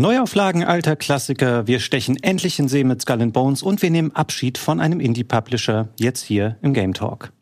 Neuauflagen alter Klassiker, wir stechen endlich in See mit Skull and Bones und wir nehmen Abschied von einem Indie-Publisher jetzt hier im Game Talk.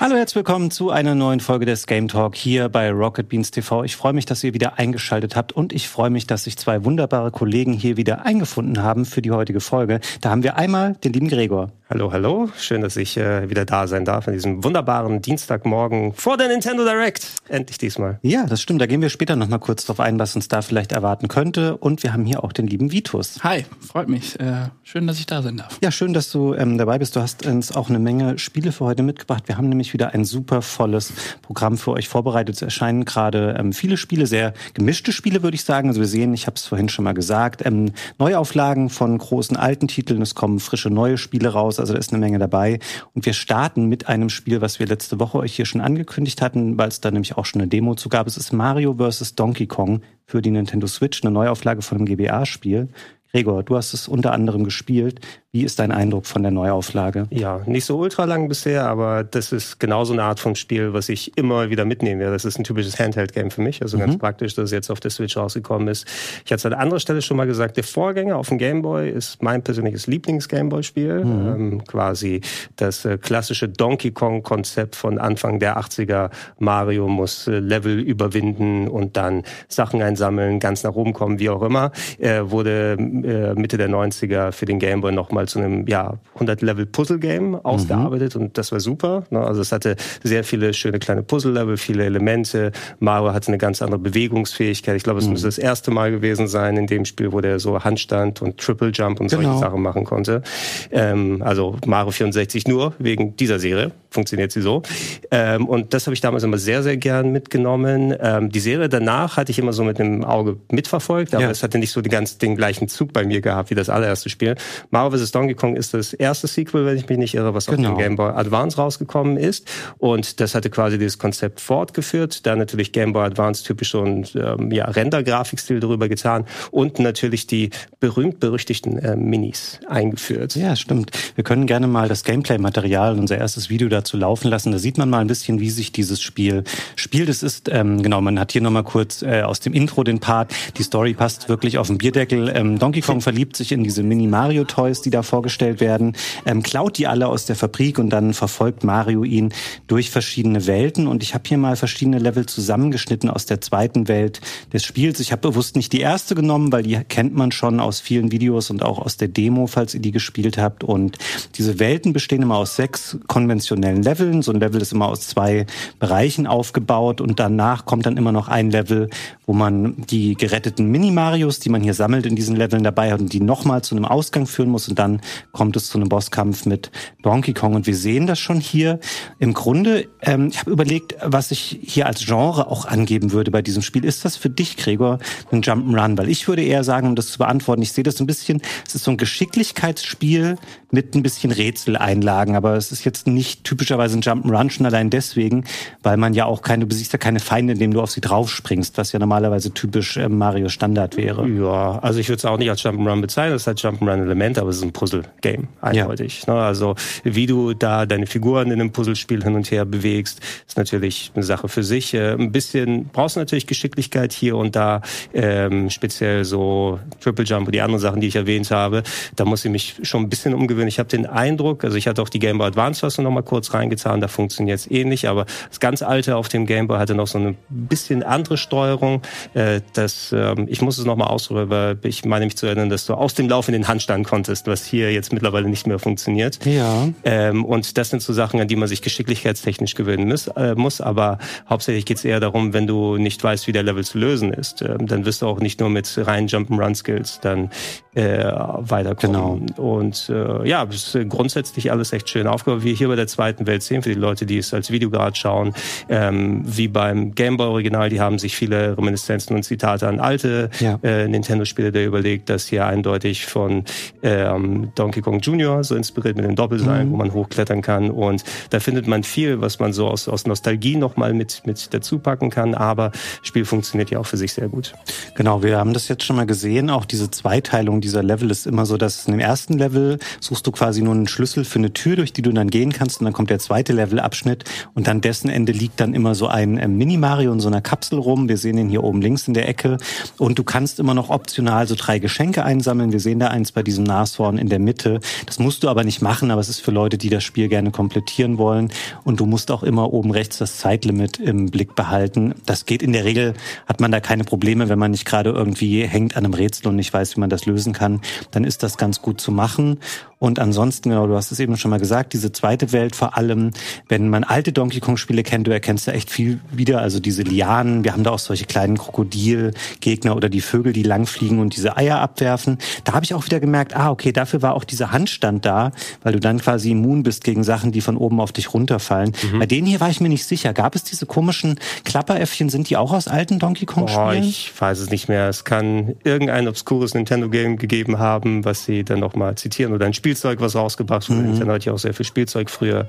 Hallo, herzlich willkommen zu einer neuen Folge des Game Talk hier bei Rocket Beans TV. Ich freue mich, dass ihr wieder eingeschaltet habt und ich freue mich, dass sich zwei wunderbare Kollegen hier wieder eingefunden haben für die heutige Folge. Da haben wir einmal den lieben Gregor. Hallo, hallo. Schön, dass ich äh, wieder da sein darf an diesem wunderbaren Dienstagmorgen vor der Nintendo Direct. Endlich diesmal. Ja, das stimmt. Da gehen wir später noch mal kurz drauf ein, was uns da vielleicht erwarten könnte. Und wir haben hier auch den lieben Vitus. Hi, freut mich. Äh, schön, dass ich da sein darf. Ja, schön, dass du ähm, dabei bist. Du hast uns auch eine Menge Spiele für heute mitgebracht. Wir haben nämlich wieder ein super volles Programm für euch vorbereitet. Es erscheinen gerade ähm, viele Spiele, sehr gemischte Spiele, würde ich sagen. Also wir sehen, ich habe es vorhin schon mal gesagt, ähm, Neuauflagen von großen alten Titeln. Es kommen frische neue Spiele raus also da ist eine Menge dabei. Und wir starten mit einem Spiel, was wir letzte Woche euch hier schon angekündigt hatten, weil es da nämlich auch schon eine Demo zu gab. Es ist Mario vs. Donkey Kong für die Nintendo Switch, eine Neuauflage von einem GBA-Spiel. Gregor, du hast es unter anderem gespielt. Wie ist dein Eindruck von der Neuauflage? Ja, nicht so ultra lang bisher, aber das ist genauso eine Art von Spiel, was ich immer wieder mitnehmen werde. Das ist ein typisches Handheld-Game für mich, also mhm. ganz praktisch, dass es jetzt auf der Switch rausgekommen ist. Ich hatte es an anderer Stelle schon mal gesagt, der Vorgänger auf dem Game Boy ist mein persönliches Lieblings-Gameboy-Spiel. Mhm. Ähm, quasi das äh, klassische Donkey Kong-Konzept von Anfang der 80er. Mario muss äh, Level überwinden und dann Sachen einsammeln, ganz nach oben kommen, wie auch immer. Äh, wurde äh, Mitte der 90er für den Game Boy nochmal zu einem ja, 100-Level-Puzzle-Game ausgearbeitet mhm. und das war super. Ne? Also es hatte sehr viele schöne kleine Puzzle-Level, viele Elemente. Mario hatte eine ganz andere Bewegungsfähigkeit. Ich glaube, es mhm. müsste das erste Mal gewesen sein in dem Spiel, wo der so Handstand und Triple Jump und genau. solche Sachen machen konnte. Ähm, also Mario 64 nur wegen dieser Serie funktioniert sie so. Ähm, und das habe ich damals immer sehr, sehr gern mitgenommen. Ähm, die Serie danach hatte ich immer so mit einem Auge mitverfolgt, aber ja. es hatte nicht so den ganz den gleichen Zug bei mir gehabt wie das allererste Spiel. Mario vs. Donkey Kong ist das erste Sequel, wenn ich mich nicht irre, was genau. auf dem Game Boy Advance rausgekommen ist. Und das hatte quasi dieses Konzept fortgeführt. Da natürlich Game Boy Advance typisch so ein ähm, ja, Render-Grafikstil darüber getan und natürlich die berühmt-berüchtigten äh, Minis eingeführt. Ja, stimmt. Wir können gerne mal das Gameplay-Material, unser erstes Video dazu laufen lassen. Da sieht man mal ein bisschen, wie sich dieses Spiel spielt. Es ist, ähm, genau, man hat hier nochmal kurz äh, aus dem Intro den Part. Die Story passt wirklich auf den Bierdeckel. Ähm, Donkey Kong verliebt sich in diese Mini-Mario-Toys, die da vorgestellt werden, ähm, klaut die alle aus der Fabrik und dann verfolgt Mario ihn durch verschiedene Welten. Und ich habe hier mal verschiedene Level zusammengeschnitten aus der zweiten Welt des Spiels. Ich habe bewusst nicht die erste genommen, weil die kennt man schon aus vielen Videos und auch aus der Demo, falls ihr die gespielt habt. Und diese Welten bestehen immer aus sechs konventionellen Leveln. So ein Level ist immer aus zwei Bereichen aufgebaut und danach kommt dann immer noch ein Level, wo man die geretteten Mini-Marios, die man hier sammelt in diesen Leveln dabei hat und die nochmal zu einem Ausgang führen muss und dann kommt es zu einem Bosskampf mit Donkey Kong und wir sehen das schon hier. Im Grunde, ähm, ich habe überlegt, was ich hier als Genre auch angeben würde bei diesem Spiel. Ist das für dich, Gregor, ein Jump'n'Run? Weil ich würde eher sagen, um das zu beantworten, ich sehe das ein bisschen, es ist so ein Geschicklichkeitsspiel mit ein bisschen Rätseleinlagen, aber es ist jetzt nicht typischerweise ein Jump'n'Run schon allein deswegen, weil man ja auch keine, du besiegst ja keine Feinde, indem du auf sie draufspringst, was ja normalerweise typisch äh, Mario Standard wäre. Ja, also ich würde es auch nicht als Jump'n'Run bezeichnen, es hat Jump'n'Run-Element, aber es ist ein Puzzle-Game, eindeutig. Ja. Ne? Also wie du da deine Figuren in einem Puzzlespiel hin und her bewegst, ist natürlich eine Sache für sich. Äh, ein bisschen brauchst du natürlich Geschicklichkeit hier und da, ähm, speziell so Triple Jump und die anderen Sachen, die ich erwähnt habe. Da muss ich mich schon ein bisschen umgewöhnen. Ich habe den Eindruck, also ich hatte auch die Game Boy Advance Fassung noch mal kurz reingetan, da funktioniert es ähnlich, aber das ganz alte auf dem Game Boy hatte noch so eine bisschen andere Steuerung. Äh, das, ähm, ich muss es noch mal ausprobieren, weil ich meine mich zu erinnern, dass du aus dem Lauf in den Handstand konntest, was hier jetzt mittlerweile nicht mehr funktioniert. Ja. Ähm, und das sind so Sachen, an die man sich geschicklichkeitstechnisch gewöhnen muss. Äh, muss aber hauptsächlich geht es eher darum, wenn du nicht weißt, wie der Level zu lösen ist, äh, dann wirst du auch nicht nur mit reinen Jump'n'Run-Skills dann äh, weiterkommen. Genau. Und äh, ja, es ist grundsätzlich alles echt schön aufgebaut, wie hier bei der zweiten Welt sehen, für die Leute, die es als Video gerade schauen, ähm, wie beim Game Boy Original, die haben sich viele Reminiszenzen und Zitate an alte ja. äh, Nintendo-Spiele da überlegt, dass hier eindeutig von ähm, Donkey Kong Jr. so inspiriert mit dem Doppelseil, mhm. wo man hochklettern kann. Und da findet man viel, was man so aus, aus Nostalgie nochmal mit, mit dazu packen kann. Aber das Spiel funktioniert ja auch für sich sehr gut. Genau, wir haben das jetzt schon mal gesehen, auch diese Zweiteilung Aufteilung dieser Level ist immer so, dass in dem ersten Level suchst du quasi nur einen Schlüssel für eine Tür, durch die du dann gehen kannst und dann kommt der zweite Levelabschnitt und an dessen Ende liegt dann immer so ein äh, Mini-Mario in so einer Kapsel rum. Wir sehen ihn hier oben links in der Ecke und du kannst immer noch optional so drei Geschenke einsammeln. Wir sehen da eins bei diesem Nashorn in der Mitte. Das musst du aber nicht machen, aber es ist für Leute, die das Spiel gerne komplettieren wollen und du musst auch immer oben rechts das Zeitlimit im Blick behalten. Das geht in der Regel, hat man da keine Probleme, wenn man nicht gerade irgendwie hängt an einem Rätsel und nicht weiß, wie man das lösen kann, dann ist das ganz gut zu machen. Und ansonsten, genau, du hast es eben schon mal gesagt, diese zweite Welt vor allem, wenn man alte Donkey Kong Spiele kennt, du erkennst da echt viel wieder. Also diese Lianen, wir haben da auch solche kleinen Krokodilgegner oder die Vögel, die langfliegen und diese Eier abwerfen. Da habe ich auch wieder gemerkt, ah, okay, dafür war auch dieser Handstand da, weil du dann quasi immun bist gegen Sachen, die von oben auf dich runterfallen. Mhm. Bei denen hier war ich mir nicht sicher. Gab es diese komischen Klapperäffchen? Sind die auch aus alten Donkey Kong Spielen? Oh, ich weiß es nicht mehr. Es kann irgendein obskures Nintendo Game gegeben haben, was sie dann nochmal zitieren oder ein Spiel Spielzeug, was rausgebracht wurde. Mhm. Nintendo hat ja auch sehr viel Spielzeug früher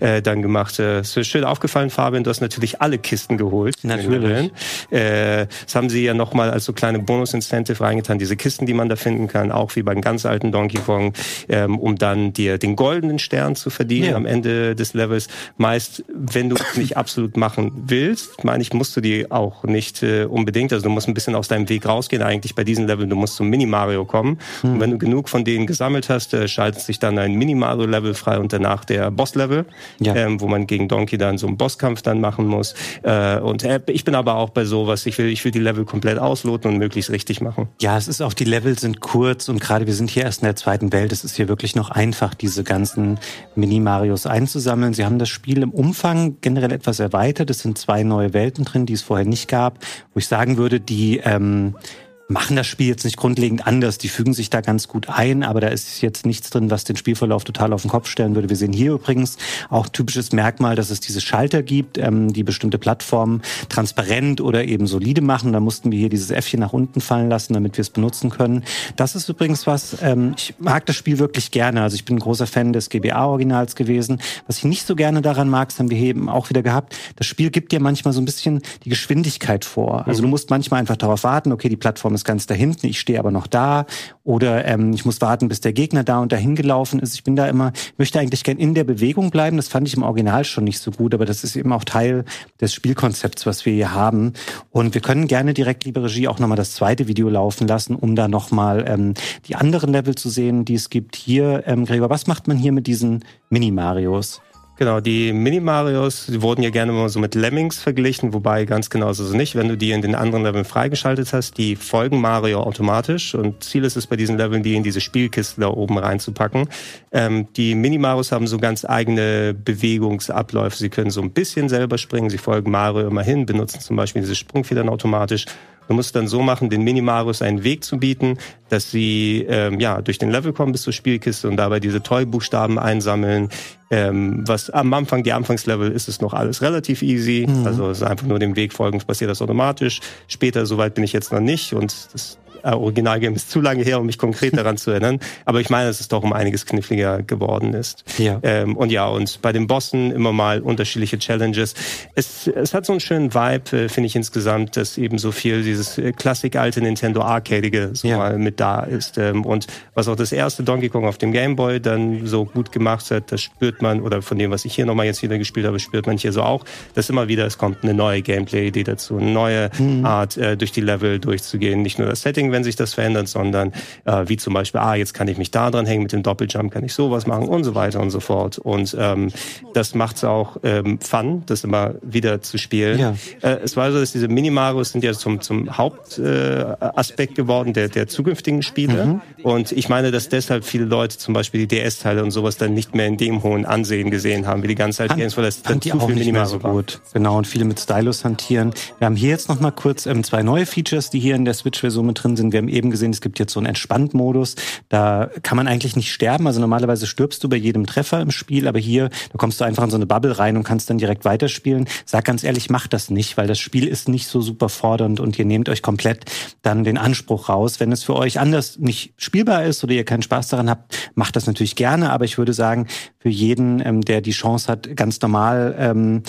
äh, dann gemacht. Äh, es ist schön aufgefallen, Fabian, du hast natürlich alle Kisten geholt. Natürlich. Äh, das haben sie ja nochmal als so kleine Bonus-Incentive reingetan, diese Kisten, die man da finden kann, auch wie beim ganz alten Donkey Kong, ähm, um dann dir den goldenen Stern zu verdienen ja. am Ende des Levels. Meist, wenn du es nicht absolut machen willst, meine ich, musst du die auch nicht äh, unbedingt. Also du musst ein bisschen aus deinem Weg rausgehen eigentlich bei diesen Leveln. Du musst zum Mini-Mario kommen. Mhm. Und wenn du genug von denen gesammelt hast, äh, schaltet sich dann ein Mini-Mario-Level frei und danach der Boss-Level, ja. ähm, wo man gegen Donkey dann so einen Bosskampf dann machen muss. Äh, und äh, ich bin aber auch bei sowas, ich will, ich will die Level komplett ausloten und möglichst richtig machen. Ja, es ist auch, die Level sind kurz und gerade wir sind hier erst in der zweiten Welt. Es ist hier wirklich noch einfach, diese ganzen Mini-Marios einzusammeln. Sie haben das Spiel im Umfang generell etwas erweitert. Es sind zwei neue Welten drin, die es vorher nicht gab, wo ich sagen würde, die ähm, machen das Spiel jetzt nicht grundlegend anders. Die fügen sich da ganz gut ein, aber da ist jetzt nichts drin, was den Spielverlauf total auf den Kopf stellen würde. Wir sehen hier übrigens auch typisches Merkmal, dass es diese Schalter gibt, ähm, die bestimmte Plattformen transparent oder eben solide machen. Da mussten wir hier dieses Äffchen nach unten fallen lassen, damit wir es benutzen können. Das ist übrigens was, ähm, ich mag das Spiel wirklich gerne. Also ich bin ein großer Fan des GBA-Originals gewesen. Was ich nicht so gerne daran mag, das haben wir eben auch wieder gehabt, das Spiel gibt dir manchmal so ein bisschen die Geschwindigkeit vor. Also mhm. du musst manchmal einfach darauf warten, okay, die Plattform Plattform ist ganz da hinten, ich stehe aber noch da oder ähm, ich muss warten, bis der Gegner da und dahin gelaufen ist. Ich bin da immer, möchte eigentlich gern in der Bewegung bleiben. Das fand ich im Original schon nicht so gut, aber das ist eben auch Teil des Spielkonzepts, was wir hier haben. Und wir können gerne direkt, liebe Regie, auch nochmal das zweite Video laufen lassen, um da nochmal ähm, die anderen Level zu sehen, die es gibt. Hier, ähm, Gregor, was macht man hier mit diesen Mini-Marios? Genau, die Mini-Marios, die wurden ja gerne mal so mit Lemmings verglichen, wobei ganz genau es nicht. Wenn du die in den anderen Leveln freigeschaltet hast, die folgen Mario automatisch und Ziel ist es bei diesen Leveln, die in diese Spielkiste da oben reinzupacken. Ähm, die Mini-Marios haben so ganz eigene Bewegungsabläufe. Sie können so ein bisschen selber springen, sie folgen Mario immer hin, benutzen zum Beispiel diese Sprungfedern automatisch Du musst dann so machen, den Minimarios einen Weg zu bieten, dass sie ähm, ja durch den Level kommen bis zur Spielkiste und dabei diese Toy-Buchstaben einsammeln. Ähm, was am Anfang, die Anfangslevel, ist es noch alles relativ easy. Mhm. Also es ist einfach nur dem Weg folgen, passiert das automatisch. Später, soweit bin ich jetzt noch nicht und das äh, Originalgame ist zu lange her, um mich konkret daran zu erinnern. Aber ich meine, dass es doch um einiges kniffliger geworden ist. Ja. Ähm, und ja, und bei den Bossen immer mal unterschiedliche Challenges. Es, es hat so einen schönen Vibe, äh, finde ich insgesamt, dass eben so viel dieses äh, klassik alte Nintendo Arcadige so ja. mal mit da ist. Ähm, und was auch das erste Donkey Kong auf dem Game Boy dann so gut gemacht hat, das spürt man, oder von dem, was ich hier nochmal jetzt wieder gespielt habe, spürt man hier so auch, dass immer wieder, es kommt eine neue Gameplay-Idee dazu, eine neue mhm. Art, äh, durch die Level durchzugehen. Nicht nur das Setting, wenn sich das verändert, sondern äh, wie zum Beispiel, ah, jetzt kann ich mich da dran hängen, mit dem Doppeljump kann ich sowas machen und so weiter und so fort. Und ähm, das macht es auch ähm, fun, das immer wieder zu spielen. Ja. Äh, es war so, dass diese Minimarios sind ja zum, zum Hauptaspekt äh, geworden der, der zukünftigen Spiele. Mhm. Und ich meine, dass deshalb viele Leute zum Beispiel die DS-Teile und sowas dann nicht mehr in dem hohen Ansehen gesehen haben, wie die ganze Zeit Games, weil das dann zu viel Minimarios so gut. Genau, und viele mit Stylus hantieren. Wir haben hier jetzt noch mal kurz ähm, zwei neue Features, die hier in der Switch-Version mit drin sind sind. Wir haben eben gesehen, es gibt jetzt so einen Entspannt-Modus. Da kann man eigentlich nicht sterben. Also normalerweise stirbst du bei jedem Treffer im Spiel, aber hier, da kommst du einfach in so eine Bubble rein und kannst dann direkt weiterspielen. Sag ganz ehrlich, macht das nicht, weil das Spiel ist nicht so super fordernd und ihr nehmt euch komplett dann den Anspruch raus. Wenn es für euch anders nicht spielbar ist oder ihr keinen Spaß daran habt, macht das natürlich gerne. Aber ich würde sagen, für jeden, ähm, der die Chance hat, ganz normal ähm,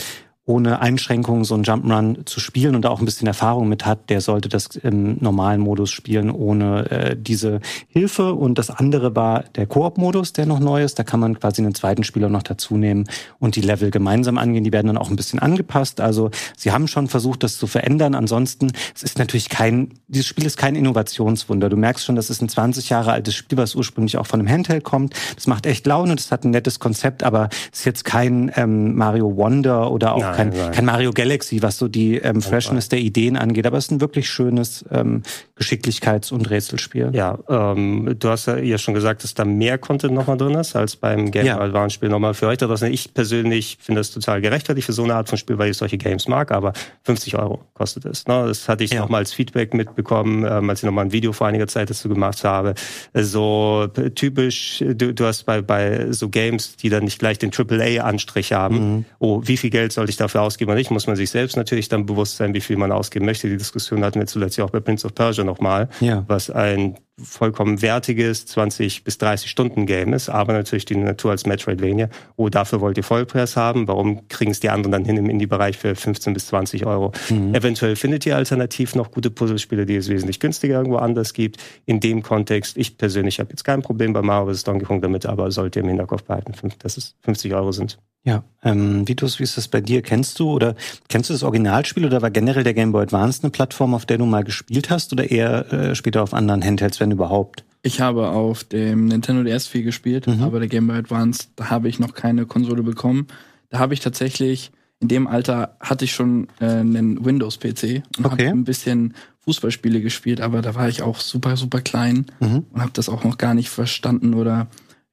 ohne Einschränkungen so einen Jump'n'Run zu spielen und da auch ein bisschen Erfahrung mit hat, der sollte das im normalen Modus spielen ohne äh, diese Hilfe. Und das andere war der Koop-Modus, der noch neu ist. Da kann man quasi einen zweiten Spieler noch dazu nehmen und die Level gemeinsam angehen. Die werden dann auch ein bisschen angepasst. Also sie haben schon versucht, das zu verändern. Ansonsten, es ist natürlich kein, dieses Spiel ist kein Innovationswunder. Du merkst schon, das ist ein 20 Jahre altes Spiel, was ursprünglich auch von einem Handheld kommt. Das macht echt Laune, das hat ein nettes Konzept, aber es ist jetzt kein ähm, Mario Wonder oder auch kein, kein Mario Galaxy, was so die ähm, Freshness der Ideen angeht. Aber es ist ein wirklich schönes ähm, Geschicklichkeits- und Rätselspiel. Ja, ähm, du hast ja schon gesagt, dass da mehr Content nochmal drin ist, als beim Game ja. Advance Spiel nochmal für euch da draußen. Ich persönlich finde das total gerechtfertigt für so eine Art von Spiel, weil ich solche Games mag, aber 50 Euro kostet es. Ne? Das hatte ich ja. nochmal als Feedback mitbekommen, ähm, als ich nochmal ein Video vor einiger Zeit dazu gemacht habe. So typisch, du, du hast bei, bei so Games, die dann nicht gleich den AAA-Anstrich haben, mhm. oh, wie viel Geld soll ich dafür ausgeben oder nicht, muss man sich selbst natürlich dann bewusst sein, wie viel man ausgeben möchte. Die Diskussion hatten wir zuletzt ja auch bei Prince of Persia nochmal, ja. was ein vollkommen wertiges 20 bis 30 Stunden Game ist, aber natürlich die Natur als Metroidvania. Oh, dafür wollt ihr Vollpreis haben. Warum kriegen es die anderen dann hin im Indie-Bereich für 15 bis 20 Euro? Mhm. Eventuell findet ihr alternativ noch gute Puzzlespiele, die es wesentlich günstiger irgendwo anders gibt. In dem Kontext, ich persönlich habe jetzt kein Problem bei Mario vs. Donkey Kong damit, aber sollt ihr im Hinterkopf behalten, dass es 50 Euro sind. Ja, ähm, Vitus, wie ist das bei dir? Kennst du oder kennst du das Originalspiel oder war generell der Game Boy Advance eine Plattform, auf der du mal gespielt hast oder eher äh, später auf anderen Handhelds, wenn überhaupt? Ich habe auf dem Nintendo DS viel gespielt, mhm. aber der Game Boy Advance, da habe ich noch keine Konsole bekommen. Da habe ich tatsächlich, in dem Alter hatte ich schon äh, einen Windows-PC und okay. habe ein bisschen Fußballspiele gespielt, aber da war ich auch super, super klein mhm. und habe das auch noch gar nicht verstanden oder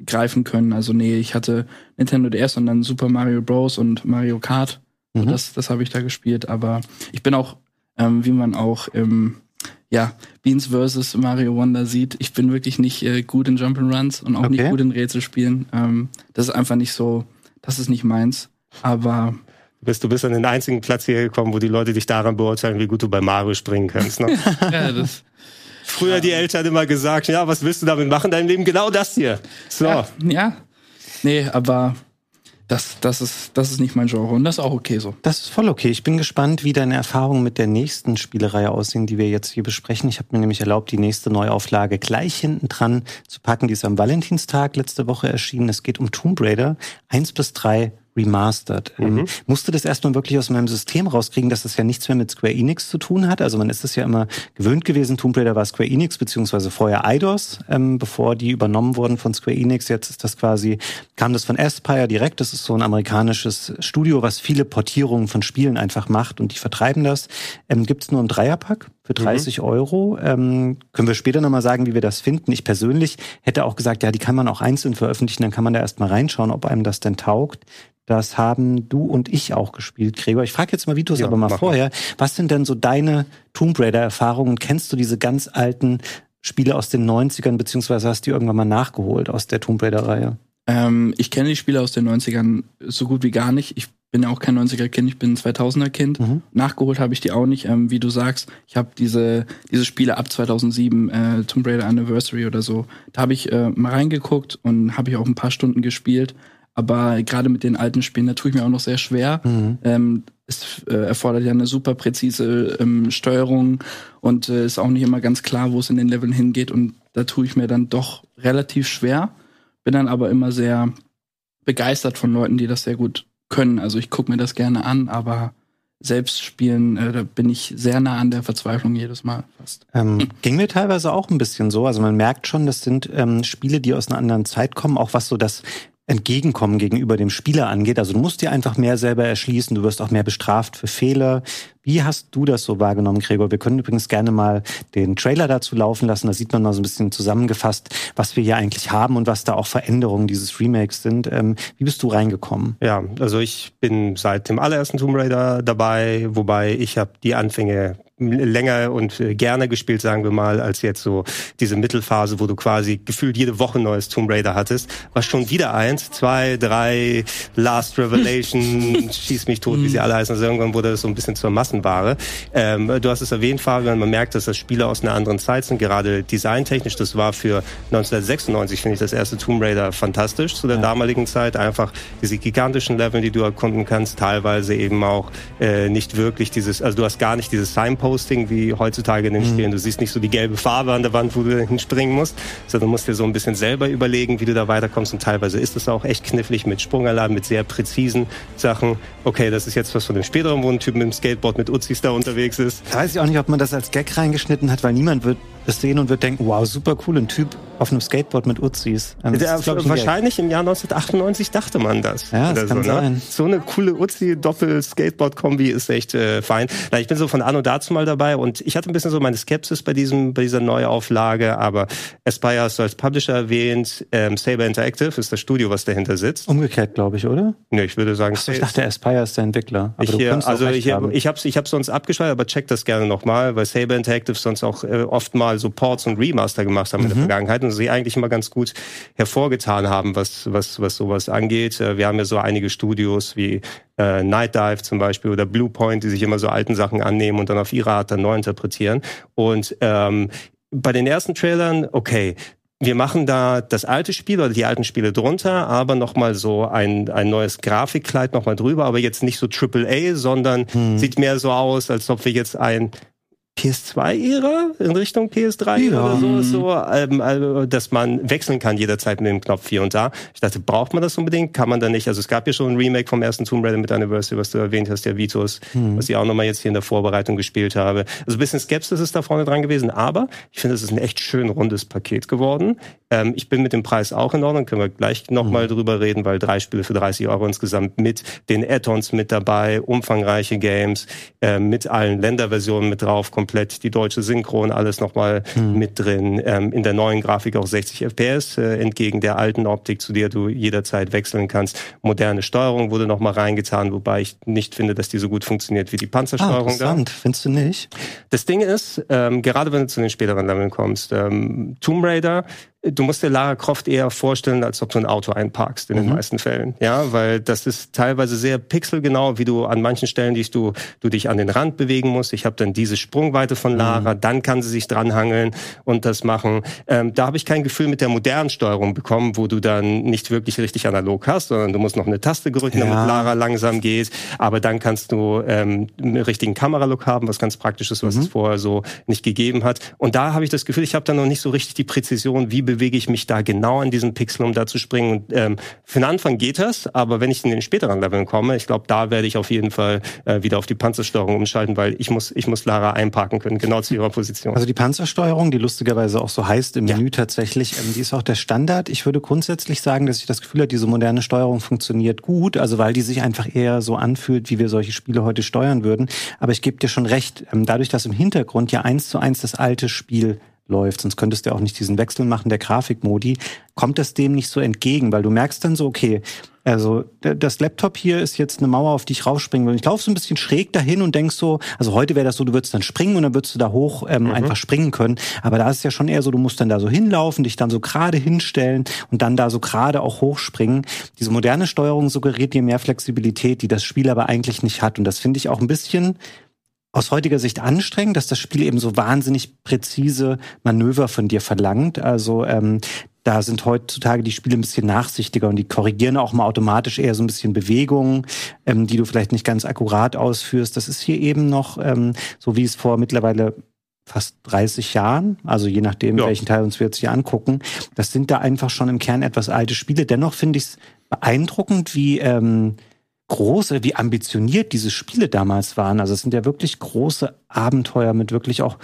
greifen können. Also nee, ich hatte Nintendo DS und dann Super Mario Bros. und Mario Kart. Mhm. Das, das habe ich da gespielt. Aber ich bin auch, ähm, wie man auch im ja, Beans vs. Mario Wonder sieht, ich bin wirklich nicht äh, gut in Jump'n'Runs und auch okay. nicht gut in Rätselspielen. Ähm, das ist einfach nicht so, das ist nicht meins. Aber Du bist, du bist an den einzigen Platz hier gekommen, wo die Leute dich daran beurteilen, wie gut du bei Mario springen kannst. Ne? ja, das, Früher die Eltern immer gesagt, ja, was willst du damit machen dein Leben? Genau das hier. So. Ja, ja. Nee, aber das, das, ist, das ist nicht mein Genre und das ist auch okay so. Das ist voll okay. Ich bin gespannt, wie deine Erfahrungen mit der nächsten Spielereihe aussehen, die wir jetzt hier besprechen. Ich habe mir nämlich erlaubt, die nächste Neuauflage gleich hinten dran zu packen. Die ist am Valentinstag letzte Woche erschienen. Es geht um Tomb Raider 1 bis 3 remastered. Ähm, mhm. musste das erstmal wirklich aus meinem System rauskriegen, dass das ja nichts mehr mit Square Enix zu tun hat. Also man ist es ja immer gewöhnt gewesen, Tomb Raider war Square Enix, beziehungsweise vorher Eidos, ähm, bevor die übernommen wurden von Square Enix. Jetzt ist das quasi, kam das von Aspire direkt. Das ist so ein amerikanisches Studio, was viele Portierungen von Spielen einfach macht und die vertreiben das. Ähm, Gibt es nur im Dreierpack für 30 mhm. Euro. Ähm, können wir später nochmal sagen, wie wir das finden. Ich persönlich hätte auch gesagt, ja, die kann man auch einzeln veröffentlichen, dann kann man da erstmal reinschauen, ob einem das denn taugt. Das haben du und ich auch gespielt, Gregor. Ich frage jetzt mal Vitus ja, aber mal vorher. Was sind denn so deine Tomb Raider-Erfahrungen? Kennst du diese ganz alten Spiele aus den 90ern, beziehungsweise hast du die irgendwann mal nachgeholt aus der Tomb Raider-Reihe? Ähm, ich kenne die Spiele aus den 90ern so gut wie gar nicht. Ich bin ja auch kein 90er-Kind, ich bin ein 2000er-Kind. Mhm. Nachgeholt habe ich die auch nicht. Ähm, wie du sagst, ich habe diese, diese Spiele ab 2007, äh, Tomb Raider Anniversary oder so, da habe ich äh, mal reingeguckt und habe ich auch ein paar Stunden gespielt. Aber gerade mit den alten Spielen, da tue ich mir auch noch sehr schwer. Mhm. Ähm, es äh, erfordert ja eine super präzise ähm, Steuerung und äh, ist auch nicht immer ganz klar, wo es in den Leveln hingeht. Und da tue ich mir dann doch relativ schwer. Bin dann aber immer sehr begeistert von Leuten, die das sehr gut können. Also ich gucke mir das gerne an, aber selbst spielen, äh, da bin ich sehr nah an der Verzweiflung jedes Mal fast. Ähm, ging mir teilweise auch ein bisschen so. Also man merkt schon, das sind ähm, Spiele, die aus einer anderen Zeit kommen, auch was so das Entgegenkommen gegenüber dem Spieler angeht. Also du musst dir einfach mehr selber erschließen, du wirst auch mehr bestraft für Fehler. Wie hast du das so wahrgenommen, Gregor? Wir können übrigens gerne mal den Trailer dazu laufen lassen. Da sieht man mal so ein bisschen zusammengefasst, was wir hier eigentlich haben und was da auch Veränderungen dieses Remakes sind. Ähm, wie bist du reingekommen? Ja, also ich bin seit dem allerersten Tomb Raider dabei, wobei ich habe die Anfänge länger und gerne gespielt, sagen wir mal, als jetzt so diese Mittelphase, wo du quasi gefühlt jede Woche neues Tomb Raider hattest. War schon wieder eins, zwei, drei, Last Revelation, schieß mich tot, wie sie alle heißen. Also irgendwann wurde das so ein bisschen zur Massenware. Ähm, du hast es erwähnt, Fabian, man merkt, dass das Spiele aus einer anderen Zeit sind, gerade designtechnisch. Das war für 1996, finde ich, das erste Tomb Raider fantastisch zu der ja. damaligen Zeit. Einfach diese gigantischen Level, die du erkunden kannst, teilweise eben auch äh, nicht wirklich dieses, also du hast gar nicht dieses Signposting wie heutzutage in den mhm. Spielen. Du siehst nicht so die gelbe Farbe an der Wand, wo du hinspringen musst, sondern du musst dir so ein bisschen selber überlegen, wie du da weiterkommst. Und teilweise ist es auch echt knifflig mit Sprungalarm, mit sehr präzisen Sachen. Okay, das ist jetzt was von dem späteren, wo ein Typ mit dem Skateboard mit Uzis da unterwegs ist. Weiß ich auch nicht, ob man das als Gag reingeschnitten hat, weil niemand wird das sehen und wird denken, wow, super cool, ein Typ auf einem Skateboard mit Uzis. Ähm, Der, ist, ich, wahrscheinlich im Jahr 1998 dachte man das. Ja, das kann so, ne? sein. So eine coole Uzi-Doppel-Skateboard-Kombi ist echt äh, fein. Na, ich bin so von Anno dazu mal dabei und ich hatte ein bisschen so meine Skepsis bei diesem, bei dieser Neuauflage, aber Aspire hast du als Publisher erwähnt, ähm, Saber Interactive ist das Studio, was dahinter sitzt. Umgekehrt, glaube ich, oder? Nee, ich würde sagen, Ach, ich dachte, Aspire ist der Entwickler. Ich, du also ich, haben. ich habe ich hab sonst abgeschweift, aber check das gerne nochmal, weil Saber Interactive sonst auch äh, oft mal so Ports und Remaster gemacht haben mhm. in der mhm. Vergangenheit und sie eigentlich immer ganz gut hervorgetan haben, was, was, was sowas angeht. Äh, wir haben ja so einige Studios wie äh, Night Dive zum Beispiel oder Bluepoint, die sich immer so alten Sachen annehmen und dann auf ihre Art dann neu interpretieren. Und ähm, bei den ersten Trailern, okay, wir machen da das alte Spiel oder die alten Spiele drunter, aber nochmal so ein, ein neues Grafikkleid nochmal drüber, aber jetzt nicht so Triple A, sondern hm. sieht mehr so aus, als ob wir jetzt ein PS2-Ära in Richtung PS3 ja. oder so, so ähm, also, dass man wechseln kann jederzeit mit dem Knopf hier und da. Ich dachte, braucht man das unbedingt? Kann man da nicht? Also es gab ja schon ein Remake vom ersten Tomb Raider mit Anniversary, was du erwähnt hast, der Vitus, hm. was ich auch nochmal jetzt hier in der Vorbereitung gespielt habe. Also ein bisschen Skepsis ist da vorne dran gewesen, aber ich finde, es ist ein echt schön rundes Paket geworden. Ähm, ich bin mit dem Preis auch in Ordnung, können wir gleich nochmal hm. drüber reden, weil drei Spiele für 30 Euro insgesamt mit den Add-ons mit dabei, umfangreiche Games, äh, mit allen Länderversionen mit drauf, komplett die deutsche Synchron, alles nochmal mhm. mit drin. Ähm, in der neuen Grafik auch 60 FPS, äh, entgegen der alten Optik, zu der du jederzeit wechseln kannst. Moderne Steuerung wurde nochmal reingetan, wobei ich nicht finde, dass die so gut funktioniert wie die Panzersteuerung. Ah, interessant, da. findest du nicht? Das Ding ist, ähm, gerade wenn du zu den späteren Leveln kommst, ähm, Tomb Raider du musst dir Lara Croft eher vorstellen, als ob du ein Auto einparkst in mhm. den meisten Fällen. Ja, weil das ist teilweise sehr pixelgenau, wie du an manchen Stellen, die du, du dich an den Rand bewegen musst. Ich habe dann diese Sprungweite von Lara, mhm. dann kann sie sich dranhangeln und das machen. Ähm, da habe ich kein Gefühl mit der modernen Steuerung bekommen, wo du dann nicht wirklich richtig analog hast, sondern du musst noch eine Taste drücken, ja. damit Lara langsam geht. Aber dann kannst du ähm, einen richtigen Kameralook haben, was ganz praktisch ist, was mhm. es vorher so nicht gegeben hat. Und da habe ich das Gefühl, ich habe da noch nicht so richtig die Präzision, wie bewege ich mich da genau an diesen Pixel, um da zu springen. Und, ähm, für den Anfang geht das, aber wenn ich in den späteren Leveln komme, ich glaube, da werde ich auf jeden Fall äh, wieder auf die Panzersteuerung umschalten, weil ich muss, ich muss Lara einparken können, genau zu ihrer Position. Also die Panzersteuerung, die lustigerweise auch so heißt im ja. Menü tatsächlich, ähm, die ist auch der Standard. Ich würde grundsätzlich sagen, dass ich das Gefühl habe, diese moderne Steuerung funktioniert gut, also weil die sich einfach eher so anfühlt, wie wir solche Spiele heute steuern würden. Aber ich gebe dir schon recht, ähm, dadurch, dass im Hintergrund ja eins zu eins das alte Spiel läuft, sonst könntest du ja auch nicht diesen Wechsel machen der Grafikmodi, kommt das dem nicht so entgegen, weil du merkst dann so, okay, also das Laptop hier ist jetzt eine Mauer, auf die ich rausspringen will. Ich laufe so ein bisschen schräg dahin und denk so, also heute wäre das so, du würdest dann springen und dann würdest du da hoch ähm, mhm. einfach springen können. Aber da ist es ja schon eher so, du musst dann da so hinlaufen, dich dann so gerade hinstellen und dann da so gerade auch hochspringen. Diese moderne Steuerung suggeriert dir mehr Flexibilität, die das Spiel aber eigentlich nicht hat. Und das finde ich auch ein bisschen aus heutiger Sicht anstrengend, dass das Spiel eben so wahnsinnig präzise Manöver von dir verlangt. Also ähm, da sind heutzutage die Spiele ein bisschen nachsichtiger und die korrigieren auch mal automatisch eher so ein bisschen Bewegungen, ähm, die du vielleicht nicht ganz akkurat ausführst. Das ist hier eben noch ähm, so, wie es vor mittlerweile fast 30 Jahren, also je nachdem, ja. welchen Teil uns wir jetzt hier angucken. Das sind da einfach schon im Kern etwas alte Spiele. Dennoch finde ich es beeindruckend, wie ähm, groß, wie ambitioniert diese Spiele damals waren. Also es sind ja wirklich große Abenteuer mit wirklich auch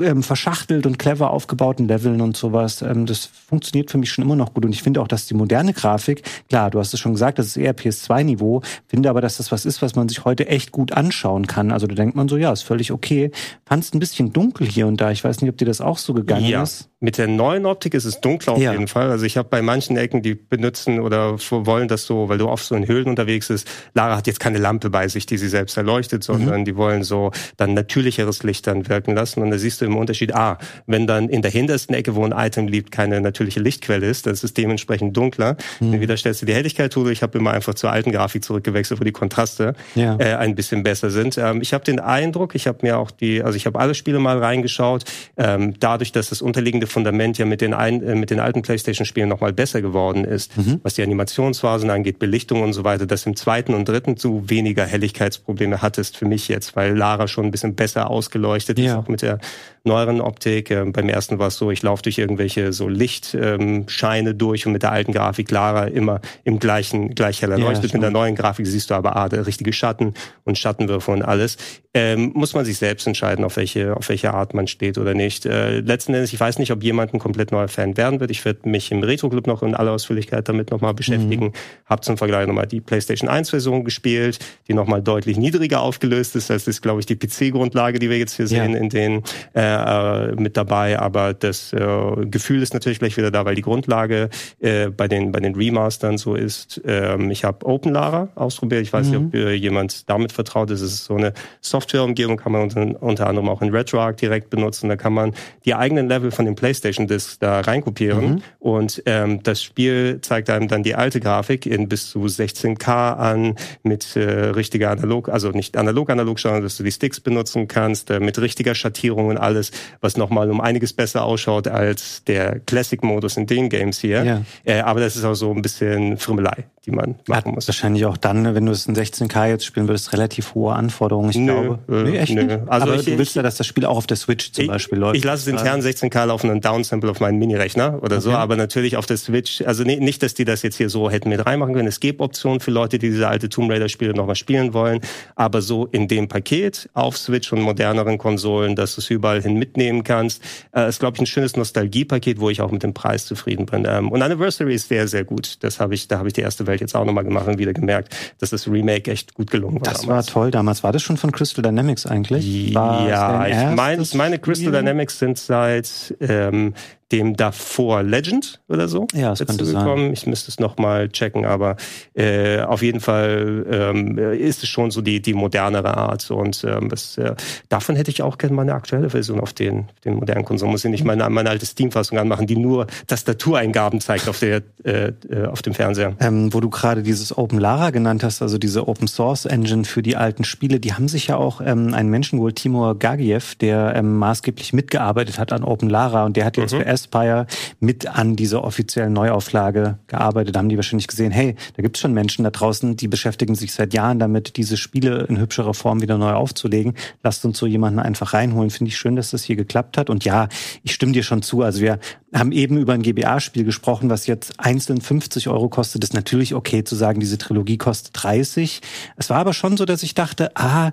ähm, verschachtelt und clever aufgebauten Leveln und sowas. Ähm, das funktioniert für mich schon immer noch gut. Und ich finde auch, dass die moderne Grafik, klar, du hast es schon gesagt, das ist eher PS2-Niveau, finde aber, dass das was ist, was man sich heute echt gut anschauen kann. Also da denkt man so, ja, ist völlig okay. Fand es ein bisschen dunkel hier und da. Ich weiß nicht, ob dir das auch so gegangen ja. ist Mit der neuen Optik ist es dunkler auf ja. jeden Fall. Also ich habe bei manchen Ecken, die benutzen oder wollen das so, weil du oft so in Höhlen unterwegs bist. Lara hat jetzt keine Lampe bei sich, die sie selbst erleuchtet, sondern mhm. die wollen so dann natürlicheres Licht dann wirken lassen. Und da siehst du im Unterschied, ah, wenn dann in der hintersten Ecke, wo ein Item liegt, keine natürliche Lichtquelle ist, dann ist es dementsprechend dunkler. Mhm. Dann wieder stellst du die Helligkeit tue. Ich habe immer einfach zur alten Grafik zurückgewechselt, wo die Kontraste ja. äh, ein bisschen besser sind. Ähm, ich habe den Eindruck, ich habe mir auch die, also ich habe alle Spiele mal reingeschaut. Ähm, dadurch, dass das unterliegende Fundament ja mit den, ein, äh, mit den alten PlayStation-Spielen nochmal besser geworden ist, mhm. was die Animationsphasen angeht, Belichtung und so weiter, dass im zweiten und dritten du weniger Helligkeitsprobleme hattest für mich jetzt, weil Lara schon ein bisschen besser ausgeleuchtet ja. ist, auch mit der neueren Optik. Ähm, beim ersten war es so, ich laufe durch irgendwelche so Lichtscheine ähm, durch und mit der alten Grafik Lara immer im gleichen, gleich hell erleuchtet. Ja, mit der neuen Grafik siehst du aber ah, richtige Schatten und Schattenwürfe und alles. Ähm, muss man sich selbst entscheiden, auf welche, auf welche Art man steht oder nicht. Äh, letzten Endes, ich weiß nicht, ob jemand ein komplett neuer Fan werden wird. Ich werde mich im Retro-Club noch in aller Ausführlichkeit damit nochmal beschäftigen. Mhm. Hab zum Vergleich nochmal die PlayStation 1-Version gespielt, die nochmal deutlich niedriger aufgelöst ist. Das ist, glaube ich, die PC-Grundlage, die wir jetzt hier sehen, ja. in den äh, äh, mit dabei, aber das äh, Gefühl ist natürlich gleich wieder da, weil die Grundlage äh, bei den bei den Remastern so ist. Ähm, ich habe OpenLara ausprobiert. Ich weiß mhm. nicht, ob äh, jemand damit vertraut ist. Es ist so eine Softwareumgebung, kann man unter, unter anderem auch in RetroArch direkt benutzen. Da kann man die eigenen Level von den PlayStation Discs da reinkopieren mhm. und ähm, das Spiel zeigt einem dann die alte Grafik in bis zu 16K an mit äh, richtiger Analog, also nicht analog analog, sondern dass du die Sticks benutzen kannst äh, mit richtiger Schattierung und alles was nochmal um einiges besser ausschaut als der Classic-Modus in den Games hier. Ja. Äh, aber das ist auch so ein bisschen Frimmelei, die man machen muss. Wahrscheinlich auch dann, wenn du es in 16K jetzt spielen würdest, relativ hohe Anforderungen, ich nö, glaube. Äh, nee, echt nö. Also aber ich, du willst ja, dass das Spiel auch auf der Switch zum ich, Beispiel läuft. Ich lasse es intern 16K laufen und Downsample auf meinen Mini-Rechner oder okay. so, aber natürlich auf der Switch, also nee, nicht, dass die das jetzt hier so hätten mit reinmachen können. Es gibt Optionen für Leute, die diese alte Tomb Raider-Spiele nochmal spielen wollen, aber so in dem Paket auf Switch und moderneren Konsolen, dass du es überall hin mitnehmen kannst, äh, ist, glaube ich, ein schönes Nostalgiepaket, wo ich auch mit dem Preis zufrieden bin. Ähm, und Anniversary ist sehr, sehr gut. Das habe ich, da habe ich die erste Welt jetzt auch nochmal gemacht und wieder gemerkt, dass das Remake echt gut gelungen war. Das damals. war toll damals. War das schon von Crystal Dynamics eigentlich? War ja, ich meine, meine, Crystal Dynamics sind seit ähm, dem davor Legend oder so ja, das könnte gekommen. Sein. Ich müsste es nochmal checken, aber äh, auf jeden Fall ähm, ist es schon so die, die modernere Art. Und ähm, das, äh, davon hätte ich auch gerne mal eine aktuelle Version auf den, den modernen Konsolen. Muss ich nicht meine, meine alte Steam-Fassung anmachen, die nur Tastatureingaben zeigt auf, der, äh, äh, auf dem Fernseher. Ähm, wo du gerade dieses Open Lara genannt hast, also diese Open Source Engine für die alten Spiele, die haben sich ja auch ähm, einen Menschen geholt, Timur Gagiev, der ähm, maßgeblich mitgearbeitet hat an Open Lara und der hat jetzt mhm. für Aspire mit an dieser offiziellen Neuauflage gearbeitet. Da haben die wahrscheinlich gesehen, hey, da gibt es schon Menschen da draußen, die beschäftigen sich seit Jahren damit, diese Spiele in hübscherer Form wieder neu aufzulegen. Lasst uns so jemanden einfach reinholen. Finde ich schön, dass das hier geklappt hat. Und ja, ich stimme dir schon zu. Also wir haben eben über ein GBA-Spiel gesprochen, was jetzt einzeln 50 Euro kostet. Das ist natürlich okay zu sagen, diese Trilogie kostet 30. Es war aber schon so, dass ich dachte, ah,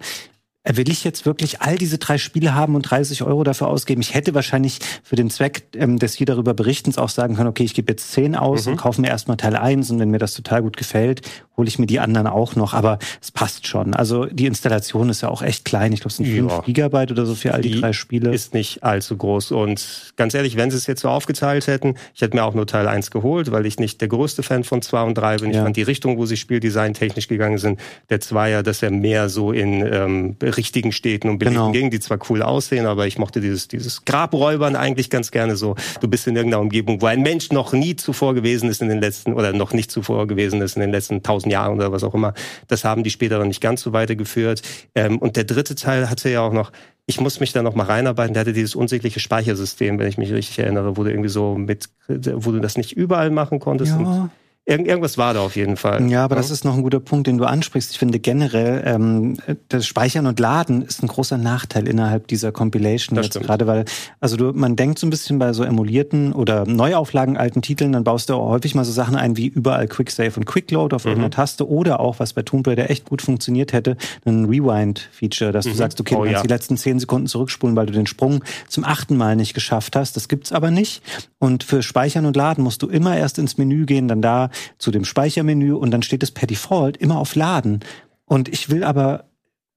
will ich jetzt wirklich all diese drei Spiele haben und 30 Euro dafür ausgeben? Ich hätte wahrscheinlich für den Zweck ähm, des hier darüber Berichtens auch sagen können, okay, ich gebe jetzt 10 aus mhm. und kaufe mir erstmal Teil 1 und wenn mir das total gut gefällt, hole ich mir die anderen auch noch. Aber es passt schon. Also die Installation ist ja auch echt klein. Ich glaube, es sind 5 ja. Gigabyte oder so für all die, die, drei Spiele. Ist nicht allzu groß. Und ganz ehrlich, wenn sie es jetzt so aufgeteilt hätten, ich hätte mir auch nur Teil 1 geholt, weil ich nicht der größte Fan von 2 und 3 bin. Ja. Ich fand die Richtung, wo sie Spieldesign technisch gegangen sind, der Zweier, dass er mehr so in ähm, richtigen Städten und belebten genau. Gegenden, die zwar cool aussehen, aber ich mochte dieses, dieses Grabräubern eigentlich ganz gerne so. Du bist in irgendeiner Umgebung, wo ein Mensch noch nie zuvor gewesen ist in den letzten, oder noch nicht zuvor gewesen ist in den letzten tausend Jahren oder was auch immer. Das haben die späteren nicht ganz so weitergeführt. Ähm, und der dritte Teil hatte ja auch noch, ich muss mich da noch mal reinarbeiten. Der hatte dieses unsägliche Speichersystem, wenn ich mich richtig erinnere, wo du irgendwie so mit, wo du das nicht überall machen konntest. Ja. Irgend, irgendwas war da auf jeden Fall. Ja, aber ja. das ist noch ein guter Punkt, den du ansprichst. Ich finde generell, ähm, das Speichern und Laden ist ein großer Nachteil innerhalb dieser Compilation das jetzt stimmt. gerade, weil, also du, man denkt so ein bisschen bei so emulierten oder Neuauflagen alten Titeln, dann baust du auch häufig mal so Sachen ein wie überall Quick Save und Quick Load auf mhm. irgendeiner Taste oder auch, was bei Tomb Raider echt gut funktioniert hätte, ein Rewind-Feature, dass mhm. du sagst, okay, du oh, kannst ja. die letzten zehn Sekunden zurückspulen, weil du den Sprung zum achten Mal nicht geschafft hast. Das gibt's aber nicht. Und für Speichern und Laden musst du immer erst ins Menü gehen, dann da zu dem Speichermenü und dann steht es per Default immer auf Laden. Und ich will aber,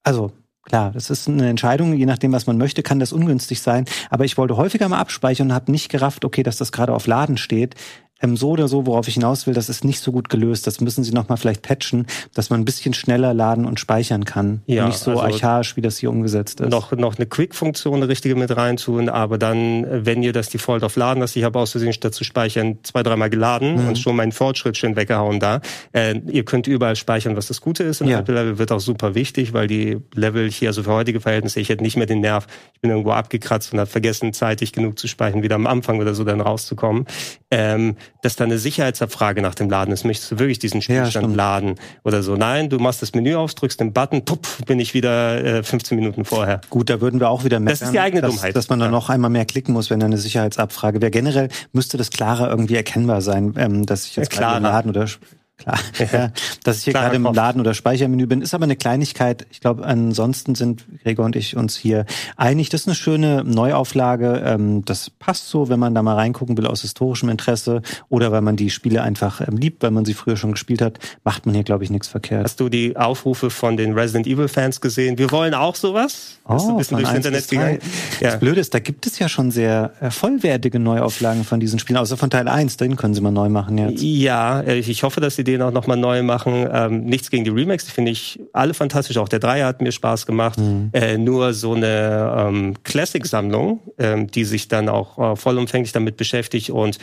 also klar, das ist eine Entscheidung, je nachdem, was man möchte, kann das ungünstig sein. Aber ich wollte häufiger mal abspeichern und habe nicht gerafft, okay, dass das gerade auf Laden steht ähm, so oder so, worauf ich hinaus will, das ist nicht so gut gelöst. Das müssen sie nochmal vielleicht patchen, dass man ein bisschen schneller laden und speichern kann. Ja, nicht so also archaisch, wie das hier umgesetzt ist. Noch, noch eine Quick-Funktion, eine richtige mit reintun, aber dann, wenn ihr das Default auf Laden lasst, ich habe aus Versehen statt zu speichern zwei, dreimal geladen mhm. und schon meinen Fortschritt schön weggehauen da. Äh, ihr könnt überall speichern, was das Gute ist. Und ja. Level wird auch super wichtig, weil die Level hier, also für heutige Verhältnisse, ich hätte nicht mehr den Nerv, ich bin irgendwo abgekratzt und habe vergessen, zeitig genug zu speichern, wieder am Anfang oder so dann rauszukommen. Ähm, dass da eine Sicherheitsabfrage nach dem Laden ist. Möchtest du wirklich diesen Spielstand ja, laden oder so? Nein, du machst das Menü auf, drückst den Button, pupp, bin ich wieder äh, 15 Minuten vorher. Gut, da würden wir auch wieder merken, das ist die eigene dass, Dummheit. dass man dann noch einmal mehr klicken muss, wenn da eine Sicherheitsabfrage wäre. Generell müsste das klarer irgendwie erkennbar sein, ähm, dass ich jetzt ja, Laden oder Klar, ja, dass ich hier gerade im Laden- oder Speichermenü bin, ist aber eine Kleinigkeit. Ich glaube, ansonsten sind Gregor und ich uns hier einig. Das ist eine schöne Neuauflage. Ähm, das passt so, wenn man da mal reingucken will aus historischem Interesse oder weil man die Spiele einfach ähm, liebt, weil man sie früher schon gespielt hat, macht man hier, glaube ich, nichts verkehrt. Hast du die Aufrufe von den Resident Evil Fans gesehen? Wir wollen auch sowas? Oh, Hast du ein bisschen durchs Internet gegangen? Ja. Das Blöde ist, da gibt es ja schon sehr äh, vollwertige Neuauflagen von diesen Spielen, außer von Teil 1. Den können sie mal neu machen jetzt. Ja, ich hoffe, dass sie den auch nochmal neu machen. Ähm, nichts gegen die Remakes, die finde ich alle fantastisch. Auch der Dreier hat mir Spaß gemacht. Mhm. Äh, nur so eine ähm, Classic-Sammlung, ähm, die sich dann auch äh, vollumfänglich damit beschäftigt und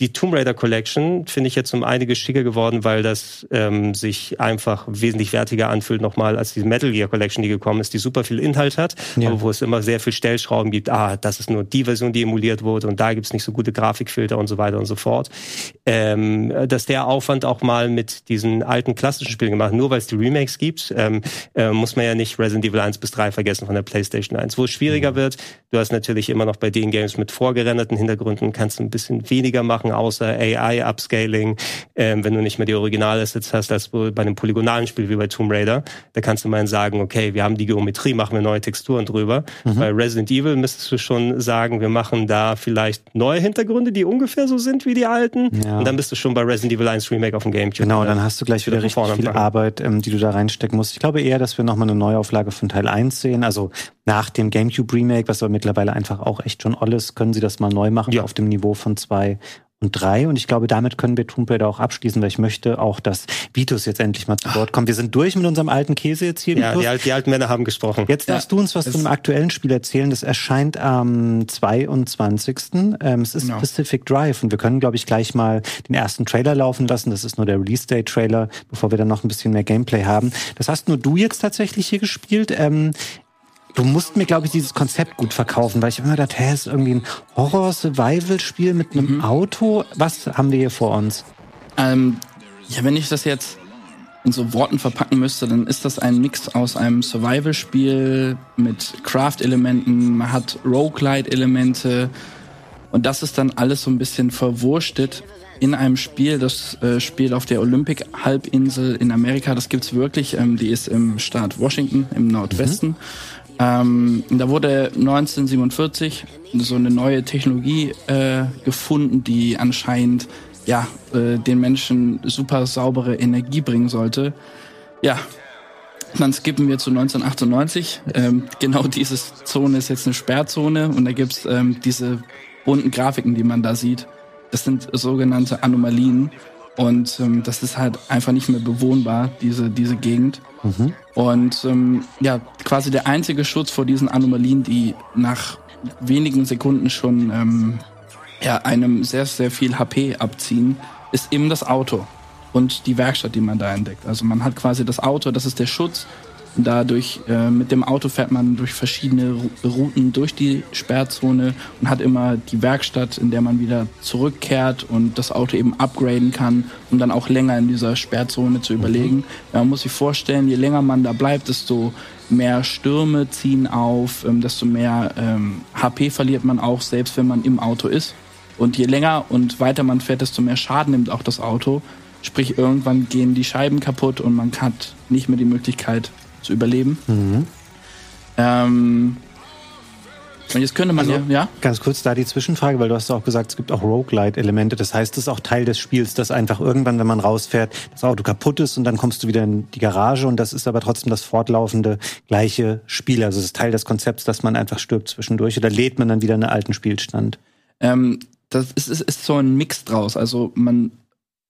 die Tomb Raider Collection finde ich jetzt um einiges schicker geworden, weil das ähm, sich einfach wesentlich wertiger anfühlt nochmal als die Metal Gear Collection, die gekommen ist, die super viel Inhalt hat, ja. aber wo es immer sehr viel Stellschrauben gibt. Ah, das ist nur die Version, die emuliert wurde und da gibt's nicht so gute Grafikfilter und so weiter und so fort. Ähm, dass der Aufwand auch mal mit diesen alten klassischen Spielen gemacht, nur weil es die Remakes gibt, ähm, äh, muss man ja nicht Resident Evil 1 bis 3 vergessen von der PlayStation 1. Wo es schwieriger mhm. wird, du hast natürlich immer noch bei den Games mit vorgerenderten Hintergründen, kannst du ein bisschen weniger machen machen, außer AI-Upscaling, ähm, wenn du nicht mehr die Originalassets hast, als bei einem polygonalen Spiel wie bei Tomb Raider. Da kannst du mal sagen, okay, wir haben die Geometrie, machen wir neue Texturen drüber. Mhm. Bei Resident Evil müsstest du schon sagen, wir machen da vielleicht neue Hintergründe, die ungefähr so sind wie die alten. Ja. Und dann bist du schon bei Resident Evil 1 Remake auf dem Gamecube. Genau, dann hast du gleich wieder, wieder richtig viel Arbeit, ähm, die du da reinstecken musst. Ich glaube eher, dass wir nochmal eine Neuauflage von Teil 1 sehen. Also nach dem GameCube Remake, was aber mittlerweile einfach auch echt schon alles, können sie das mal neu machen ja. auf dem Niveau von 2 und drei. Und ich glaube, damit können wir Tomb Raider auch abschließen, weil ich möchte auch, dass Vitus jetzt endlich mal zu Wort kommt. Wir sind durch mit unserem alten Käse jetzt hier. Ja, die, die, alten Männer haben gesprochen. Jetzt darfst ja, du uns was zum aktuellen Spiel erzählen. Das erscheint am 22. Ähm, es ist genau. Pacific Drive und wir können, glaube ich, gleich mal den ersten Trailer laufen lassen. Das ist nur der Release-Day-Trailer, bevor wir dann noch ein bisschen mehr Gameplay haben. Das hast nur du jetzt tatsächlich hier gespielt. Ähm, du musst mir, glaube ich, dieses Konzept gut verkaufen, weil ich immer gedacht, hä, ist irgendwie ein Horror-Survival-Spiel mit einem mhm. Auto. Was haben wir hier vor uns? Ähm, ja, wenn ich das jetzt in so Worten verpacken müsste, dann ist das ein Mix aus einem Survival-Spiel mit Craft-Elementen, man hat Roguelite-Elemente und das ist dann alles so ein bisschen verwurstet in einem Spiel, das äh, spielt auf der Olympic-Halbinsel in Amerika. Das gibt's wirklich. Ähm, die ist im Staat Washington im Nordwesten. Mhm. Ähm, da wurde 1947 so eine neue Technologie äh, gefunden, die anscheinend ja äh, den Menschen super saubere Energie bringen sollte. Ja, dann skippen wir zu 1998. Ähm, genau diese Zone ist jetzt eine Sperrzone und da gibt's ähm, diese bunten Grafiken, die man da sieht. Das sind sogenannte Anomalien und ähm, das ist halt einfach nicht mehr bewohnbar, diese, diese Gegend. Mhm. Und ähm, ja, quasi der einzige Schutz vor diesen Anomalien, die nach wenigen Sekunden schon ähm, ja, einem sehr, sehr viel HP abziehen, ist eben das Auto und die Werkstatt, die man da entdeckt. Also man hat quasi das Auto, das ist der Schutz Dadurch, äh, mit dem Auto fährt man durch verschiedene Routen durch die Sperrzone und hat immer die Werkstatt, in der man wieder zurückkehrt und das Auto eben upgraden kann, um dann auch länger in dieser Sperrzone zu überlegen. Mhm. Man muss sich vorstellen, je länger man da bleibt, desto mehr Stürme ziehen auf, ähm, desto mehr ähm, HP verliert man auch, selbst wenn man im Auto ist. Und je länger und weiter man fährt, desto mehr Schaden nimmt auch das Auto. Sprich, irgendwann gehen die Scheiben kaputt und man hat nicht mehr die Möglichkeit, zu überleben. Mhm. Ähm, Und jetzt könnte man also, ja, ja. Ganz kurz da die Zwischenfrage, weil du hast auch gesagt, es gibt auch Roguelite-Elemente. Das heißt, es ist auch Teil des Spiels, dass einfach irgendwann, wenn man rausfährt, das Auto kaputt ist und dann kommst du wieder in die Garage und das ist aber trotzdem das fortlaufende gleiche Spiel. Also es ist Teil des Konzepts, dass man einfach stirbt zwischendurch oder lädt man dann wieder einen alten Spielstand? Ähm, das ist, ist, ist so ein Mix draus. Also man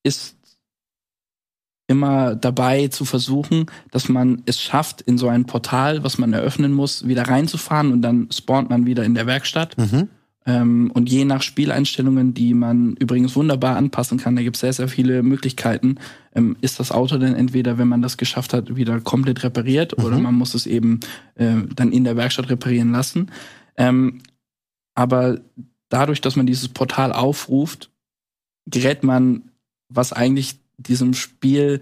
ist immer dabei zu versuchen, dass man es schafft, in so ein Portal, was man eröffnen muss, wieder reinzufahren und dann spawnt man wieder in der Werkstatt. Mhm. Ähm, und je nach Spieleinstellungen, die man übrigens wunderbar anpassen kann, da gibt es sehr, sehr viele Möglichkeiten, ähm, ist das Auto dann entweder, wenn man das geschafft hat, wieder komplett repariert mhm. oder man muss es eben äh, dann in der Werkstatt reparieren lassen. Ähm, aber dadurch, dass man dieses Portal aufruft, gerät man, was eigentlich diesem Spiel,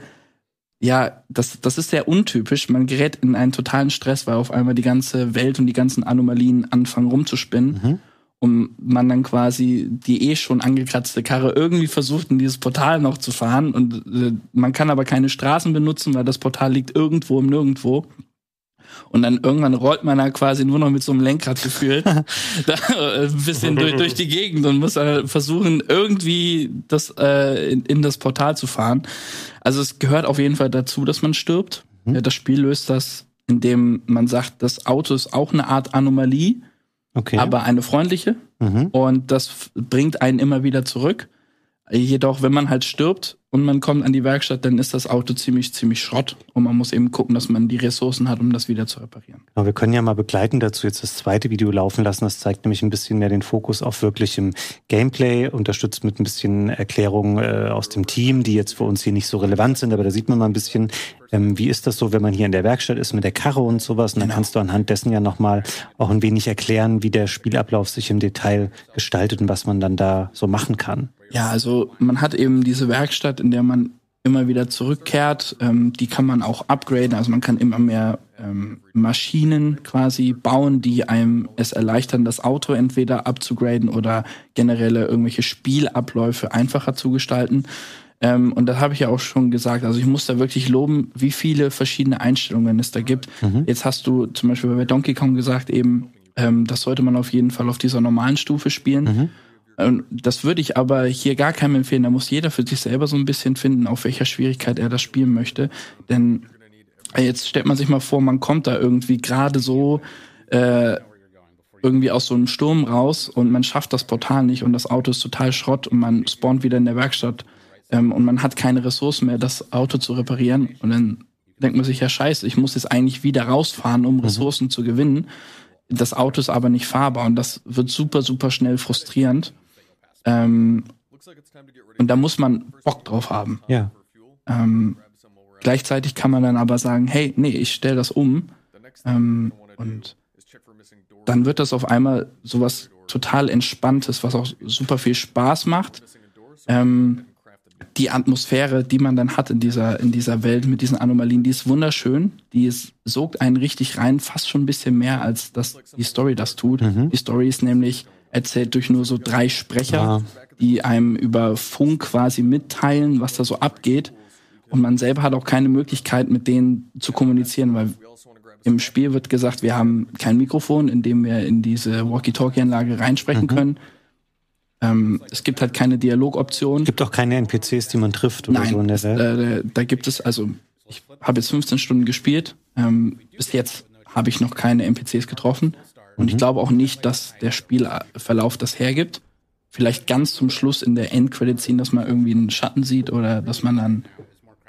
ja, das, das ist sehr untypisch. Man gerät in einen totalen Stress, weil auf einmal die ganze Welt und die ganzen Anomalien anfangen rumzuspinnen. Mhm. Und man dann quasi die eh schon angekratzte Karre irgendwie versucht, in dieses Portal noch zu fahren. Und äh, man kann aber keine Straßen benutzen, weil das Portal liegt irgendwo im Nirgendwo. Und dann irgendwann rollt man da quasi nur noch mit so einem Lenkrad gefühlt äh, ein bisschen durch, durch die Gegend und muss dann versuchen, irgendwie das äh, in, in das Portal zu fahren. Also es gehört auf jeden Fall dazu, dass man stirbt. Mhm. Das Spiel löst das, indem man sagt, das Auto ist auch eine Art Anomalie, okay. aber eine freundliche. Mhm. Und das bringt einen immer wieder zurück. Jedoch, wenn man halt stirbt und man kommt an die Werkstatt, dann ist das Auto ziemlich, ziemlich Schrott. Und man muss eben gucken, dass man die Ressourcen hat, um das wieder zu reparieren. Genau, wir können ja mal begleiten dazu jetzt das zweite Video laufen lassen. Das zeigt nämlich ein bisschen mehr den Fokus auf wirklich im Gameplay, unterstützt mit ein bisschen Erklärungen äh, aus dem Team, die jetzt für uns hier nicht so relevant sind. Aber da sieht man mal ein bisschen, ähm, wie ist das so, wenn man hier in der Werkstatt ist mit der Karre und sowas. Und dann genau. kannst du anhand dessen ja nochmal auch ein wenig erklären, wie der Spielablauf sich im Detail gestaltet und was man dann da so machen kann. Ja, also man hat eben diese Werkstatt, in der man immer wieder zurückkehrt. Ähm, die kann man auch upgraden, also man kann immer mehr ähm, Maschinen quasi bauen, die einem es erleichtern, das Auto entweder abzugraden oder generelle irgendwelche Spielabläufe einfacher zu gestalten. Ähm, und das habe ich ja auch schon gesagt. Also ich muss da wirklich loben, wie viele verschiedene Einstellungen es da gibt. Mhm. Jetzt hast du zum Beispiel bei Donkey Kong gesagt, eben, ähm, das sollte man auf jeden Fall auf dieser normalen Stufe spielen. Mhm. Das würde ich aber hier gar keinem empfehlen. Da muss jeder für sich selber so ein bisschen finden, auf welcher Schwierigkeit er das spielen möchte. Denn äh, jetzt stellt man sich mal vor, man kommt da irgendwie gerade so äh, irgendwie aus so einem Sturm raus und man schafft das Portal nicht und das Auto ist total Schrott und man spawnt wieder in der Werkstatt ähm, und man hat keine Ressourcen mehr, das Auto zu reparieren. Und dann denkt man sich, ja scheiße, ich muss jetzt eigentlich wieder rausfahren, um mhm. Ressourcen mhm. zu gewinnen. Das Auto ist aber nicht fahrbar und das wird super, super schnell frustrierend. Ähm, und da muss man Bock drauf haben. Ja. Ähm, gleichzeitig kann man dann aber sagen, hey, nee, ich stelle das um. Ähm, und dann wird das auf einmal sowas total Entspanntes, was auch super viel Spaß macht. Ähm, die Atmosphäre, die man dann hat in dieser, in dieser Welt mit diesen Anomalien, die ist wunderschön. Die ist, sogt einen richtig rein, fast schon ein bisschen mehr, als das die Story das tut. Mhm. Die Story ist nämlich erzählt durch nur so drei Sprecher, ja. die einem über Funk quasi mitteilen, was da so abgeht. Und man selber hat auch keine Möglichkeit, mit denen zu kommunizieren, weil im Spiel wird gesagt, wir haben kein Mikrofon, in dem wir in diese Walkie-Talkie-Anlage reinsprechen mhm. können. Ähm, es gibt halt keine Dialogoption. Es gibt auch keine NPCs, die man trifft oder Nein, so in der Welt. Äh, da gibt es, also ich habe jetzt 15 Stunden gespielt. Ähm, bis jetzt habe ich noch keine NPCs getroffen. Und mhm. ich glaube auch nicht, dass der Spielverlauf das hergibt. Vielleicht ganz zum Schluss in der Endcredit-Scene, dass man irgendwie einen Schatten sieht oder dass man dann,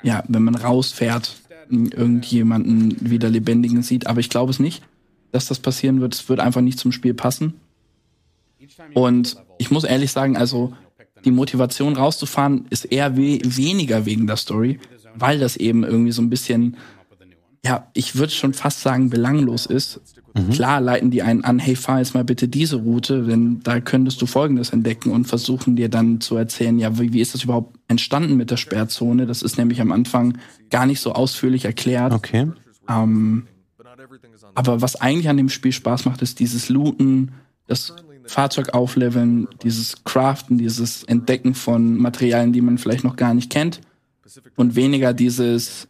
ja, wenn man rausfährt, irgendjemanden wieder lebendigen sieht. Aber ich glaube es nicht, dass das passieren wird. Es wird einfach nicht zum Spiel passen. Und ich muss ehrlich sagen, also die Motivation rauszufahren ist eher we weniger wegen der Story, weil das eben irgendwie so ein bisschen, ja, ich würde schon fast sagen, belanglos ist. Mhm. Klar leiten die einen an, hey, fahr jetzt mal bitte diese Route, denn da könntest du Folgendes entdecken und versuchen dir dann zu erzählen, ja, wie, wie ist das überhaupt entstanden mit der Sperrzone? Das ist nämlich am Anfang gar nicht so ausführlich erklärt. Okay. Ähm, aber was eigentlich an dem Spiel Spaß macht, ist dieses Looten, das Fahrzeug aufleveln, dieses Craften, dieses Entdecken von Materialien, die man vielleicht noch gar nicht kennt und weniger dieses,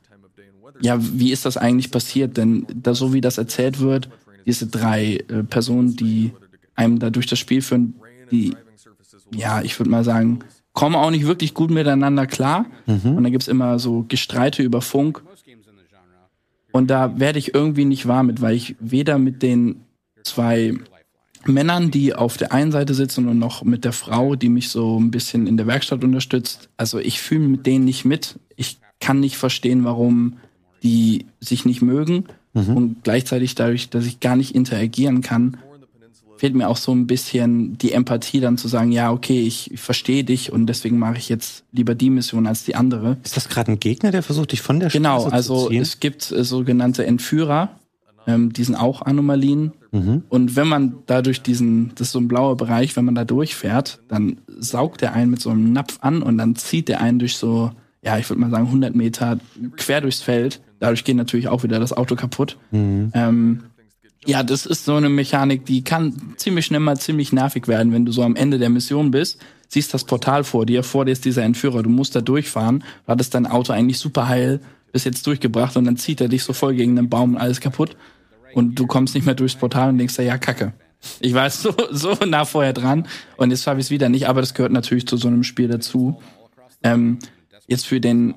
ja, wie ist das eigentlich passiert? Denn da so wie das erzählt wird, diese drei äh, Personen, die einem da durch das Spiel führen, die, ja, ich würde mal sagen, kommen auch nicht wirklich gut miteinander klar. Mhm. Und dann gibt's immer so Gestreite über Funk. Und da werde ich irgendwie nicht warm mit, weil ich weder mit den zwei Männern, die auf der einen Seite sitzen und noch mit der Frau, die mich so ein bisschen in der Werkstatt unterstützt. Also ich fühle mit denen nicht mit. Ich kann nicht verstehen, warum die sich nicht mögen. Mhm. Und gleichzeitig dadurch, dass ich gar nicht interagieren kann, fehlt mir auch so ein bisschen die Empathie dann zu sagen, ja, okay, ich, verstehe dich und deswegen mache ich jetzt lieber die Mission als die andere. Ist das gerade ein Gegner, der versucht, dich von der genau, Straße also zu ziehen? Genau, also es gibt äh, sogenannte Entführer, ähm, die sind auch Anomalien. Mhm. Und wenn man dadurch diesen, das ist so ein blauer Bereich, wenn man da durchfährt, dann saugt der einen mit so einem Napf an und dann zieht der einen durch so, ja, ich würde mal sagen 100 Meter quer durchs Feld. Dadurch geht natürlich auch wieder das Auto kaputt. Mhm. Ähm, ja, das ist so eine Mechanik, die kann ziemlich schnell mal ziemlich nervig werden, wenn du so am Ende der Mission bist, siehst das Portal vor dir, vor dir ist dieser Entführer, du musst da durchfahren, du hattest dein Auto eigentlich super heil bis jetzt durchgebracht und dann zieht er dich so voll gegen den Baum und alles kaputt und du kommst nicht mehr durchs Portal und denkst dir, ja, kacke. Ich war so, so nah vorher dran und jetzt schaffe ich es wieder nicht, aber das gehört natürlich zu so einem Spiel dazu. Ähm, jetzt für den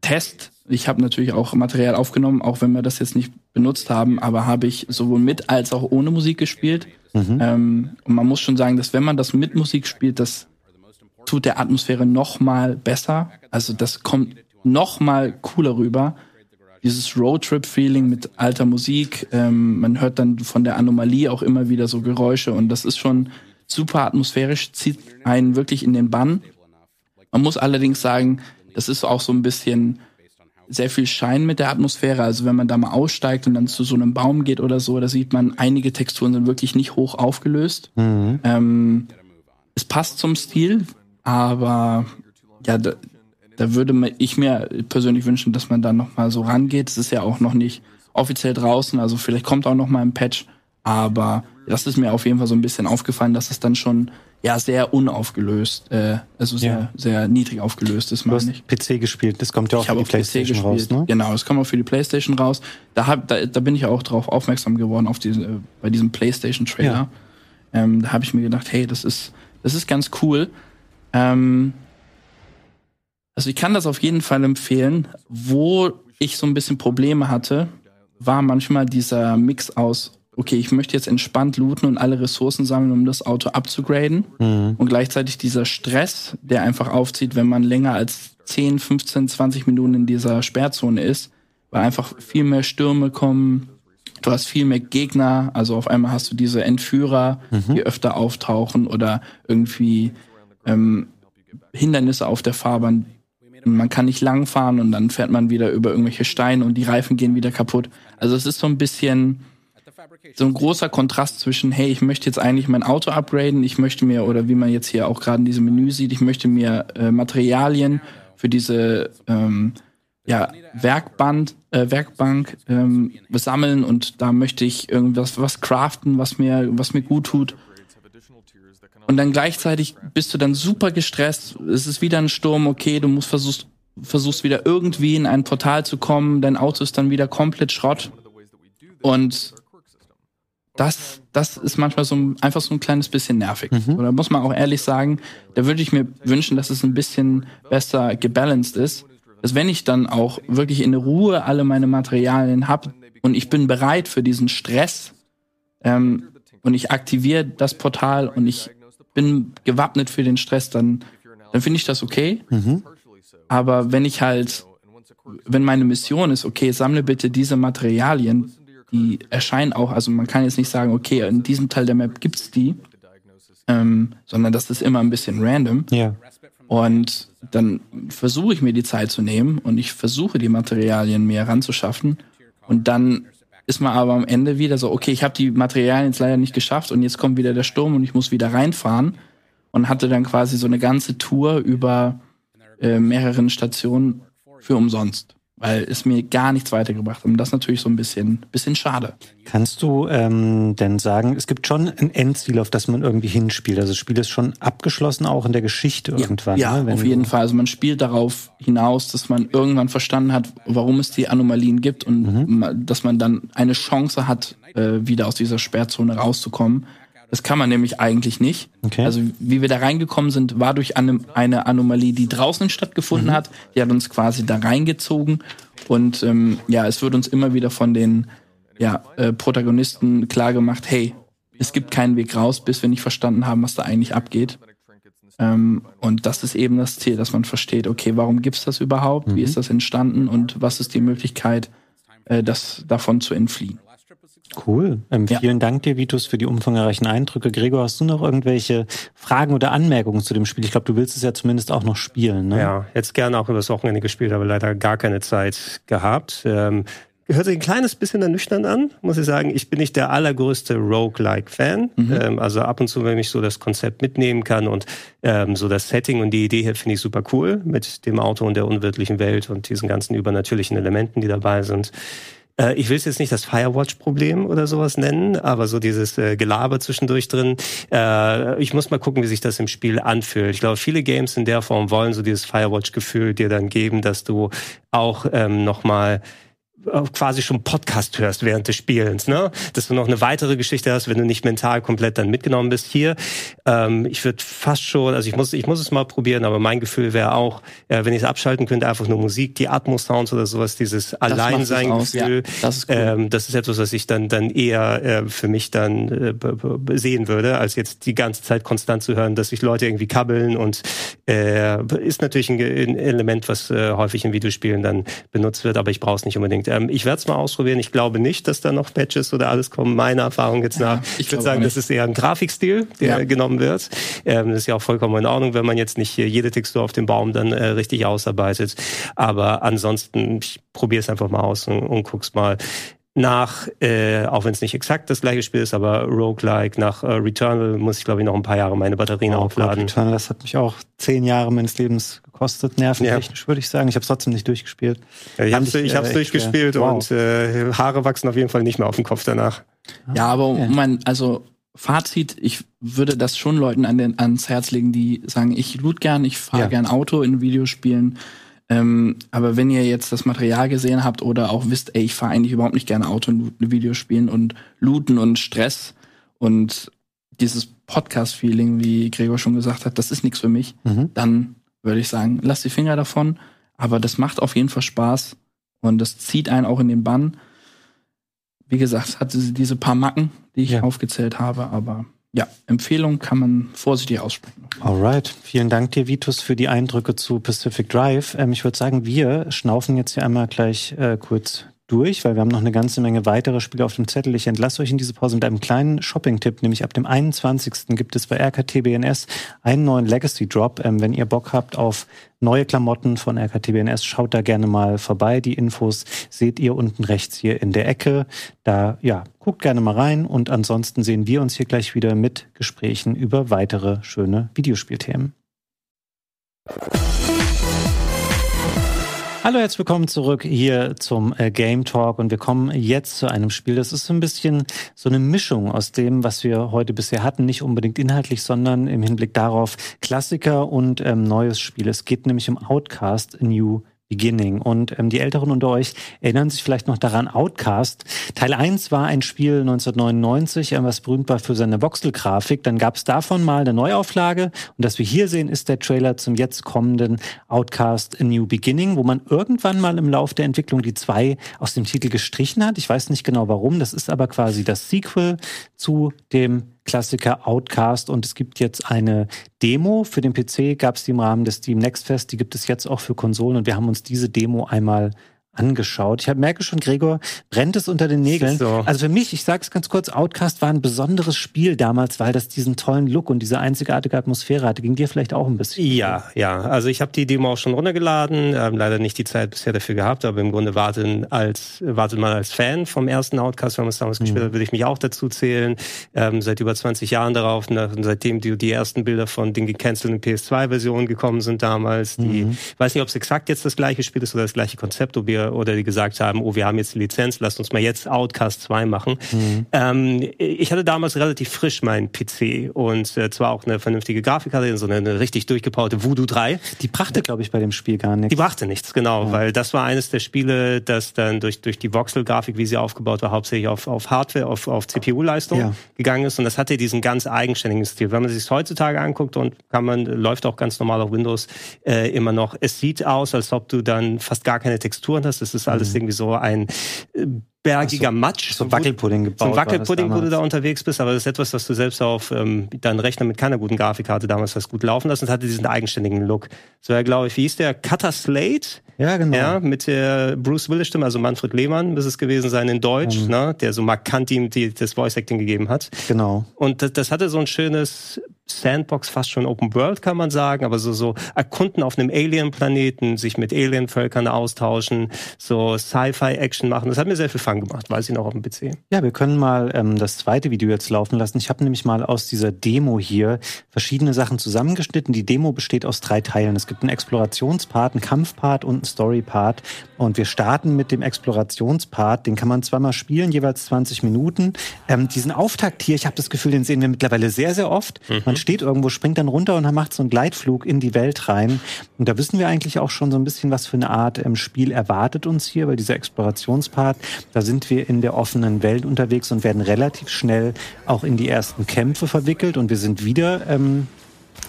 Test, ich habe natürlich auch Material aufgenommen, auch wenn wir das jetzt nicht benutzt haben, aber habe ich sowohl mit als auch ohne Musik gespielt. Mhm. Ähm, und man muss schon sagen, dass wenn man das mit Musik spielt, das tut der Atmosphäre noch mal besser. Also das kommt noch mal cooler rüber dieses Roadtrip-Feeling mit alter Musik. Ähm, man hört dann von der Anomalie auch immer wieder so Geräusche und das ist schon super atmosphärisch, zieht einen wirklich in den Bann. Man muss allerdings sagen, das ist auch so ein bisschen sehr viel Schein mit der Atmosphäre. Also wenn man da mal aussteigt und dann zu so einem Baum geht oder so, da sieht man, einige Texturen sind wirklich nicht hoch aufgelöst. Mhm. Ähm, es passt zum Stil, aber ja, da würde ich mir persönlich wünschen, dass man da nochmal so rangeht. Es ist ja auch noch nicht offiziell draußen, also vielleicht kommt auch nochmal ein Patch, aber das ist mir auf jeden Fall so ein bisschen aufgefallen, dass es dann schon ja sehr unaufgelöst, äh, also sehr ja. sehr niedrig aufgelöst ist, meine ich. PC gespielt, das kommt ja auch ich für die PlayStation raus, ne? Genau, das kommt auch für die PlayStation raus. Da hab, da, da bin ich auch drauf aufmerksam geworden auf diese äh, bei diesem PlayStation Trailer. Ja. Ähm, da habe ich mir gedacht, hey, das ist das ist ganz cool. Ähm, also ich kann das auf jeden Fall empfehlen. Wo ich so ein bisschen Probleme hatte, war manchmal dieser Mix aus, okay, ich möchte jetzt entspannt looten und alle Ressourcen sammeln, um das Auto abzugraden. Mhm. Und gleichzeitig dieser Stress, der einfach aufzieht, wenn man länger als 10, 15, 20 Minuten in dieser Sperrzone ist, weil einfach viel mehr Stürme kommen, du hast viel mehr Gegner, also auf einmal hast du diese Entführer, mhm. die öfter auftauchen oder irgendwie ähm, Hindernisse auf der Fahrbahn, man kann nicht langfahren und dann fährt man wieder über irgendwelche Steine und die Reifen gehen wieder kaputt. Also es ist so ein bisschen so ein großer Kontrast zwischen, hey, ich möchte jetzt eigentlich mein Auto upgraden, ich möchte mir, oder wie man jetzt hier auch gerade in diesem Menü sieht, ich möchte mir äh, Materialien für diese ähm, ja, Werkband, äh, Werkbank ähm, sammeln und da möchte ich irgendwas was craften, was mir, was mir gut tut. Und dann gleichzeitig bist du dann super gestresst. Es ist wieder ein Sturm, okay, du musst versuchst, versuchst wieder irgendwie in ein Portal zu kommen, dein Auto ist dann wieder komplett Schrott. Und das, das ist manchmal so ein, einfach so ein kleines bisschen nervig. Mhm. Oder muss man auch ehrlich sagen, da würde ich mir wünschen, dass es ein bisschen besser gebalanced ist. Dass wenn ich dann auch wirklich in Ruhe alle meine Materialien habe und ich bin bereit für diesen Stress ähm, und ich aktiviere das Portal und ich bin gewappnet für den Stress, dann, dann finde ich das okay. Mhm. Aber wenn ich halt, wenn meine Mission ist, okay, sammle bitte diese Materialien, die erscheinen auch, also man kann jetzt nicht sagen, okay, in diesem Teil der Map gibt's die, ähm, sondern das ist immer ein bisschen random. Ja. Und dann versuche ich mir die Zeit zu nehmen und ich versuche die Materialien mir ranzuschaffen und dann ist man aber am Ende wieder so, okay, ich habe die Materialien jetzt leider nicht geschafft und jetzt kommt wieder der Sturm und ich muss wieder reinfahren und hatte dann quasi so eine ganze Tour über äh, mehreren Stationen für umsonst weil es mir gar nichts weitergebracht hat. Und das ist natürlich so ein bisschen, bisschen schade. Kannst du ähm, denn sagen, es gibt schon ein Endziel, auf das man irgendwie hinspielt? Also das Spiel ist schon abgeschlossen, auch in der Geschichte ja, irgendwann. Ja, ne? auf jeden Fall. Also man spielt darauf hinaus, dass man irgendwann verstanden hat, warum es die Anomalien gibt und mhm. dass man dann eine Chance hat, äh, wieder aus dieser Sperrzone rauszukommen. Das kann man nämlich eigentlich nicht. Okay. Also wie wir da reingekommen sind, war durch eine, Anomalie, die draußen stattgefunden Mhm. hat. Die hat uns quasi da reingezogen. Und ähm, ja, es wird uns immer wieder von den ja, äh, Protagonisten klar gemacht, hey, es gibt keinen Weg raus, bis wir nicht verstanden haben, was da eigentlich abgeht. Ähm, und das ist eben das Ziel, dass man versteht, okay, warum gibt's das überhaupt? Mhm. Wie ist das entstanden und was ist die Möglichkeit, äh, das davon zu entfliehen? Cool. Ähm, Ja. Vielen Dank dir, Vitus, für die umfangreichen Eindrücke. Gregor, hast du noch irgendwelche Fragen oder Anmerkungen zu dem Spiel? Ich glaube, du willst es ja zumindest auch noch spielen. Ne? Ja, jetzt gerne auch übers Wochenende gespielt, aber leider gar keine Zeit gehabt. Ähm, hört sich ein kleines bisschen ernüchternd an, muss ich sagen. Ich bin nicht der allergrößte Roguelike-Fan. Ähm, also ab und zu, wenn ich so das Konzept mitnehmen kann und ähm, so das Setting und die Idee hier finde ich super cool mit dem Auto und der unwirtlichen Welt und diesen ganzen übernatürlichen Elementen, die dabei sind. Äh, ich will es jetzt nicht das Firewatch-Problem oder sowas nennen, aber so dieses äh, Gelaber zwischendurch drin. Äh, ich muss mal gucken, wie sich das im Spiel anfühlt. Ich glaube, viele Games in der Form wollen so dieses Firewatch-Gefühl dir dann geben, dass du auch ähm, nochmal quasi schon Podcast hörst während des Spielens, ne? Dass du noch eine weitere Geschichte hast, wenn du nicht mental komplett dann mitgenommen bist. Hier, ähm, ich würde fast schon, also ich muss, ich muss es mal probieren, aber mein Gefühl wäre auch, äh, wenn ich es abschalten könnte, einfach nur Musik, die Atmos-Sounds oder sowas, dieses Alleinsein-Gefühl. ja. Das ist cool. ähm, das ist etwas, was ich dann dann eher äh, für mich dann äh, sehen würde, als jetzt die ganze Zeit konstant zu hören, dass sich Leute irgendwie kabbeln und äh, ist natürlich ein, ein Element, was äh, häufig in Videospielen dann benutzt wird, aber ich brauche es nicht unbedingt. Ähm, ich werde es mal ausprobieren. Ich glaube nicht, dass da noch Patches oder alles kommen. Meiner Erfahrung jetzt nach. ich Ich, würde sagen, das ist eher ein Grafikstil, der Ja. genommen wird. Ähm, das ist ja auch vollkommen in Ordnung, wenn man jetzt nicht jede Textur auf dem Baum dann äh, richtig ausarbeitet. Aber ansonsten, ich probiere es einfach mal aus und, und guck's mal nach, äh, auch wenn es nicht exakt das gleiche Spiel ist, aber Roguelike, nach äh, Returnal muss ich, glaube ich, noch ein paar Jahre meine Batterien Oh, aufladen. Returnal, das hat mich auch zehn Jahre meines Lebens gekostet, nerventechnisch, würde ich sagen. Ich habe es trotzdem nicht durchgespielt. Ja, ich habe ich, ich, hab's äh, echt durchgespielt. Wow. und äh, Haare wachsen auf jeden Fall nicht mehr auf dem Kopf danach. Ja, aber okay. mein, also Fazit, ich würde das schon Leuten an den, ans Herz legen, die sagen, ich loot gern, ich fahre Ja. gern Auto in Videospielen. Ähm, aber wenn ihr jetzt das Material gesehen habt oder auch wisst, ey, ich fahre eigentlich überhaupt nicht gerne Auto in Videospielen und looten und Stress und dieses Podcast-Feeling, wie Gregor schon gesagt hat, das ist nichts für mich, Mhm. dann würde ich sagen, lasst die Finger davon. Aber das macht auf jeden Fall Spaß und das zieht einen auch in den Bann. Wie gesagt, es hatte diese paar Macken, die ich Ja. aufgezählt habe, aber ja, Empfehlung kann man vorsichtig aussprechen. Alright, vielen Dank dir, Vitus, für die Eindrücke zu Pacific Drive. Ähm, ich würde sagen, wir schnaufen jetzt hier einmal gleich äh, kurz durch, weil wir haben noch eine ganze Menge weitere Spiele auf dem Zettel. Ich entlasse euch in diese Pause mit einem kleinen Shopping-Tipp, nämlich ab dem 21. gibt es bei RKTBNS einen neuen Legacy-Drop. Ähm, wenn ihr Bock habt auf neue Klamotten von RKTBNS, schaut da gerne mal vorbei. Die Infos seht ihr unten rechts hier in der Ecke. Da, ja, guckt gerne mal rein und ansonsten sehen wir uns hier gleich wieder mit Gesprächen über weitere schöne Videospielthemen. Hallo, herzlich willkommen zurück hier zum äh, Game Talk und wir kommen jetzt zu einem Spiel. Das ist so ein bisschen so eine Mischung aus dem, was wir heute bisher hatten, nicht unbedingt inhaltlich, sondern im Hinblick darauf Klassiker und ähm, neues Spiel. Es geht nämlich um Outcast New Beginning. Und ähm, die Älteren unter euch erinnern sich vielleicht noch daran, Outcast. Teil 1 war ein Spiel 1999, äh, was berühmt war für seine Voxel-Grafik. Dann gab es davon mal eine Neuauflage. Und das wir hier sehen, ist der Trailer zum jetzt kommenden Outcast A New Beginning, wo man irgendwann mal im Lauf der Entwicklung die zwei aus dem Titel gestrichen hat. Ich weiß nicht genau warum. Das ist aber quasi das Sequel zu dem Klassiker Outcast und es gibt jetzt eine Demo für den PC, gab es die im Rahmen des Steam Next Fest, die gibt es jetzt auch für Konsolen und wir haben uns diese Demo einmal angeschaut. Ich merke schon, Gregor, brennt es unter den Nägeln. So. Also für mich, ich sage es ganz kurz, Outcast war ein besonderes Spiel damals, weil das diesen tollen Look und diese einzigartige Atmosphäre hatte. Ging dir vielleicht auch ein bisschen? Ja, ja. Also ich habe die Demo auch schon runtergeladen, ähm, leider nicht die Zeit bisher dafür gehabt, aber im Grunde warten als wartet man als Fan vom ersten Outcast, wenn man es damals gespielt hat, würde ich mich auch dazu zählen. Ähm, seit über 20 Jahren darauf, nach, seitdem die, die ersten Bilder von den gecancelten PS2-Versionen gekommen sind damals. Die, ich weiß nicht, ob es exakt jetzt das gleiche Spiel ist oder das gleiche Konzept, ob ihr wir oder die gesagt haben, oh, wir haben jetzt die Lizenz, lasst uns mal jetzt Outcast 2 machen. Mhm. Ähm, ich hatte damals relativ frisch meinen PC und äh, zwar auch eine vernünftige Grafikkarte, so eine, eine richtig durchgebaute Voodoo 3. Die brachte, glaube ich, bei dem Spiel gar nichts. Die brachte nichts, genau, ja. weil das war eines der Spiele, das dann durch, durch die Voxel-Grafik, wie sie aufgebaut war, hauptsächlich auf, auf Hardware, auf, auf CPU-Leistung ja. gegangen ist und das hatte diesen ganz eigenständigen Stil. Wenn man sich heutzutage anguckt und kann man, läuft auch ganz normal auf Windows äh, immer noch, es sieht aus, als ob du dann fast gar keine Texturen hast. Es ist alles mhm. irgendwie so ein äh, bergiger so, Matsch. So Wackelpudding gebaut. So Wackelpudding, wo du da unterwegs bist, aber das ist etwas, was du selbst auf ähm, deinen Rechner mit keiner guten Grafikkarte damals hast gut laufen lassen. Es hatte diesen eigenständigen Look. So, ja, glaube ich, wie hieß der? Cutter Slate? Ja, genau. Ja, mit der Bruce Willis Stimme, also Manfred Lehmann, muss es gewesen sein in Deutsch, mhm. ne, der so markant ihm die, das Voice Acting gegeben hat. Genau. Und das, das hatte so ein schönes Sandbox, fast schon Open World, kann man sagen, aber so, so erkunden auf einem Alien-Planeten, sich mit Alien-Völkern austauschen, so Sci-Fi-Action machen. Das hat mir sehr viel Fun gemacht, weiß ich noch auf dem PC. Ja, wir können mal ähm, das zweite Video jetzt laufen lassen. Ich habe nämlich mal aus dieser Demo hier verschiedene Sachen zusammengeschnitten. Die Demo besteht aus drei Teilen. Es gibt einen Explorationspart, einen Kampfpart und einen Storypart. Und wir starten mit dem Explorationspart. Den kann man zweimal spielen, jeweils 20 Minuten. Ähm, diesen Auftakt hier, ich habe das Gefühl, den sehen wir mittlerweile sehr, sehr oft. Mhm. Man steht irgendwo, springt dann runter und macht so einen Gleitflug in die Welt rein. Und da wissen wir eigentlich auch schon so ein bisschen, was für eine Art ähm, Spiel erwartet uns hier, weil dieser Explorationspart, da sind wir in der offenen Welt unterwegs und werden relativ schnell auch in die ersten Kämpfe verwickelt. Und wir sind wieder ähm,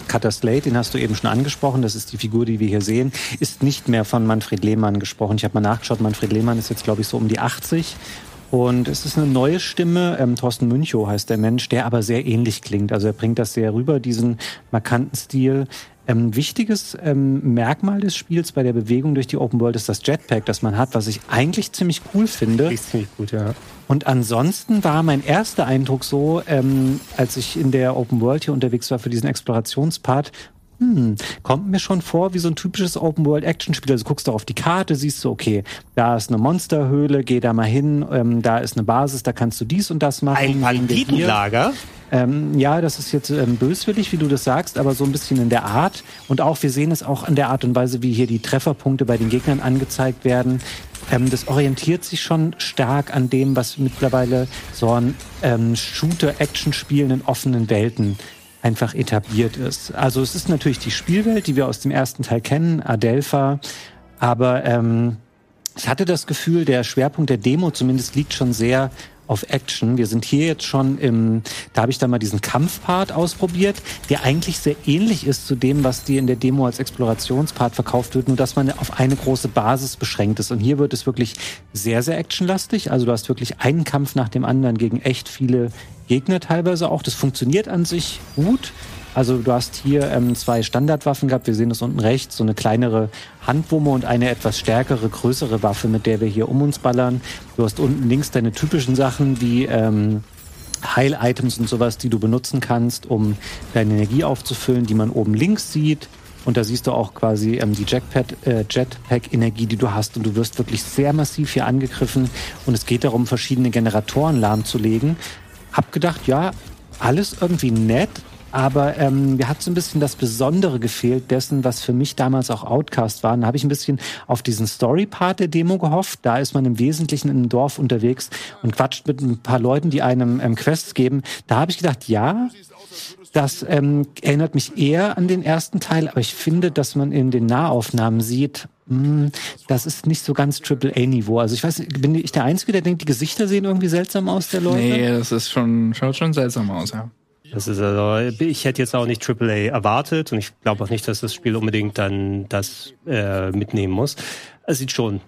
Cutter Slate, den hast du eben schon angesprochen, das ist die Figur, die wir hier sehen, ist nicht mehr von Manfred Lehmann gesprochen. Ich habe mal nachgeschaut, Manfred Lehmann ist jetzt, glaube ich, so um die 80 und es ist eine neue Stimme. Ähm, Thorsten Münchow heißt der Mensch, der aber sehr ähnlich klingt. Also er bringt das sehr rüber, diesen markanten Stil. Ähm, wichtiges ähm, Merkmal des Spiels bei der Bewegung durch die Open World ist das Jetpack, das man hat, was ich eigentlich ziemlich cool finde. Ist ziemlich gut, ja. Und ansonsten war mein erster Eindruck so, ähm, als ich in der Open World hier unterwegs war für diesen Explorationspart, hm, kommt mir schon vor wie so ein typisches Open-World-Action-Spiel. Also guckst du auf die Karte, siehst du, okay, da ist eine Monsterhöhle, geh da mal hin, ähm, da ist eine Basis, da kannst du dies und das machen. Ein Banditenlager? Ähm, ja, das ist jetzt ähm, böswillig, wie du das sagst, aber so ein bisschen in der Art. Und auch, wir sehen es auch an der Art und Weise, wie hier die Trefferpunkte bei den Gegnern angezeigt werden. Ähm, das orientiert sich schon stark an dem, was mittlerweile so ein ähm, Shooter-Action-Spiel in offenen Welten einfach etabliert ist. Also es ist natürlich die Spielwelt, die wir aus dem ersten Teil kennen, Adelpha, aber ähm, ich hatte das Gefühl, der Schwerpunkt der Demo zumindest liegt schon sehr auf Action. Wir sind hier jetzt schon im, da habe ich dann mal diesen Kampfpart ausprobiert, der eigentlich sehr ähnlich ist zu dem, was dir in der Demo als Explorationspart verkauft wird, nur dass man auf eine große Basis beschränkt ist. Und hier wird es wirklich sehr, sehr actionlastig. Also du hast wirklich einen Kampf nach dem anderen gegen echt viele Gegner teilweise auch. Das funktioniert an sich gut. Also du hast hier ähm, zwei Standardwaffen gehabt. Wir sehen das unten rechts, so eine kleinere Handwumme und eine etwas stärkere, größere Waffe, mit der wir hier um uns ballern. Du hast unten links deine typischen Sachen wie ähm, Heil-Items und sowas, die du benutzen kannst, um deine Energie aufzufüllen, die man oben links sieht. Und da siehst du auch quasi ähm, die äh, Jetpack-Energie, die du hast. Und du wirst wirklich sehr massiv hier angegriffen. Und es geht darum, verschiedene Generatoren lahmzulegen. Hab gedacht, ja, alles irgendwie nett, aber ähm, mir hat so ein bisschen das Besondere gefehlt dessen, was für mich damals auch Outcast war. Da habe ich ein bisschen auf diesen Story-Part der Demo gehofft. Da ist man im Wesentlichen einem Dorf unterwegs und quatscht mit ein paar Leuten, die einem ähm, Quests geben. Da habe ich gedacht, ja, das ähm, erinnert mich eher an den ersten Teil, aber ich finde, dass man in den Nahaufnahmen sieht, mh, hm, das ist nicht so ganz Triple-A-Niveau. Also ich weiß, bin ich der Einzige, der denkt, die Gesichter sehen irgendwie seltsam aus, der Leute? Nee, das ist schon, schaut schon seltsam aus, ja. Das ist also, ich hätte jetzt auch nicht AAA erwartet und ich glaube auch nicht, dass das Spiel unbedingt dann das äh, mitnehmen muss. Es sieht schon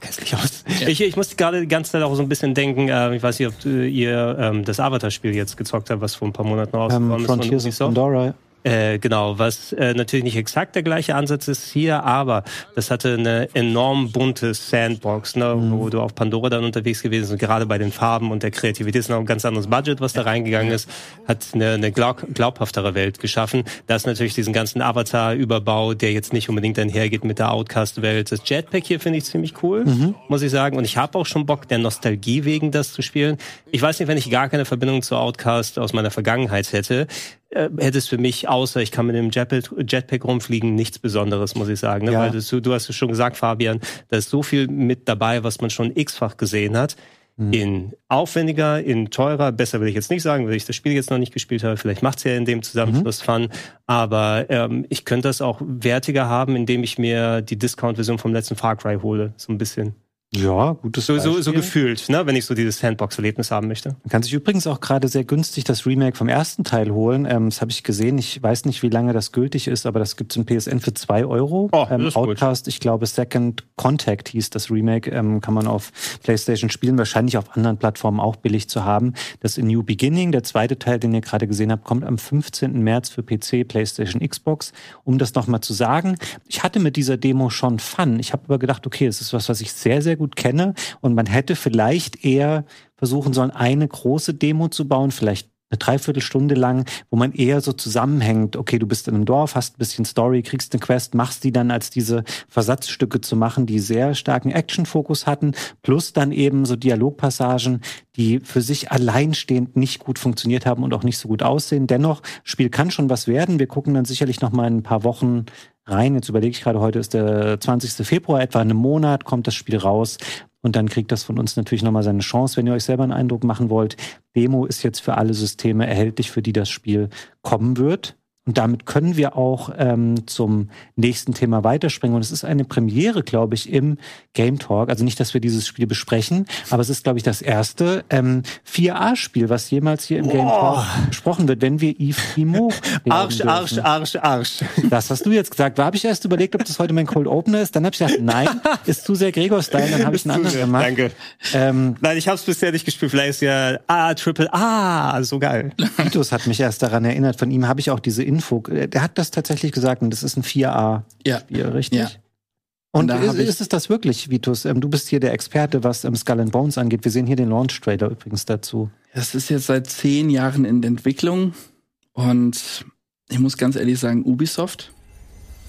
hässlich aus. Ja. Ich, ich musste gerade die ganze Zeit auch so ein bisschen denken, äh, ich weiß nicht, ob äh, ihr ähm, das Avatar-Spiel jetzt gezockt habt, was vor ein paar Monaten rausgekommen um, ist. Frontiers of Pandora. Äh, genau, was äh, natürlich nicht exakt der gleiche Ansatz ist hier, aber das hatte eine enorm bunte Sandbox, ne, mhm. wo du auf Pandora dann unterwegs gewesen bist, gerade bei den Farben und der Kreativität ist noch ein ganz anderes Budget, was da reingegangen ist, hat eine, eine glaub, glaubhaftere Welt geschaffen. Da ist natürlich diesen ganzen Avatar-Überbau, der jetzt nicht unbedingt einhergeht mit der Outcast-Welt. Das Jetpack hier finde ich ziemlich cool, mhm. muss ich sagen. Und ich habe auch schon Bock, der Nostalgie wegen das zu spielen. Ich weiß nicht, wenn ich gar keine Verbindung zu Outcast aus meiner Vergangenheit hätte, äh, hätte es für mich, außer ich kann mit dem Jetpack, Jetpack rumfliegen, nichts Besonderes, muss ich sagen. Ne? Ja. Weil du, du hast es schon gesagt, Fabian, da ist so viel mit dabei, was man schon x-fach gesehen hat. Mhm. In aufwendiger, in teurer, besser will ich jetzt nicht sagen, weil ich das Spiel jetzt noch nicht gespielt habe. Vielleicht macht es ja in dem Zusammenschluss mhm. Fun. Aber ähm, ich könnte das auch wertiger haben, indem ich mir die Discount-Version vom letzten Far Cry hole. So ein bisschen. Ja, gutes so, so, so gefühlt, ne, wenn ich so dieses Sandbox-Erlebnis haben möchte. Man kann sich übrigens auch gerade sehr günstig das Remake vom ersten Teil holen. Ähm, das habe ich gesehen. Ich weiß nicht, wie lange das gültig ist, aber das gibt es im PSN für zwei Euro. Oh, ähm, Outcast, gut. ich glaube, Second Contact hieß das Remake. Ähm, kann man auf PlayStation spielen, wahrscheinlich auf anderen Plattformen auch billig zu haben. Das in New Beginning, der zweite Teil, den ihr gerade gesehen habt, kommt am 15. März für PC, PlayStation, Xbox. Um das nochmal zu sagen, ich hatte mit dieser Demo schon Fun. Ich habe aber gedacht, okay, es ist was, was ich sehr, sehr gut kenne. Und man hätte vielleicht eher versuchen sollen, eine große Demo zu bauen, vielleicht eine Dreiviertelstunde lang, wo man eher so zusammenhängt, okay, du bist in einem Dorf, hast ein bisschen Story, kriegst eine Quest, machst die dann als diese Versatzstücke zu machen, die sehr starken Action-Fokus hatten, plus dann eben so Dialogpassagen, die für sich alleinstehend nicht gut funktioniert haben und auch nicht so gut aussehen. Dennoch, Spiel kann schon was werden. Wir gucken dann sicherlich noch mal in ein paar Wochen rein. Jetzt überlege ich gerade, heute ist der 20. Februar, etwa in einem Monat kommt das Spiel raus. Und dann kriegt das von uns natürlich nochmal seine Chance, wenn ihr euch selber einen Eindruck machen wollt. Demo ist jetzt für alle Systeme erhältlich, für die das Spiel kommen wird. Und damit können wir auch ähm, zum nächsten Thema weiterspringen. Und es ist eine Premiere, glaube ich, im Game Talk. Also nicht, dass wir dieses Spiel besprechen, aber es ist, glaube ich, das erste ähm, 4A-Spiel, was jemals hier im Game Talk besprochen wird, wenn wir Yves Primo Arsch, dürfen. Arsch, Arsch, Arsch. Das hast du jetzt gesagt. Da habe ich erst überlegt, ob das heute mein Cold Opener ist. Dann habe ich gedacht, nein, ist zu sehr Gregor-Style. Dann habe ich einen anderen gemacht. Danke. Ähm, nein, ich habe es bisher nicht gespielt. Vielleicht ist ja A, Triple A, so geil. Vitus hat mich erst daran erinnert. Von ihm habe ich auch diese Info. Der hat das tatsächlich gesagt und das ist ein 4A-Spiel, ja. richtig? Ja. Und da ist, ist, es das wirklich, Vitus? Ähm, du bist hier der Experte, was ähm, Skull and Bones angeht. Wir sehen hier den Launch-Trailer übrigens dazu. Das ist jetzt seit zehn Jahren in Entwicklung und ich muss ganz ehrlich sagen, Ubisoft,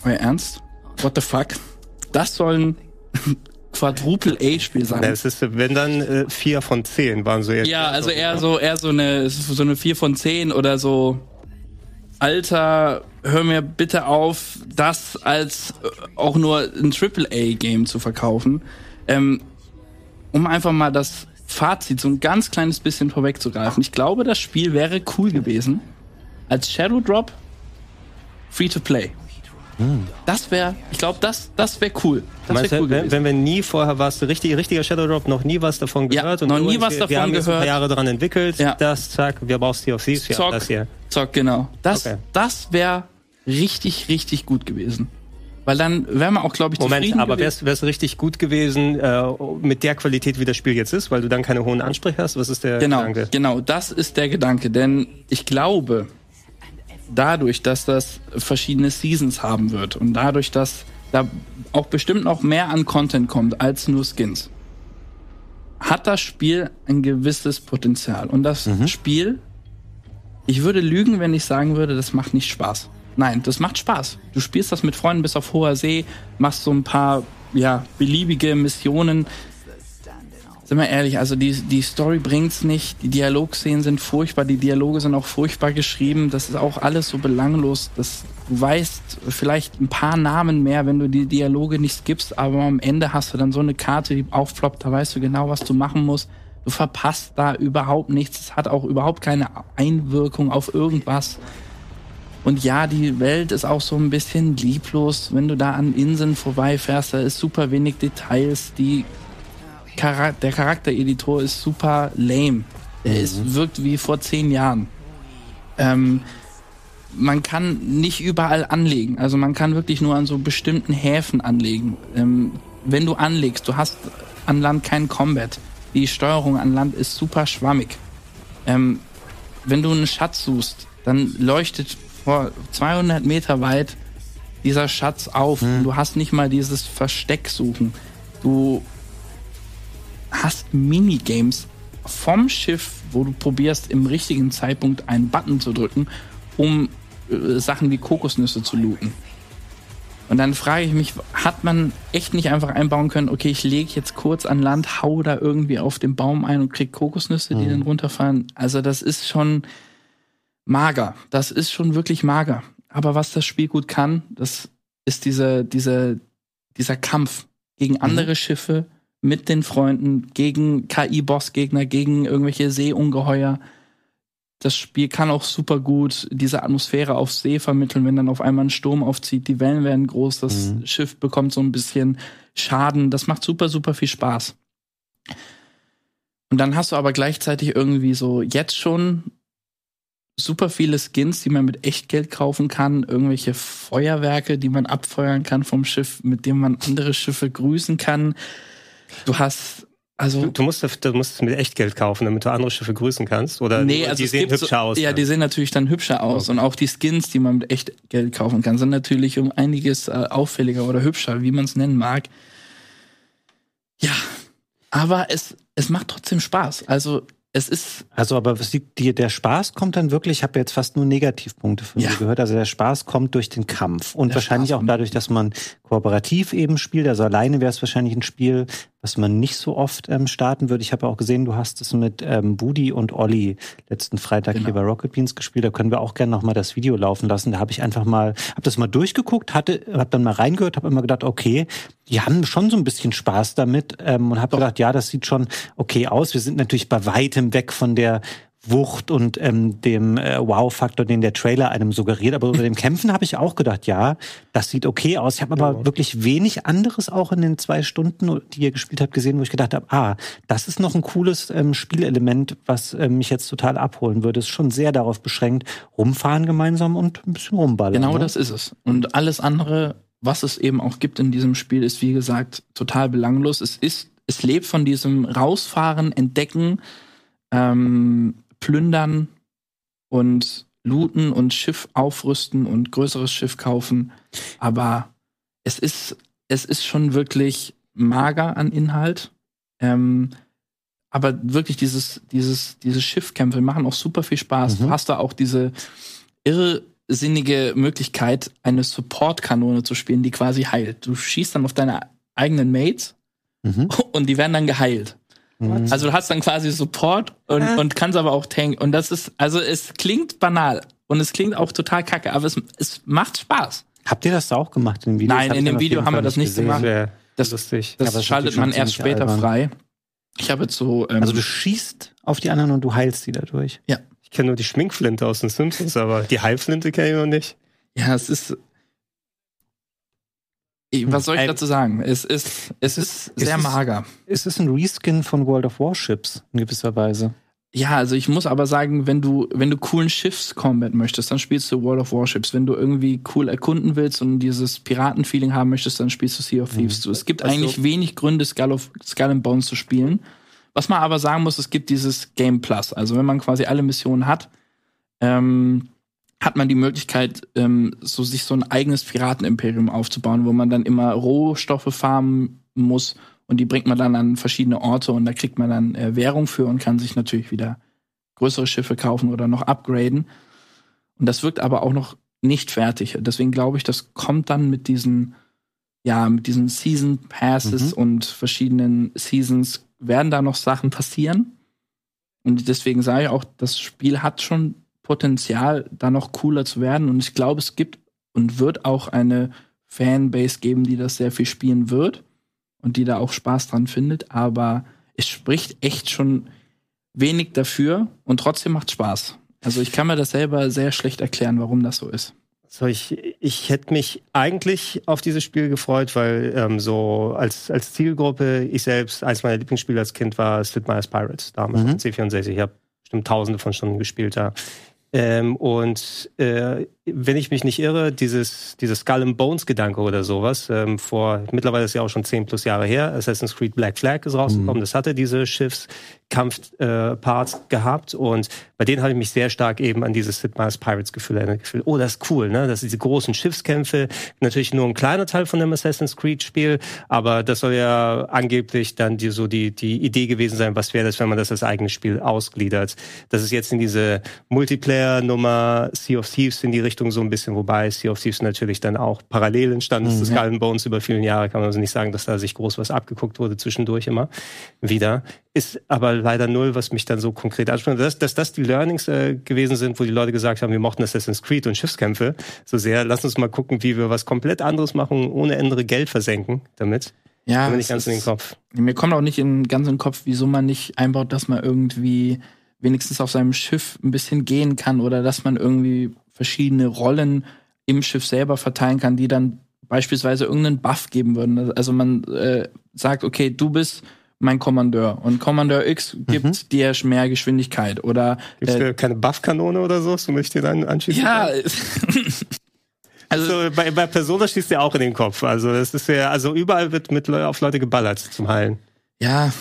euer Ernst? What the fuck? Das soll ein Quadruple A-Spiel sein. Das ist, wenn dann äh, vier von zehn waren so jetzt. Ja, also eher so, eher so eine, so eine vier von zehn oder so Alter, hör mir bitte auf, das als äh, auch nur ein AAA-Game zu verkaufen. Ähm, um einfach mal das Fazit so ein ganz kleines bisschen vorwegzugreifen. Ich glaube, das Spiel wäre cool gewesen als Shadow Drop free to play. Hm. Das wäre, ich glaube, das, das wäre cool. Das wär cool wenn, wenn, wir nie vorher was, richtig, richtiger Shadow Drop, noch nie was davon gehört ja, und noch nie was davon wir haben gehört. ein paar Jahre daran entwickelt, ja. das, zack, wir brauchen DLCs, ja, das hier. Zock, genau. Das, okay. das wäre richtig, richtig gut gewesen. Weil dann wären wir auch, glaube ich, Moment, aber wäre es richtig gut gewesen äh, mit der Qualität, wie das Spiel jetzt ist, weil du dann keine hohen Ansprüche hast? Was ist der genau, Gedanke? Genau, das ist der Gedanke. Denn ich glaube, dadurch, dass das verschiedene Seasons haben wird und dadurch, dass da auch bestimmt noch mehr an Content kommt als nur Skins, hat das Spiel ein gewisses Potenzial. Und das mhm. Spiel, ich würde lügen, wenn ich sagen würde, das macht nicht Spaß. Nein, das macht Spaß. Du spielst das mit Freunden bis auf hoher See, machst so ein paar ja, beliebige Missionen, sind wir ehrlich, also die, die Story bringt's nicht, die Dialogszenen sind furchtbar, die Dialoge sind auch furchtbar geschrieben, das ist auch alles so belanglos, dass du weißt vielleicht ein paar Namen mehr, wenn du die Dialoge nicht skippst, aber am Ende hast du dann so eine Karte, die aufploppt, da weißt du genau, was du machen musst. Du verpasst da überhaupt nichts, es hat auch überhaupt keine Einwirkung auf irgendwas. Und ja, die Welt ist auch so ein bisschen lieblos, wenn du da an Inseln vorbeifährst, da ist super wenig Details, die Charak der Charaktereditor ist super lame. Er mhm. ist, wirkt wie vor zehn Jahren. Ähm, man kann nicht überall anlegen. Also man kann wirklich nur an so bestimmten Häfen anlegen. Ähm, wenn du anlegst, du hast an Land keinen Combat. Die Steuerung an Land ist super schwammig. Ähm, wenn du einen Schatz suchst, dann leuchtet vor 200 Meter weit dieser Schatz auf. Mhm. Du hast nicht mal dieses Versteck suchen. Du Minigames vom Schiff, wo du probierst, im richtigen Zeitpunkt einen Button zu drücken, um äh, Sachen wie Kokosnüsse zu looten. Und dann frage ich mich, hat man echt nicht einfach einbauen können, okay, ich lege jetzt kurz an Land, hau da irgendwie auf den Baum ein und krieg Kokosnüsse, die mhm. dann runterfallen. Also das ist schon, mager. Das ist schon wirklich mager. Aber was das Spiel gut kann, das ist diese, diese, dieser Kampf gegen mhm. andere mhm. Schiffe mit den Freunden, gegen KI-Bossgegner, gegen irgendwelche Seeungeheuer. Das Spiel kann auch super gut diese Atmosphäre auf See vermitteln, wenn dann auf einmal ein Sturm aufzieht, die Wellen werden groß, das mhm. Schiff bekommt so ein bisschen Schaden. Das macht super, super viel Spaß. Und dann hast du aber gleichzeitig irgendwie so jetzt schon super viele Skins, die man mit Echtgeld kaufen kann, irgendwelche Feuerwerke, die man abfeuern kann vom Schiff, mit dem man andere Schiffe grüßen kann. Du hast also du, du, musst, du musst es mit Echtgeld kaufen, damit du andere Schiffe grüßen kannst? Oder nee, also die sehen hübscher so, aus? Ja, die sehen natürlich dann hübscher aus. Okay. Und auch die Skins, die man mit Echtgeld kaufen kann, sind natürlich um einiges äh, auffälliger oder hübscher, wie man es nennen mag. Ja, aber es, es macht trotzdem Spaß. Also es ist. Also, aber was die, die, der Spaß kommt dann wirklich, ich habe jetzt fast nur Negativpunkte von ja. dir gehört. Also der Spaß kommt durch den Kampf und der wahrscheinlich Spaß auch dadurch, dass man kooperativ eben spielt. Also alleine wäre es wahrscheinlich ein Spiel, was man nicht so oft ähm, starten würde. Ich habe auch gesehen, du hast es mit ähm, Budi und Olli letzten Freitag genau. hier bei Rocket Beans gespielt. Da können wir auch gerne noch mal das Video laufen lassen. Da habe ich einfach mal, habe das mal durchgeguckt, hatte, habe dann mal reingehört, habe immer gedacht, okay, die haben schon so ein bisschen Spaß damit ähm, und habe gedacht, ja, das sieht schon okay aus. Wir sind natürlich bei weitem weg von der Wucht und ähm, dem äh, Wow-Faktor, den der Trailer einem suggeriert. Aber über dem Kämpfen habe ich auch gedacht, ja, das sieht okay aus. Ich habe aber ja. wirklich wenig anderes auch in den zwei Stunden, die ihr gespielt habt, gesehen, wo ich gedacht habe, ah, das ist noch ein cooles ähm, Spielelement, was ähm, mich jetzt total abholen würde. Es ist schon sehr darauf beschränkt, rumfahren gemeinsam und ein bisschen rumballern. Genau ne? das ist es. Und alles andere, was es eben auch gibt in diesem Spiel, ist wie gesagt total belanglos. Es ist, es lebt von diesem Rausfahren, Entdecken, ähm, plündern und looten und Schiff aufrüsten und größeres Schiff kaufen. Aber es ist, es ist schon wirklich mager an Inhalt. Ähm, aber wirklich dieses, dieses, diese Schiffkämpfe machen auch super viel Spaß. Mhm. Du hast da auch diese irrsinnige Möglichkeit, eine Support-Kanone zu spielen, die quasi heilt. Du schießt dann auf deine eigenen Mates mhm. und die werden dann geheilt. Mhm. Also du hast dann quasi Support und, ja. und kannst aber auch tanken. Und das ist, also es klingt banal und es klingt auch total kacke, aber es, es macht Spaß. Habt ihr das auch gemacht in dem Video? Nein, in dem Video haben wir das nicht gemacht. Das, lustig. das, das schaltet man erst später albern. frei. Ich habe jetzt so. Ähm, also du schießt auf die anderen und du heilst die dadurch. Ja. Ich kenne nur die Schminkflinte aus den Simpsons, aber die Heilflinte kenne ich noch nicht. Ja, es ist was soll ich dazu sagen? Es ist, es ist sehr es mager. Es ist ein Reskin von World of Warships in gewisser Weise. Ja, also ich muss aber sagen, wenn du, wenn du coolen Schiffscombat möchtest, dann spielst du World of Warships. Wenn du irgendwie cool erkunden willst und dieses Piratenfeeling haben möchtest, dann spielst du Sea of Thieves. Mhm. Es gibt also, eigentlich wenig Gründe, Skull, of, Skull and Bones zu spielen. Was man aber sagen muss, es gibt dieses Game Plus. Also wenn man quasi alle Missionen hat, ähm, hat man die Möglichkeit, ähm, so sich so ein eigenes Piratenimperium aufzubauen, wo man dann immer Rohstoffe farmen muss und die bringt man dann an verschiedene Orte und da kriegt man dann äh, Währung für und kann sich natürlich wieder größere Schiffe kaufen oder noch upgraden. Und das wirkt aber auch noch nicht fertig. Deswegen glaube ich, das kommt dann mit diesen, ja, mit diesen Season Passes mhm. und verschiedenen Seasons werden da noch Sachen passieren. Und deswegen sage ich auch, das Spiel hat schon Potenzial, da noch cooler zu werden. Und ich glaube, es gibt und wird auch eine Fanbase geben, die das sehr viel spielen wird und die da auch Spaß dran findet. Aber es spricht echt schon wenig dafür und trotzdem macht Spaß. Also ich kann mir das selber sehr schlecht erklären, warum das so ist. So, ich, ich hätte mich eigentlich auf dieses Spiel gefreut, weil ähm, so als, als Zielgruppe, ich selbst, eins meiner Lieblingsspiele als Kind war Sid Meier's Pirates, damals mhm. C64. Ich habe bestimmt tausende von Stunden gespielt da. Ähm, und äh, wenn ich mich nicht irre, dieses, dieses Skull and Bones Gedanke oder sowas, ähm, vor, mittlerweile ist ja auch schon zehn plus Jahre her, Assassin's Creed Black Flag ist rausgekommen, mhm. das hatte diese Schiffskampf-Parts äh, gehabt und bei denen habe ich mich sehr stark eben an dieses Sid Meier's Pirates Gefühl erinnert, gefühlt, oh, das ist cool, ne, das sind diese großen Schiffskämpfe, natürlich nur ein kleiner Teil von dem Assassin's Creed Spiel, aber das soll ja angeblich dann die, so die, die Idee gewesen sein, was wäre das, wenn man das als eigenes Spiel ausgliedert. Das ist jetzt in diese Multiplayer-Nummer Sea of Thieves in die Richtung Richtung so ein bisschen, wobei Sea of Thieves natürlich dann auch parallel entstanden ist. Mhm. Das Skull Bones über vielen Jahre kann man also nicht sagen, dass da sich groß was abgeguckt wurde zwischendurch immer wieder. ist aber leider null, was mich dann so konkret anspricht. Dass, dass das die Learnings äh, gewesen sind, wo die Leute gesagt haben, wir mochten Assassin's Creed und Schiffskämpfe so sehr. Lass uns mal gucken, wie wir was komplett anderes machen, ohne andere Geld versenken damit. Ja, Mir nicht ganz in den Kopf. Mir kommt auch nicht in, ganz in den Kopf, wieso man nicht einbaut, dass man irgendwie wenigstens auf seinem Schiff ein bisschen gehen kann oder dass man irgendwie verschiedene Rollen im Schiff selber verteilen kann, die dann beispielsweise irgendeinen Buff geben würden. Also man äh, sagt, okay, du bist mein Kommandeur und Kommandeur X gibt mhm. dir mehr Geschwindigkeit oder Gibt's äh, keine Buffkanone oder so, so möchte ich dann anschließen? Ja. also so, bei, bei Persona schießt ja auch in den Kopf. Also es ist ja, also überall wird mit auf Leute geballert zum Heilen. Ja,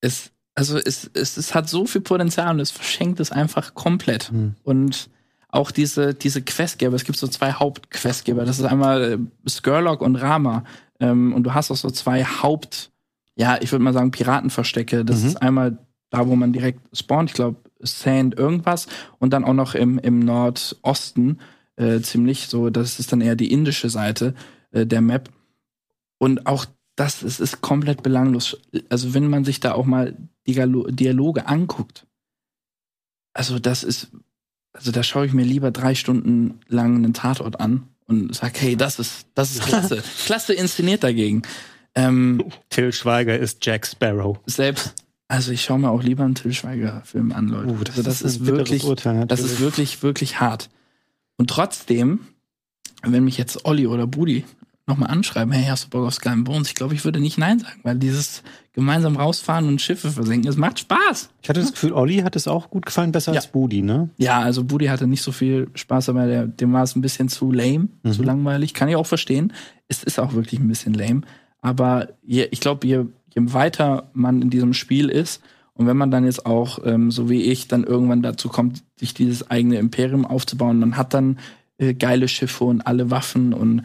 es also es, es, es hat so viel Potenzial und es verschenkt es einfach komplett. Mhm. Und auch diese, diese Questgeber, es gibt so zwei Hauptquestgeber. Das ist einmal äh, Skurlock und Rama. Ähm, und du hast auch so zwei Haupt, ja, ich würde mal sagen, Piratenverstecke. Das mhm. ist einmal da, wo man direkt spawnt, ich glaube, Sand irgendwas. Und dann auch noch im, im Nordosten äh, ziemlich so, das ist dann eher die indische Seite äh, der Map. Und auch das ist, ist komplett belanglos. Also wenn man sich da auch mal Dialoge anguckt, also das ist also da schaue ich mir lieber drei Stunden lang einen Tatort an und sage, hey, das ist, das ist klasse. klasse inszeniert dagegen. Ähm, Till Schweiger ist Jack Sparrow. Selbst, also ich schaue mir auch lieber einen Till Schweiger-Film an, Leute. Uh, das, also das ist, ist wirklich, Urteil, das ist wirklich, wirklich hart. Und trotzdem, wenn mich jetzt Olli oder Budi nochmal anschreiben, hey, hast du Bock auf Sky and Bones? Ich glaube, ich würde nicht Nein sagen, weil dieses gemeinsam rausfahren und Schiffe versenken, es macht Spaß. Ich hatte das Gefühl, Olli hat es auch gut gefallen, besser ja. als Budi, ne? Ja, also Budi hatte nicht so viel Spaß, aber der, dem war es ein bisschen zu lame, mhm. zu langweilig. Kann ich auch verstehen. Es ist auch wirklich ein bisschen lame. Aber je, ich glaube, je, je weiter man in diesem Spiel ist, und wenn man dann jetzt auch, ähm, so wie ich, dann irgendwann dazu kommt, sich dieses eigene Imperium aufzubauen, man hat dann äh, geile Schiffe und alle Waffen und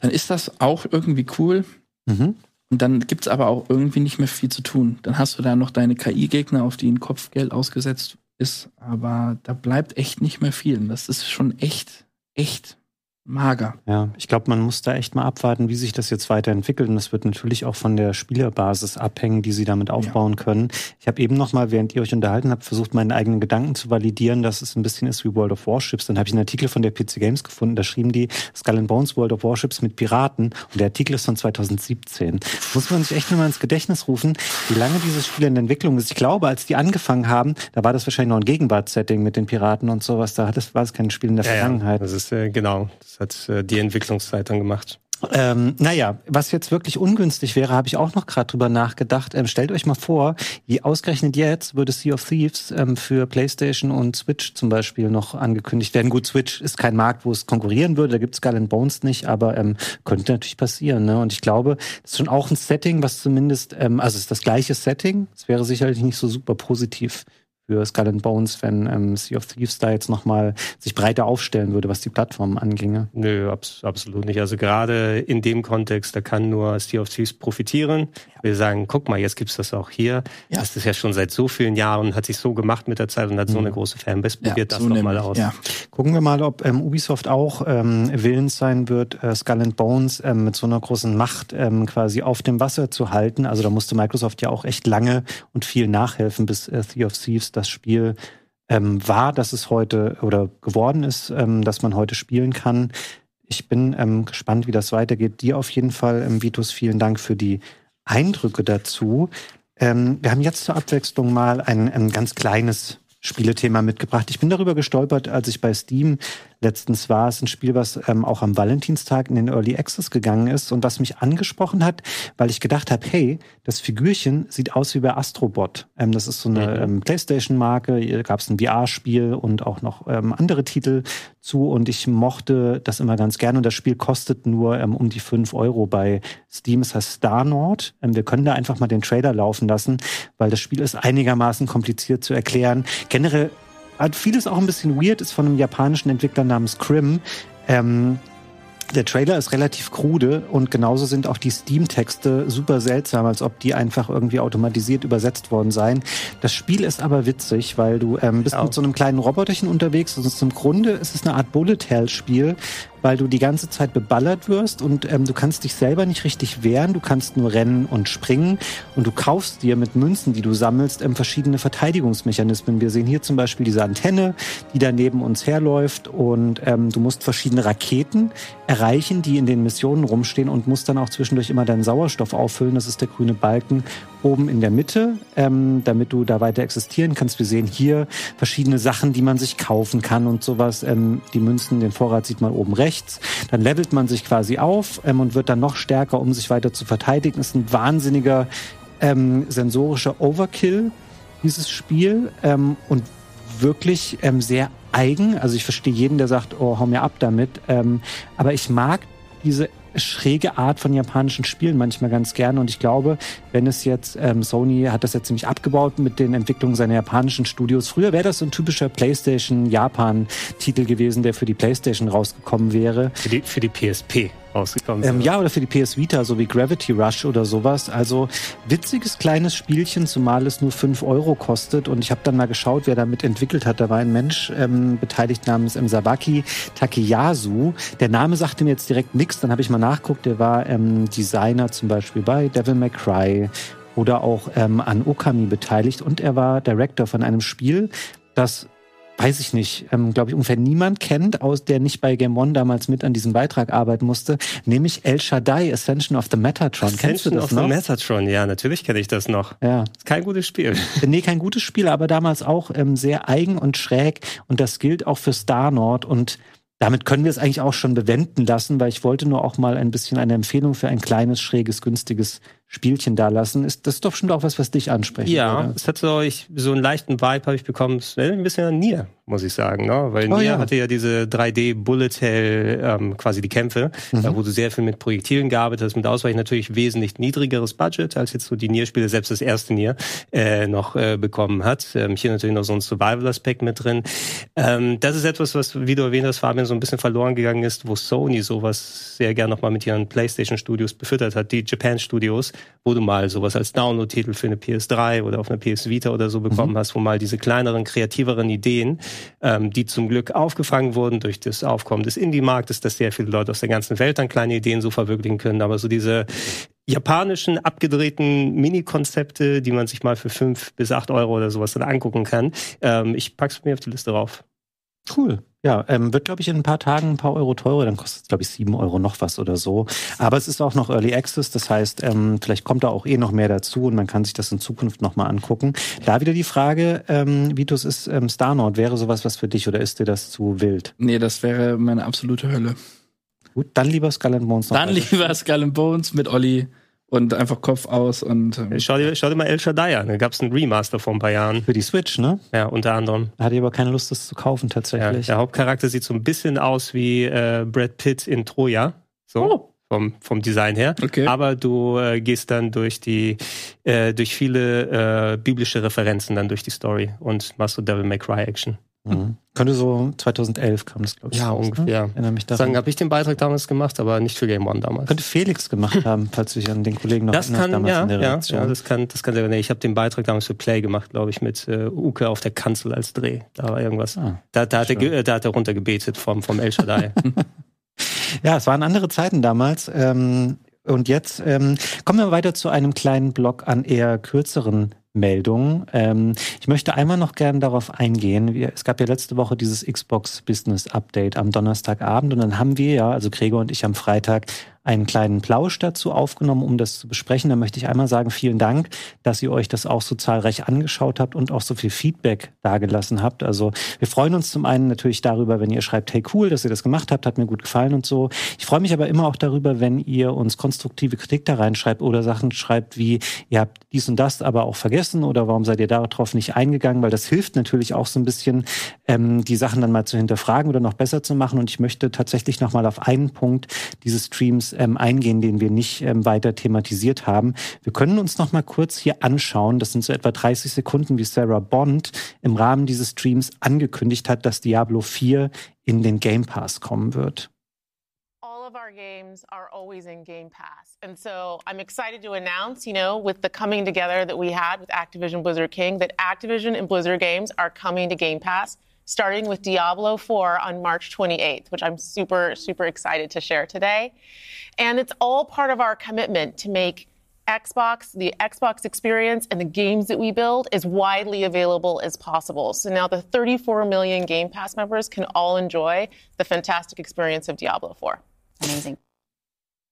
dann ist das auch irgendwie cool. Mhm. Und dann gibt es aber auch irgendwie nicht mehr viel zu tun. Dann hast du da noch deine KI-Gegner, auf die ein Kopfgeld ausgesetzt ist. Aber da bleibt echt nicht mehr viel. Und das ist schon echt, echt mager. Ja, ich glaube, man muss da echt mal abwarten, wie sich das jetzt weiterentwickelt. Und das wird natürlich auch von der Spielerbasis abhängen, die sie damit aufbauen ja. können. Ich habe eben noch mal, während ihr euch unterhalten habt, versucht, meine eigenen Gedanken zu validieren, dass es ein bisschen ist wie World of Warships. Dann habe ich einen Artikel von der PC Games gefunden, da schrieben die Skull and Bones World of Warships mit Piraten. Und der Artikel ist von 2017. Muss man sich echt nur mal ins Gedächtnis rufen, wie lange dieses Spiel in der Entwicklung ist. Ich glaube, als die angefangen haben, da war das wahrscheinlich noch ein Gegenwartssetting mit den Piraten und sowas. Da war es kein Spiel in der ja, Vergangenheit. Ja, das ist äh, genau. Das hat äh, die Entwicklungszeit dann gemacht. Ähm, naja, was jetzt wirklich ungünstig wäre, habe ich auch noch gerade drüber nachgedacht. Ähm, stellt euch mal vor, wie ausgerechnet jetzt würde Sea of Thieves ähm, für PlayStation und Switch zum Beispiel noch angekündigt werden. Gut, Switch ist kein Markt, wo es konkurrieren würde, da gibt es Skull and Bones nicht, aber ähm, könnte natürlich passieren. Ne? Und ich glaube, das ist schon auch ein Setting, was zumindest, ähm, also es ist das gleiche Setting. Es wäre sicherlich nicht so super positiv für Skull and Bones, wenn ähm, Sea of Thieves da jetzt nochmal sich breiter aufstellen würde, was die Plattform anginge. Nö, abs absolut nicht. Also gerade in dem Kontext, da kann nur Sea of Thieves profitieren. Ja. Wir sagen, guck mal, jetzt gibt's das auch hier. Ja. Das ist ja schon seit so vielen Jahren, hat sich so gemacht mit der Zeit und hat mhm. so eine große Fanbase. Probiert ja, das so doch mal aus. Ja. Gucken wir mal, ob ähm, Ubisoft auch ähm, willens sein wird, äh, Skull and Bones ähm, mit so einer großen Macht ähm, quasi auf dem Wasser zu halten. Also da musste Microsoft ja auch echt lange und viel nachhelfen, bis äh, Sea of Thieves das Spiel ähm, war, dass es heute oder geworden ist, ähm, dass man heute spielen kann. Ich bin ähm, gespannt, wie das weitergeht. Dir auf jeden Fall, ähm, Vitus, vielen Dank für die Eindrücke dazu. Ähm, wir haben jetzt zur Abwechslung mal ein, ein ganz kleines Spielethema mitgebracht. Ich bin darüber gestolpert, als ich bei Steam letztens war. Es ein Spiel, was ähm, auch am Valentinstag in den Early Access gegangen ist und was mich angesprochen hat, weil ich gedacht habe, hey, das Figürchen sieht aus wie bei Astrobot. Ähm, das ist so eine mhm. ähm, PlayStation-Marke. Gab es ein VR-Spiel und auch noch ähm, andere Titel zu und ich mochte das immer ganz gerne und das Spiel kostet nur ähm, um die fünf Euro bei Steam. Es heißt Star Nord. Ähm, wir können da einfach mal den Trailer laufen lassen, weil das Spiel ist einigermaßen kompliziert zu erklären. Generell vieles auch ein bisschen weird, ist von einem japanischen Entwickler namens Crim. Ähm, der Trailer ist relativ krude und genauso sind auch die Steam-Texte super seltsam, als ob die einfach irgendwie automatisiert übersetzt worden seien. Das Spiel ist aber witzig, weil du ähm, bist ja. mit so einem kleinen Roboterchen unterwegs. Also im Grunde ist es eine Art Bullet-Hell-Spiel, weil du die ganze Zeit beballert wirst und ähm, du kannst dich selber nicht richtig wehren, du kannst nur rennen und springen und du kaufst dir mit Münzen, die du sammelst, ähm, verschiedene Verteidigungsmechanismen. Wir sehen hier zum Beispiel diese Antenne, die da neben uns herläuft und ähm, du musst verschiedene Raketen erreichen, die in den Missionen rumstehen und musst dann auch zwischendurch immer deinen Sauerstoff auffüllen. Das ist der grüne Balken oben in der Mitte, ähm, damit du da weiter existieren kannst. Wir sehen hier verschiedene Sachen, die man sich kaufen kann und sowas. Ähm, die Münzen, den Vorrat sieht man oben rechts. Dann levelt man sich quasi auf ähm, und wird dann noch stärker, um sich weiter zu verteidigen. ist ein wahnsinniger ähm, sensorischer Overkill, dieses Spiel. Ähm, und wirklich ähm, sehr eigen. Also ich verstehe jeden, der sagt, oh, hau mir ab damit. Ähm, aber ich mag diese schräge Art von japanischen Spielen manchmal ganz gerne. Und ich glaube, wenn es jetzt, ähm, Sony hat das jetzt ziemlich abgebaut mit den Entwicklungen seiner japanischen Studios. Früher wäre das so ein typischer PlayStation-Japan-Titel gewesen, der für die PlayStation rausgekommen wäre. Für die, für die PSP rausgekommen ähm, Ja, oder für die PS Vita, so wie Gravity Rush oder sowas. Also witziges kleines Spielchen, zumal es nur 5 Euro kostet. Und ich habe dann mal geschaut, wer damit entwickelt hat. Da war ein Mensch ähm, beteiligt namens ähm, Sabaki Takeyasu. Der Name sagte mir jetzt direkt nichts. Dann habe ich mal nachguckt. Der war ähm, Designer zum Beispiel bei Devil May Cry oder auch ähm, an Okami beteiligt. Und er war Director von einem Spiel, das weiß ich nicht, ähm, glaube ich, ungefähr niemand kennt, aus der nicht bei Game One damals mit an diesem Beitrag arbeiten musste, nämlich El Shaddai, Ascension of the Metatron. Ascension Kennst du das of noch? the Metatron, ja, natürlich kenne ich das noch. Ja. Ist kein gutes Spiel. Nee, kein gutes Spiel, aber damals auch ähm, sehr eigen und schräg und das gilt auch für Star Nord und damit können wir es eigentlich auch schon bewenden lassen, weil ich wollte nur auch mal ein bisschen eine Empfehlung für ein kleines, schräges, günstiges Spielchen da lassen. Ist das ist doch schon auch was, was dich anspricht? Ja, oder? es hat so, ich, so einen leichten Vibe habe ich bekommen. Es ein bisschen an Nier, muss ich sagen, ne? Weil oh, Nier ja. hatte ja diese 3D Bullet Hell, ähm, quasi die Kämpfe, mhm. da wo du sehr viel mit Projektilen gearbeitet hast, mit Ausweichen natürlich wesentlich niedrigeres Budget, als jetzt so die Nier-Spiele, selbst das erste Nier, äh, noch äh, bekommen hat. Ähm, hier natürlich noch so ein Survival-Aspekt mit drin. Ähm, das ist etwas, was, wie du erwähnt hast, Fabian, so ein bisschen verloren gegangen ist, wo Sony sowas sehr gern nochmal mit ihren PlayStation-Studios befüttert hat, die Japan-Studios wo du mal sowas als Download-Titel für eine PS3 oder auf einer PS Vita oder so bekommen mhm. hast, wo mal diese kleineren, kreativeren Ideen, ähm, die zum Glück aufgefangen wurden durch das Aufkommen des Indie-Marktes, dass sehr viele Leute aus der ganzen Welt dann kleine Ideen so verwirklichen können, aber so diese japanischen abgedrehten Mini-Konzepte, die man sich mal für fünf bis acht Euro oder sowas dann angucken kann. Ähm, ich pack's mir auf die Liste rauf. Cool. Ja, ähm, wird, glaube ich, in ein paar Tagen ein paar Euro teurer. Dann kostet es, glaube ich, sieben Euro noch was oder so. Aber es ist auch noch Early Access. Das heißt, ähm, vielleicht kommt da auch eh noch mehr dazu und man kann sich das in Zukunft nochmal angucken. Da wieder die Frage, ähm, Vitus, ist ähm, Starnord, wäre sowas was für dich oder ist dir das zu wild? Nee, das wäre meine absolute Hölle. Gut, dann lieber Skull and Bones. Noch dann lieber Skull and Bones mit Olli und einfach Kopf aus und. Ähm schau, dir, schau dir mal El Shaddai an. Da gab es einen Remaster vor ein paar Jahren. Für die Switch, ne? Ja, unter anderem. Da hatte ich aber keine Lust, das zu kaufen tatsächlich. Ja, der Hauptcharakter sieht so ein bisschen aus wie äh, Brad Pitt in Troja. So. Oh. Vom, vom Design her. Okay. Aber du äh, gehst dann durch die, äh, durch viele äh, biblische Referenzen dann durch die Story und machst so Devil May Cry Action. Mhm. Könnte so 2011 kam das, glaube ich. Ja, ne? ungefähr. Ne? Erinnere mich daran. Sagen, habe ich den Beitrag damals gemacht, aber nicht für Game One damals. Könnte Felix gemacht haben, falls du dich an den Kollegen noch das kann, ja, in der Ja, ja, das kann, das kann sehr, nee, ich habe den Beitrag damals für Play gemacht, glaube ich, mit äh, Uke auf der Kanzel als Dreh. Da war irgendwas. Ah, da, da, hat er, da hat er runtergebetet vom, vom El Shaddai. ja, es waren andere Zeiten damals. Ähm, und jetzt ähm, kommen wir weiter zu einem kleinen Block an eher kürzeren Meldung. Ähm, ich möchte einmal noch gerne darauf eingehen. Wir, es gab ja letzte Woche dieses Xbox Business Update am Donnerstagabend und dann haben wir ja, also Gregor und ich am Freitag einen kleinen Plausch dazu aufgenommen, um das zu besprechen. Da möchte ich einmal sagen, vielen Dank, dass ihr euch das auch so zahlreich angeschaut habt und auch so viel Feedback dagelassen habt. Also wir freuen uns zum einen natürlich darüber, wenn ihr schreibt, hey cool, dass ihr das gemacht habt, hat mir gut gefallen und so. Ich freue mich aber immer auch darüber, wenn ihr uns konstruktive Kritik da reinschreibt oder Sachen schreibt wie, ihr habt dies und das aber auch vergessen oder warum seid ihr darauf nicht eingegangen, weil das hilft natürlich auch so ein bisschen, ähm, die Sachen dann mal zu hinterfragen oder noch besser zu machen. Und ich möchte tatsächlich nochmal auf einen Punkt dieses Streams ähm, eingehen, den wir nicht ähm, weiter thematisiert haben. Wir können uns noch mal kurz hier anschauen. Das sind so etwa 30 Sekunden, wie Sarah Bond im Rahmen dieses Streams angekündigt hat, dass Diablo 4 in den Game Pass kommen wird. of our games are always in Game Pass. And so I'm excited to announce, you know, with the coming together that we had with Activision Blizzard King, that Activision and Blizzard games are coming to Game Pass. Starting with Diablo 4 on March 28th, which I'm super, super excited to share today. And it's all part of our commitment to make Xbox, the Xbox experience, and the games that we build as widely available as possible. So now the 34 million Game Pass members can all enjoy the fantastic experience of Diablo 4. Amazing.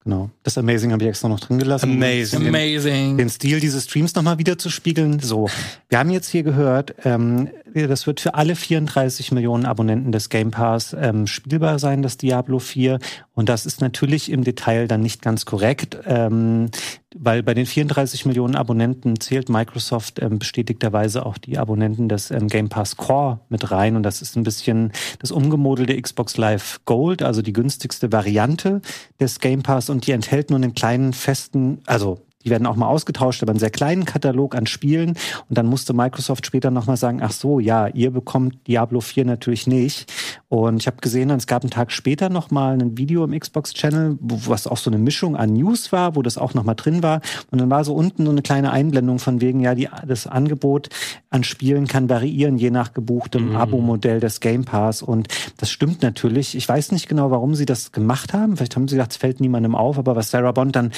Genau. Das Amazing habe ich extra noch drin gelassen. Amazing. Den, Amazing. den Stil dieses Streams nochmal wieder zu spiegeln. So, wir haben jetzt hier gehört, ähm, das wird für alle 34 Millionen Abonnenten des Game Pass ähm, spielbar sein, das Diablo 4. Und das ist natürlich im Detail dann nicht ganz korrekt, ähm, weil bei den 34 Millionen Abonnenten zählt Microsoft ähm, bestätigterweise auch die Abonnenten des ähm, Game Pass Core mit rein. Und das ist ein bisschen das umgemodelte Xbox Live Gold, also die günstigste Variante des Game Pass. Und die enthält nur einen kleinen festen, also die werden auch mal ausgetauscht, aber einen sehr kleinen Katalog an Spielen. Und dann musste Microsoft später nochmal sagen, ach so, ja, ihr bekommt Diablo 4 natürlich nicht. Und ich habe gesehen, es gab einen Tag später nochmal ein Video im Xbox-Channel, was auch so eine Mischung an News war, wo das auch nochmal drin war. Und dann war so unten so eine kleine Einblendung von wegen, ja, die, das Angebot an Spielen kann variieren, je nach gebuchtem Mhm. Abo-Modell des Game Pass. Und das stimmt natürlich. Ich weiß nicht genau, warum sie das gemacht haben. Vielleicht haben sie gesagt, es fällt niemandem auf, aber was Sarah Bond dann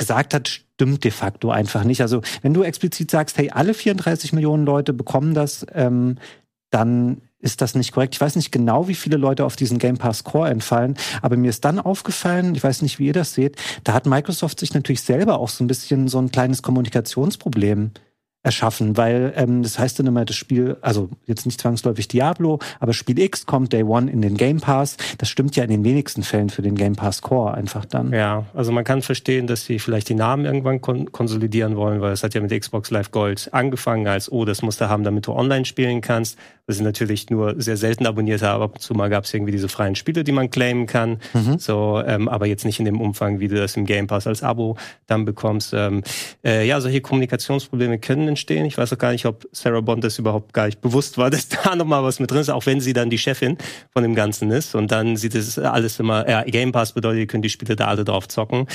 gesagt hat, stimmt de facto einfach nicht. Also wenn du explizit sagst, hey, alle 34 Millionen Leute bekommen das, ähm, dann ist das nicht korrekt. Ich weiß nicht genau, wie viele Leute auf diesen Game Pass Core entfallen, aber mir ist dann aufgefallen, ich weiß nicht, wie ihr das seht, da hat Microsoft sich natürlich selber auch so ein bisschen so ein kleines Kommunikationsproblem erschaffen, weil ähm, das heißt dann immer, das Spiel, also jetzt nicht zwangsläufig Diablo, aber Spiel X kommt Day One in den Game Pass. Das stimmt ja in den wenigsten Fällen für den Game Pass Core einfach dann. Ja, also man kann verstehen, dass sie vielleicht die Namen irgendwann kon konsolidieren wollen, weil es hat ja mit Xbox Live Gold angefangen als, oh, das musst du haben, damit du online spielen kannst. Das sind natürlich nur sehr selten abonnierte, aber ab und zu mal gab es irgendwie diese freien Spiele, die man claimen kann. So, ähm, aber jetzt nicht in dem Umfang, wie du das im Game Pass als Abo dann bekommst. Ähm, äh, ja, solche Kommunikationsprobleme können entstehen. Ich weiß auch gar nicht, ob Sarah Bond das überhaupt gar nicht bewusst war, dass da nochmal was mit drin ist, auch wenn sie dann die Chefin von dem Ganzen ist. Und dann sieht es alles immer, ja, Game Pass bedeutet, ihr könnt die Spiele da alle drauf zocken.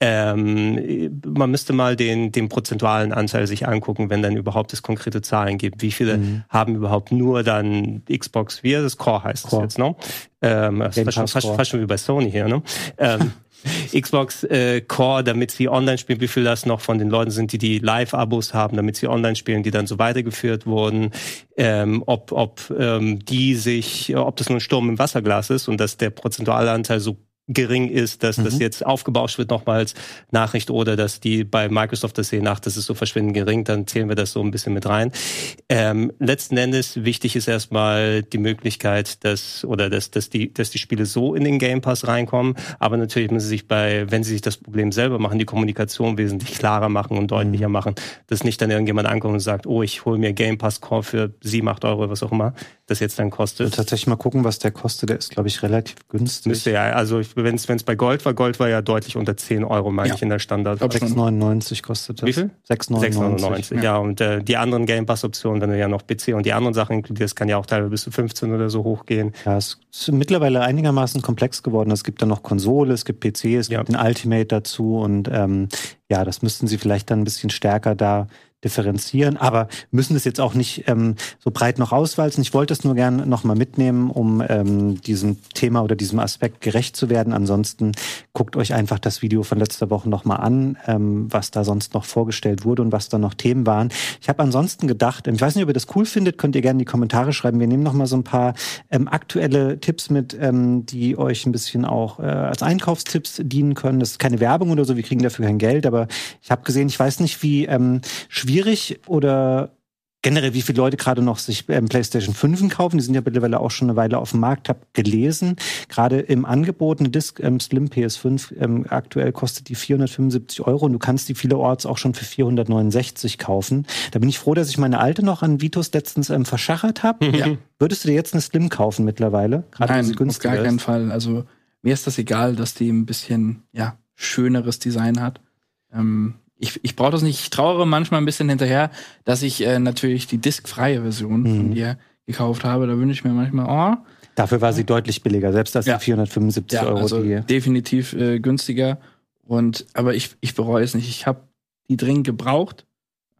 Ähm, man müsste mal den, den prozentualen Anteil sich angucken, wenn dann überhaupt es konkrete Zahlen gibt. Wie viele haben überhaupt nur dann Xbox, wie das Core heißt Core. es jetzt, ne? Ähm, das ist fast, fast, fast schon wie bei Sony hier, ne? Ähm, Xbox äh, Core, damit sie online spielen, wie viel das noch von den Leuten sind, die die Live-Abos haben, damit sie online spielen, die dann so weitergeführt wurden, ähm, ob, ob ähm, die sich, ob das nur ein Sturm im Wasserglas ist und dass der prozentuale Anteil so gering ist, dass das jetzt aufgebauscht wird nochmal als Nachricht oder dass die bei Microsoft das sehen, ach, das ist so verschwindend gering, dann zählen wir das so ein bisschen mit rein. Ähm, letzten Endes wichtig ist erstmal die Möglichkeit, dass oder dass, dass die dass die Spiele so in den Game Pass reinkommen, aber natürlich müssen sie sich bei, wenn sie sich das Problem selber machen, die Kommunikation wesentlich klarer machen und deutlicher machen, dass nicht dann irgendjemand ankommt und sagt, oh, ich hole mir Game Pass Core für 7, 8 Euro, was auch immer das jetzt dann kostet. tatsächlich mal gucken, was der kostet. Der ist, glaube ich, relativ günstig. Müsste ja, also wenn es bei Gold war, Gold war ja deutlich unter 10 Euro, meine Ja. ich, in der Standard. Glaub schon. 6,99 kostet das. Wie viel? 6,99. 6,99. Ja, und äh, die anderen Game Pass-Optionen, wenn du ja noch PC und die anderen Sachen inkludierst, kann ja auch teilweise bis zu 15 oder so hochgehen. Ja, es ist mittlerweile einigermaßen komplex geworden. Es gibt dann noch Konsole, es gibt PC, es Ja. gibt den Ultimate dazu und ähm, ja, das müssten sie vielleicht dann ein bisschen stärker da differenzieren, aber müssen das jetzt auch nicht ähm, so breit noch auswalzen. Ich wollte es nur gern nochmal mitnehmen, um ähm, diesem Thema oder diesem Aspekt gerecht zu werden. Ansonsten guckt euch einfach das Video von letzter Woche nochmal an, ähm, was da sonst noch vorgestellt wurde und was da noch Themen waren. Ich habe ansonsten gedacht, ähm, ich weiß nicht, ob ihr das cool findet, könnt ihr gerne in die Kommentare schreiben. Wir nehmen nochmal so ein paar ähm, aktuelle Tipps mit, ähm, die euch ein bisschen auch äh, als Einkaufstipps dienen können. Das ist keine Werbung oder so, wir kriegen dafür kein Geld, aber ich habe gesehen, ich weiß nicht, wie ähm, schwierig oder generell, wie viele Leute gerade noch sich ähm, PlayStation 5 kaufen. Die sind ja mittlerweile auch schon eine Weile auf dem Markt. Hab gelesen, gerade im Angebot eine Disc ähm, Slim PS5 ähm, aktuell kostet die 475 Euro und du kannst die vielerorts auch schon für 469 kaufen. Da bin ich froh, dass ich meine alte noch an Vitos letztens ähm, verschachert habe. Ja. Würdest du dir jetzt eine Slim kaufen mittlerweile? Gerade Nein, auf gar keinen ist? Fall. Also mir ist das egal, dass die ein bisschen ja schöneres Design hat. Ähm, ich ich brauche das nicht. Ich trauere manchmal ein bisschen hinterher, dass ich äh, natürlich die diskfreie Version Mhm. von dir gekauft habe. Da wünsche ich mir manchmal, oh, Dafür war sie deutlich billiger, selbst als Ja. die 475 ja, Euro. also die, definitiv äh, günstiger. Und aber ich ich bereue es nicht. Ich habe die dringend gebraucht.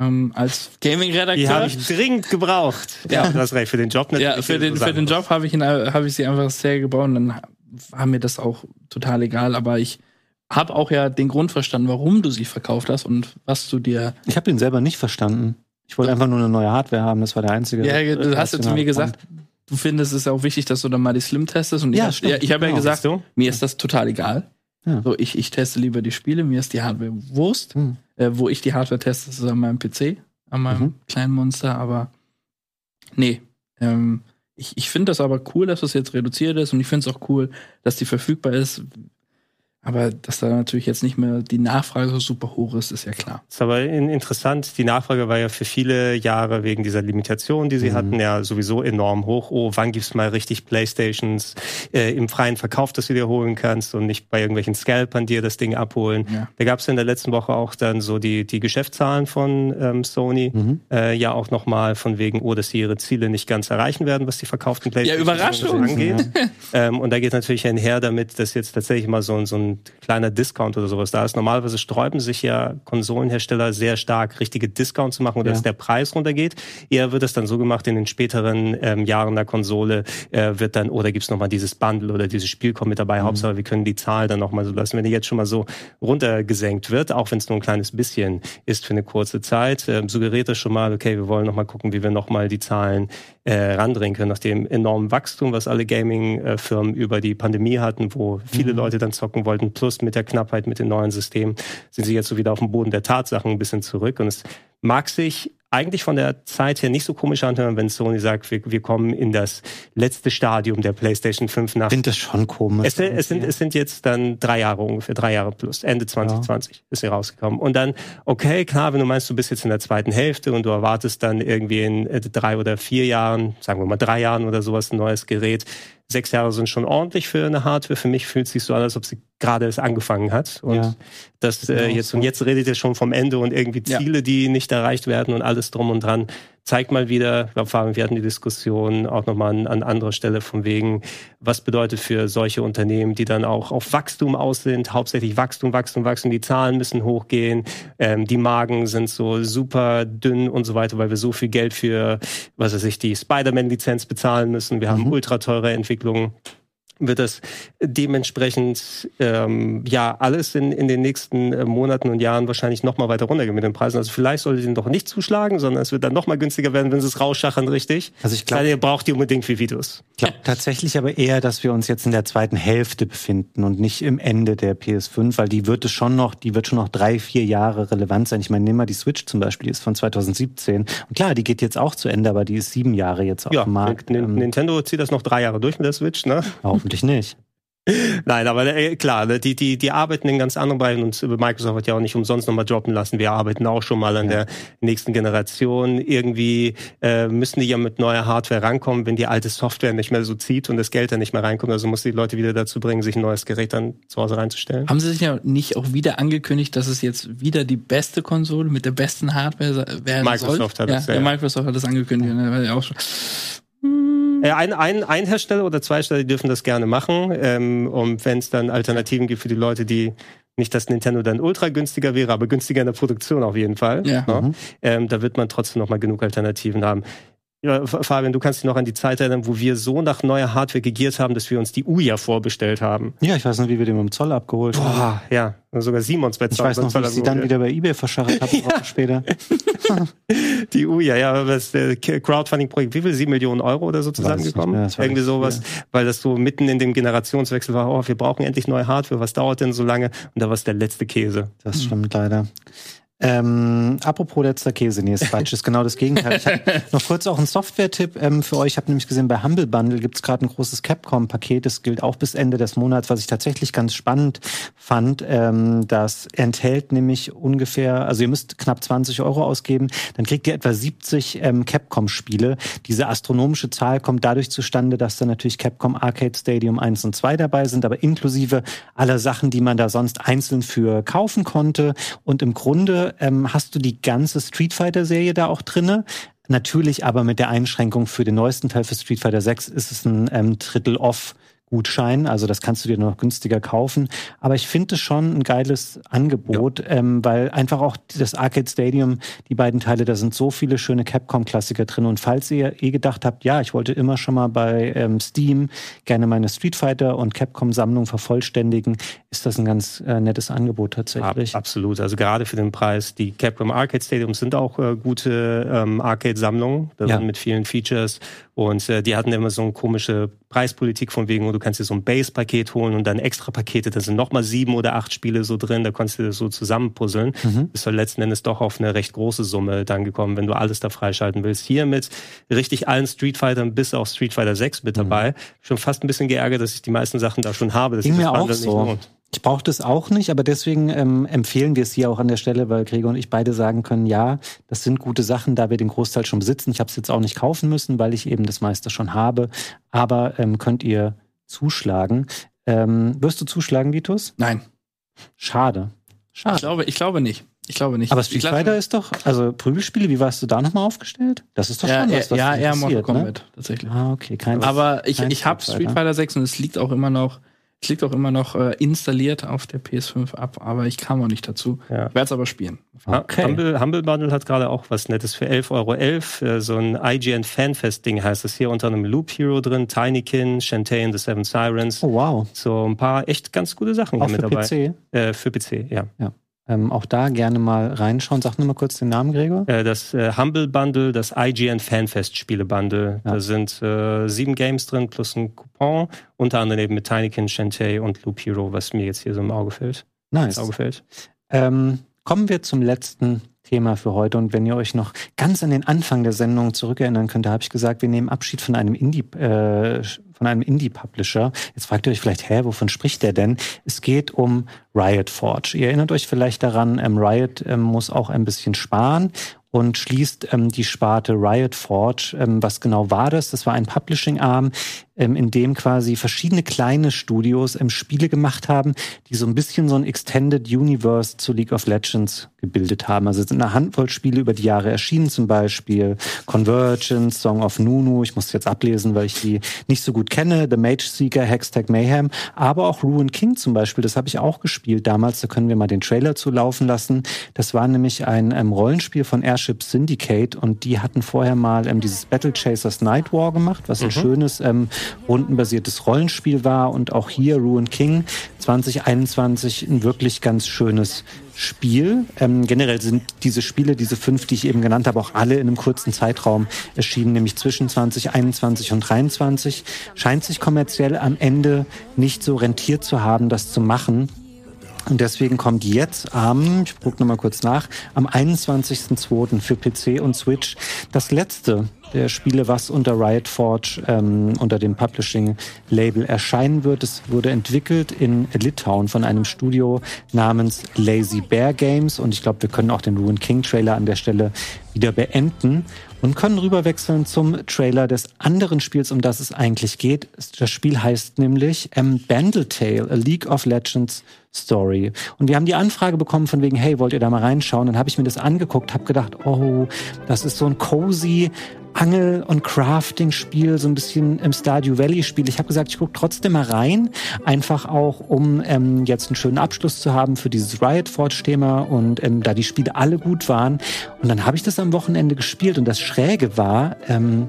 ähm, als Gaming-Redakteur. Die habe ich dringend gebraucht. Ja, du hast recht, für den Job natürlich. Ja, für den, für den Job habe ich, ihn, hab ich sie einfach sehr gebaut und dann war mir das auch total egal, aber ich habe auch ja den Grund verstanden, warum du sie verkauft hast und was du dir. Ich habe den selber nicht verstanden. Ich wollte einfach nur eine neue Hardware haben, das war der einzige. Ja, du hast ja zu mir gesagt, du findest es auch wichtig, dass du dann mal die Slim testest. Und ja, ich, ja, ich habe genau. ja gesagt, mir ist das total egal. Ja. So, ich, ich teste lieber die Spiele, mir ist die Hardware Wurst. Hm. Äh, wo ich die Hardware teste, ist an meinem PC, an meinem mhm. kleinen Monster, aber nee. Ähm, ich ich finde das aber cool, dass das jetzt reduziert ist und ich finde es auch cool, dass die verfügbar ist. Aber dass da natürlich jetzt nicht mehr die Nachfrage so super hoch ist, ist ja klar. ist aber interessant. Die Nachfrage war ja für viele Jahre wegen dieser Limitation, die sie mhm. hatten, ja sowieso enorm hoch. Oh, wann gibt's mal richtig Playstations äh, im freien Verkauf, das du dir holen kannst und nicht bei irgendwelchen Scalpern dir das Ding abholen. Ja. Da gab's in der letzten Woche auch dann so die, die Geschäftszahlen von ähm, Sony. Mhm. Äh, ja auch nochmal von wegen, oh, dass sie ihre Ziele nicht ganz erreichen werden, was die verkauften Playstations ja, Überraschung. angeht. Ja. ähm, und da geht natürlich einher damit, dass jetzt tatsächlich mal so, so ein kleiner Discount oder sowas da ist. Normalerweise sträuben sich ja Konsolenhersteller sehr stark, richtige Discounts zu machen oder ja. dass der Preis runtergeht. Eher wird es dann so gemacht in den späteren ähm, Jahren der Konsole, äh, wird dann, oder gibt es nochmal dieses Bundle oder dieses Spiel kommt mit dabei. Mhm. Hauptsache, wir können die Zahl dann nochmal so lassen. Wenn die jetzt schon mal so runtergesenkt wird, auch wenn es nur ein kleines bisschen ist für eine kurze Zeit, äh, suggeriert das schon mal, okay, wir wollen nochmal gucken, wie wir nochmal die Zahlen äh, können, nach dem enormen Wachstum, was alle Gaming-Firmen über die Pandemie hatten, wo viele mhm. Leute dann zocken wollten, plus mit der Knappheit mit den neuen Systemen, sind sie jetzt so wieder auf dem Boden der Tatsachen ein bisschen zurück. Und es mag sich eigentlich von der Zeit her nicht so komisch anhören, wenn Sony sagt, wir, wir kommen in das letzte Stadium der PlayStation 5 nach. Ich finde das schon komisch. Es, es, sind, es sind jetzt dann drei Jahre ungefähr, drei Jahre plus. Ende 2020 ja. ist sie rausgekommen. Und dann, okay, klar, wenn du meinst, du bist jetzt in der zweiten Hälfte und du erwartest dann irgendwie in äh, drei oder vier Jahren, sagen wir mal drei Jahren oder sowas, ein neues Gerät, sechs Jahre sind schon ordentlich für eine Hardware. Für mich fühlt es sich so an, als ob sie gerade erst angefangen hat. Und ja. das äh, genau jetzt, und jetzt redet ihr schon vom Ende und irgendwie Ziele, ja. die nicht erreicht werden und alles drum und dran zeigt mal wieder, ich glaube, wir hatten die Diskussion auch nochmal an, an anderer Stelle von wegen, was bedeutet für solche Unternehmen, die dann auch auf Wachstum aus sind, hauptsächlich Wachstum, Wachstum, Wachstum, die Zahlen müssen hochgehen, ähm, die Magen sind so super dünn und so weiter, weil wir so viel Geld für, was weiß ich, die Spider-Man-Lizenz bezahlen müssen. Wir haben mhm. ultra teure Entwicklungen wird das dementsprechend ähm, ja alles in, in den nächsten äh, Monaten und Jahren wahrscheinlich noch mal weiter runtergehen mit den Preisen. Also vielleicht sollte sie doch nicht zuschlagen, sondern es wird dann noch mal günstiger werden, wenn sie es rausschachern, richtig. Also ich glaube, ihr braucht die unbedingt wie Videos. Ich glaube tatsächlich aber eher, dass wir uns jetzt in der zweiten Hälfte befinden und nicht im Ende der PS5, weil die wird es schon noch, die wird schon noch drei, vier Jahre relevant sein. Ich meine, nimm mal die Switch zum Beispiel, die ist von 2017 und klar, die geht jetzt auch zu Ende, aber die ist sieben Jahre jetzt auf ja, dem Markt. Nintendo zieht das noch drei Jahre durch mit der Switch, ne? Hoffentlich nicht. Nein, aber äh, klar, ne, die, die, die arbeiten in ganz anderen Bereichen und Microsoft hat ja auch nicht umsonst nochmal droppen lassen. Wir arbeiten auch schon mal an ja. der nächsten Generation. Irgendwie äh, müssen die ja mit neuer Hardware rankommen, wenn die alte Software nicht mehr so zieht und das Geld dann nicht mehr reinkommt. Also muss die Leute wieder dazu bringen, sich ein neues Gerät dann zu Hause reinzustellen. Haben sie sich ja nicht auch wieder angekündigt, dass es jetzt wieder die beste Konsole mit der besten Hardware werden Microsoft soll? hat das, ja, ja. Microsoft hat das angekündigt. Ja. Auch schon. Äh, ein, ein, ein Hersteller oder zwei Hersteller dürfen das gerne machen. Ähm, und wenn es dann Alternativen gibt für die Leute, die nicht, dass Nintendo dann ultra günstiger wäre, aber günstiger in der Produktion auf jeden Fall. Ja. Ne? Mhm. Ähm, da wird man trotzdem noch mal genug Alternativen haben. Ja, Fabian, du kannst dich noch an die Zeit erinnern, wo wir so nach neuer Hardware gegiert haben, dass wir uns die Uja vorbestellt haben. Ja, ich weiß nicht, wie wir den beim Zoll abgeholt Boah, haben. ja, sogar Simons bei Zoll. Ich weiß noch, wie ich sie dann wieder bei Ebay verscharrt habe, ja. später. die Uja, ja, das äh, Crowdfunding-Projekt, wie viel? Sieben Millionen Euro oder so zusammengekommen? Irgendwie sowas, viel. weil das so mitten in dem Generationswechsel war, oh, wir brauchen endlich neue Hardware, was dauert denn so lange? Und da war es der letzte Käse. Das stimmt leider. Ähm, apropos letzter Käse, nee, ist Quatsch, ist genau das Gegenteil. Ich habe noch kurz auch einen Software-Tipp ähm, für euch. Ich habe nämlich gesehen, bei Humble Bundle gibt's gerade ein großes Capcom-Paket. Das gilt auch bis Ende des Monats, was ich tatsächlich ganz spannend fand. Ähm, das enthält nämlich ungefähr, also ihr müsst knapp 20 Euro ausgeben, dann kriegt ihr etwa 70 ähm, Capcom-Spiele. Diese astronomische Zahl kommt dadurch zustande, dass da natürlich Capcom Arcade Stadium 1 und 2 dabei sind, aber inklusive aller Sachen, die man da sonst einzeln für kaufen konnte. Und im Grunde ähm, hast du die ganze Street Fighter Serie da auch drinne. Natürlich aber mit der Einschränkung für den neuesten Teil für Street Fighter 6 ist es ein ähm, Drittel off Gutschein. Also das kannst du dir noch günstiger kaufen. Aber ich finde es schon ein geiles Angebot, ja. ähm, weil einfach auch das Arcade Stadium, die beiden Teile, da sind so viele schöne Capcom-Klassiker drin. Und falls ihr eh gedacht habt, ja, ich wollte immer schon mal bei ähm, Steam gerne meine Street Fighter und Capcom-Sammlung vervollständigen, ist das ein ganz äh, nettes Angebot tatsächlich. absolut. Also gerade für den Preis. Die Capcom Arcade Stadiums sind auch äh, gute ähm, Arcade-Sammlungen. Da ja. sind mit vielen Features. Und äh, die hatten immer so eine komische Preispolitik von wegen, du kannst dir so ein Base-Paket holen und dann extra Pakete, da sind nochmal sieben oder acht Spiele so drin, da konntest du das so zusammenpuzzeln. Mhm. Ist dann letzten Endes doch auf eine recht große Summe dann gekommen, wenn du alles da freischalten willst. Hier mit richtig allen Street Fightern bis auf Street Fighter 6 mit mhm. dabei. Mhm. Schon fast ein bisschen geärgert, dass ich die meisten Sachen da schon habe. Das Ging mir auch so. Ich brauche das auch nicht, aber deswegen ähm, empfehlen wir es hier auch an der Stelle, weil Gregor und ich beide sagen können, ja, das sind gute Sachen, da wir den Großteil schon besitzen. Ich habe es jetzt auch nicht kaufen müssen, weil ich eben das meiste schon habe. Aber ähm, könnt ihr zuschlagen. Ähm, wirst du zuschlagen, Vitus? Nein. Schade. Schade. Ich glaube, ich glaube nicht. Ich glaube nicht. Aber Street Fighter ist doch, also Prügelspiele, wie warst du da nochmal aufgestellt? Das ist doch ja, schon was, was Ja, eher Mortal Kombat, ne? tatsächlich. Ah, okay. Kein, Aber ich, ich habe Street Fighter 6 und es liegt auch immer noch es liegt auch immer noch äh, installiert auf der PS5 ab, aber ich kam auch nicht dazu. Ja. Ich werde es aber spielen. Okay. Humble, Humble Bundle hat gerade auch was Nettes für 11,11 Euro. Äh, so ein IGN Fanfest-Ding heißt es hier unter einem Loop Hero drin, Tinykin, Shantae and the Seven Sirens. Oh wow. So ein paar echt ganz gute Sachen auch hier mit dabei. PC? Äh, für PC, ja. ja. Ähm, auch da gerne mal reinschauen. Sag nur mal kurz den Namen, Gregor. Äh, das äh, Humble Bundle, das IGN Fanfest Spiele Bundle. Ja. Da sind äh, sieben Games drin plus ein Coupon. Unter anderem eben mit Tinykin, Shantae und Loop Hero, was mir jetzt hier so im Auge fällt. Nice. Auge fällt. Ähm, kommen wir zum letzten Thema für heute. Und wenn ihr euch noch ganz an den Anfang der Sendung zurückerinnern könnt, da habe ich gesagt, wir nehmen Abschied von einem Indie, äh, von einem Indie-Publisher. Jetzt fragt ihr euch vielleicht, hä, wovon spricht der denn? Es geht um Riot Forge. Ihr erinnert euch vielleicht daran, ähm, Riot ähm, muss auch ein bisschen sparen und schließt ähm, die Sparte Riot Forge. Ähm, was genau war das? Das war ein Publishing-Arm, ähm, in dem quasi verschiedene kleine Studios ähm, Spiele gemacht haben, die so ein bisschen so ein Extended Universe zu League of Legends gebildet haben. Also es sind eine Handvoll Spiele über die Jahre erschienen, zum Beispiel Convergence, Song of Nunu, ich muss jetzt ablesen, weil ich die nicht so gut kenne, The Mage Seeker, Hextech Mayhem, aber auch Ruin King zum Beispiel, das habe ich auch gespielt damals, da können wir mal den Trailer zu laufen lassen. Das war nämlich ein ähm, Rollenspiel von Airship Syndicate und die hatten vorher mal ähm, dieses Battle Chasers Night War gemacht, was ein mhm. schönes ähm, rundenbasiertes Rollenspiel war und auch hier Ruin King 2021 ein wirklich ganz schönes Spiel. Ähm, generell sind diese Spiele, diese fünf, die ich eben genannt habe, auch alle in einem kurzen Zeitraum erschienen, nämlich zwischen 2021 und 2023. Scheint sich kommerziell am Ende nicht so rentiert zu haben, das zu machen. Und deswegen kommt jetzt am, ich gucke nochmal kurz nach, am 21.02. für PC und Switch das letzte der Spiele, was unter Riot Forge ähm, unter dem Publishing-Label erscheinen wird. Es wurde entwickelt in Litauen von einem Studio namens Lazy Bear Games und ich glaube, wir können auch den Ruin King Trailer an der Stelle wieder beenden und können rüberwechseln zum Trailer des anderen Spiels, um das es eigentlich geht. Das Spiel heißt nämlich ähm, Bandletale, a League of Legends Story. Und wir haben die Anfrage bekommen von wegen, hey, wollt ihr da mal reinschauen? Dann habe ich mir das angeguckt, habe gedacht, oh, das ist so ein cozy Angel- und Crafting-Spiel, so ein bisschen im Stardew Valley-Spiel. Ich habe gesagt, ich gucke trotzdem mal rein, einfach auch, um ähm, jetzt einen schönen Abschluss zu haben für dieses Riot Forge-Thema und ähm, da die Spiele alle gut waren. Und dann habe ich das am Wochenende gespielt und das Schräge war, ähm,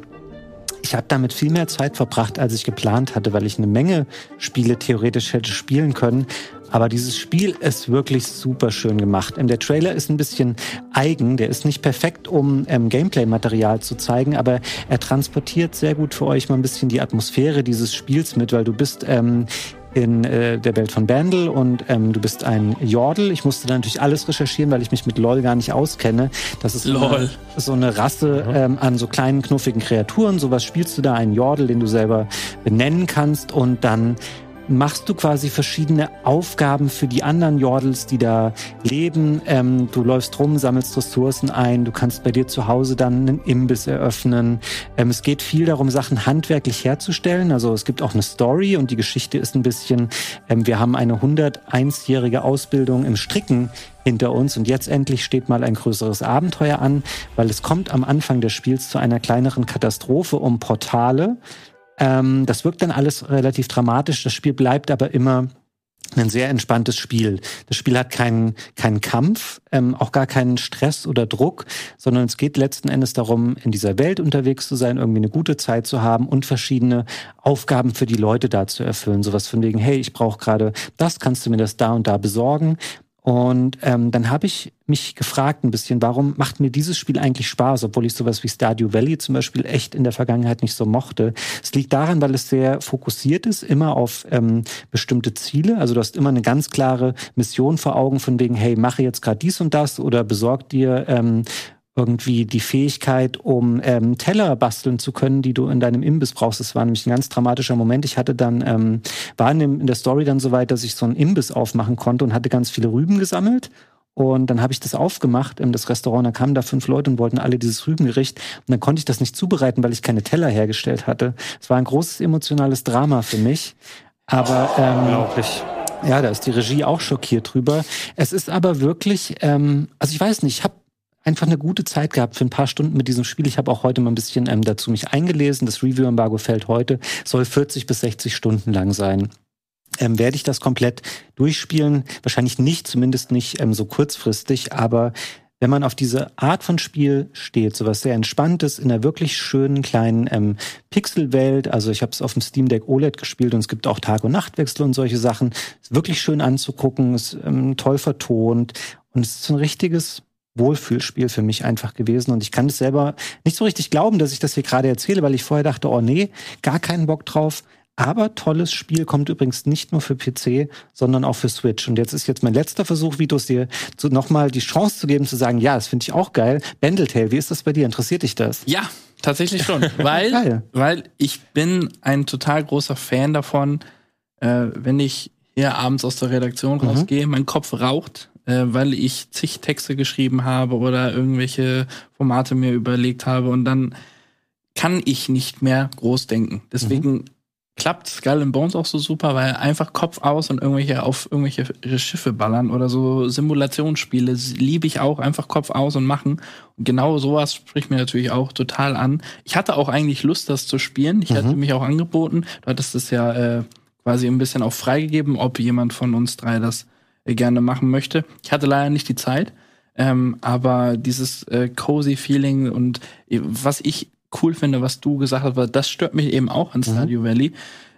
ich habe damit viel mehr Zeit verbracht, als ich geplant hatte, weil ich eine Menge Spiele theoretisch hätte spielen können. Aber dieses Spiel ist wirklich super schön gemacht. Ähm, der Trailer ist ein bisschen eigen, der ist nicht perfekt, um ähm, Gameplay-Material zu zeigen, aber er transportiert sehr gut für euch mal ein bisschen die Atmosphäre dieses Spiels mit, weil du bist ähm, in äh, der Welt von Bandel und ähm, du bist ein Jordel. Ich musste da natürlich alles recherchieren, weil ich mich mit LOL gar nicht auskenne. Das ist LOL. So eine Rasse ähm, an so kleinen knuffigen Kreaturen. Sowas spielst du da, einen Jordel, den du selber benennen kannst und dann machst du quasi verschiedene Aufgaben für die anderen Jordels, die da leben. Ähm, du läufst rum, sammelst Ressourcen ein, du kannst bei dir zu Hause dann einen Imbiss eröffnen. Ähm, es geht viel darum, Sachen handwerklich herzustellen. Also es gibt auch eine Story und die Geschichte ist ein bisschen, ähm, wir haben eine 101-jährige Ausbildung im Stricken hinter uns und jetzt endlich steht mal ein größeres Abenteuer an, weil es kommt am Anfang des Spiels zu einer kleineren Katastrophe um Portale Ähm, das wirkt dann alles relativ dramatisch. Das Spiel bleibt aber immer ein sehr entspanntes Spiel. Das Spiel hat keinen, keinen Kampf, ähm, auch gar keinen Stress oder Druck, sondern es geht letzten Endes darum, in dieser Welt unterwegs zu sein, irgendwie eine gute Zeit zu haben und verschiedene Aufgaben für die Leute da zu erfüllen. Sowas von wegen, hey, ich brauche gerade das, kannst du mir das da und da besorgen? Und ähm, dann habe ich mich gefragt ein bisschen, warum macht mir dieses Spiel eigentlich Spaß, obwohl ich sowas wie Stardew Valley zum Beispiel echt in der Vergangenheit nicht so mochte. Es liegt daran, weil es sehr fokussiert ist, immer auf ähm, bestimmte Ziele. Also du hast immer eine ganz klare Mission vor Augen von wegen, hey, mache jetzt gerade dies und das oder besorg dir ähm, irgendwie die Fähigkeit, um ähm, Teller basteln zu können, die du in deinem Imbiss brauchst. Das war nämlich ein ganz dramatischer Moment. Ich hatte dann, ähm, war in, dem, in der Story dann so weit, dass ich so einen Imbiss aufmachen konnte und hatte ganz viele Rüben gesammelt. Und dann habe ich das aufgemacht, das Restaurant, da kamen da fünf Leute und wollten alle dieses Rübengericht. Und dann konnte ich das nicht zubereiten, weil ich keine Teller hergestellt hatte. Es war ein großes emotionales Drama für mich. Aber ähm, unglaublich. Ja, da ist die Regie auch schockiert drüber. Es ist aber wirklich, ähm, also ich weiß nicht, ich habe einfach eine gute Zeit gehabt für ein paar Stunden mit diesem Spiel. Ich habe auch heute mal ein bisschen ähm, dazu mich eingelesen. Das Review-Embargo fällt heute, soll 40 bis 60 Stunden lang sein. Ähm, werde ich das komplett durchspielen? Wahrscheinlich nicht, zumindest nicht ähm, so kurzfristig, aber wenn man auf diese Art von Spiel steht, sowas sehr Entspanntes in einer wirklich schönen kleinen ähm, Pixelwelt, also ich habe es auf dem Steam Deck OLED gespielt und es gibt auch Tag- und Nachtwechsel und solche Sachen, ist wirklich schön anzugucken, ist ähm, toll vertont und es ist ein richtiges Wohlfühlspiel für mich einfach gewesen. Und ich kann es selber nicht so richtig glauben, dass ich das hier gerade erzähle, weil ich vorher dachte, oh nee, gar keinen Bock drauf. Aber tolles Spiel kommt übrigens nicht nur für PC, sondern auch für Switch. Und jetzt ist jetzt mein letzter Versuch, Vitos dir nochmal die Chance zu geben, zu sagen, ja, das finde ich auch geil. Bendeltail, wie ist das bei dir? Interessiert dich das? Ja, tatsächlich schon. weil, weil ich bin ein total großer Fan davon, äh, wenn ich hier abends aus der Redaktion mhm. rausgehe, mein Kopf raucht, äh, weil ich zig Texte geschrieben habe oder irgendwelche Formate mir überlegt habe und dann kann ich nicht mehr groß denken. Deswegen mhm. klappt Skull and Bones auch so super, weil einfach Kopf aus und irgendwelche auf irgendwelche Schiffe ballern oder so Simulationsspiele liebe ich auch einfach Kopf aus und machen. Und genau sowas spricht mir natürlich auch total an. Ich hatte auch eigentlich Lust, das zu spielen. Ich mhm. hatte mich auch angeboten. Du hattest es ja äh, quasi ein bisschen auch freigegeben, ob jemand von uns drei das gerne machen möchte. Ich hatte leider nicht die Zeit, ähm, aber dieses äh, cozy Feeling und äh, was ich cool finde, was du gesagt hast, weil das stört mich eben auch an mhm. Stardew Valley.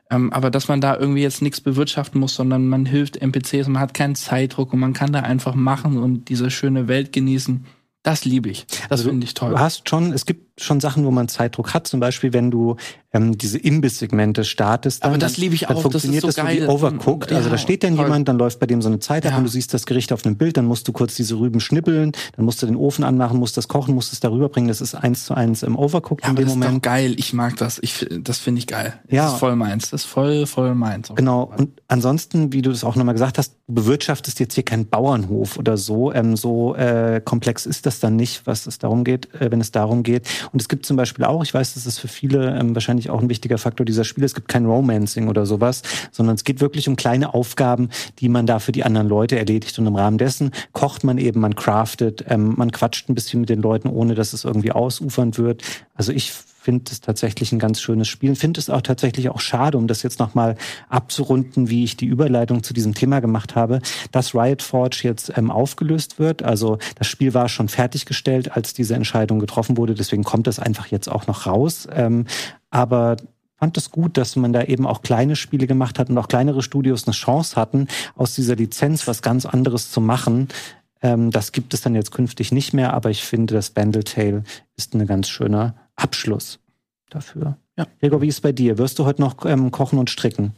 Ähm, aber dass man da irgendwie jetzt nichts bewirtschaften muss, sondern man hilft NPCs und man hat keinen Zeitdruck und man kann da einfach machen und diese schöne Welt genießen. Das liebe ich. Das also finde ich toll. Du hast schon, es gibt schon Sachen, wo man Zeitdruck hat. Zum Beispiel, wenn du ähm, diese Imbiss-Segmente startest. Dann, Aber das liebe ich auch. funktioniert das, ist so das so wie Overcooked. Ja, also da steht dann toll. jemand, dann läuft bei dem so eine Zeit ab ja. und du siehst das Gericht auf einem Bild, dann musst du kurz diese Rüben schnippeln, dann musst du den Ofen anmachen, musst das kochen, musst es darüber bringen. Das ist eins zu eins im Overcooked ja, in dem das Moment. Ist doch geil. Ich mag das. Ich, das finde ich geil. Ja. Das ist voll meins. Das ist voll, voll meins. Genau. Und ansonsten, wie du das auch nochmal gesagt hast, du bewirtschaftest jetzt hier keinen Bauernhof oder so. Ähm, so äh, komplex ist das dann nicht, was es darum geht, äh, wenn es darum geht. Und es gibt zum Beispiel auch, ich weiß, das ist für viele ähm, wahrscheinlich auch ein wichtiger Faktor dieser Spiele. Es gibt kein Romancing oder sowas, sondern es geht wirklich um kleine Aufgaben, die man da für die anderen Leute erledigt. Und im Rahmen dessen kocht man eben, man craftet, ähm, man quatscht ein bisschen mit den Leuten, ohne dass es irgendwie ausufernd wird. Also ich finde es tatsächlich ein ganz schönes Spiel. Finde es auch tatsächlich auch schade, um das jetzt nochmal abzurunden, wie ich die Überleitung zu diesem Thema gemacht habe, dass Riot Forge jetzt ähm, aufgelöst wird. Also das Spiel war schon fertiggestellt, als diese Entscheidung getroffen wurde. Deswegen kommt es einfach jetzt auch noch raus. Ähm, aber fand es gut, dass man da eben auch kleine Spiele gemacht hat und auch kleinere Studios eine Chance hatten, aus dieser Lizenz was ganz anderes zu machen. Ähm, das gibt es dann jetzt künftig nicht mehr, aber ich finde, das Bandle Tale ist ein ganz schöner Abschluss dafür. Ja. Gregor, wie ist es bei dir? Wirst du heute noch ähm, kochen und stricken?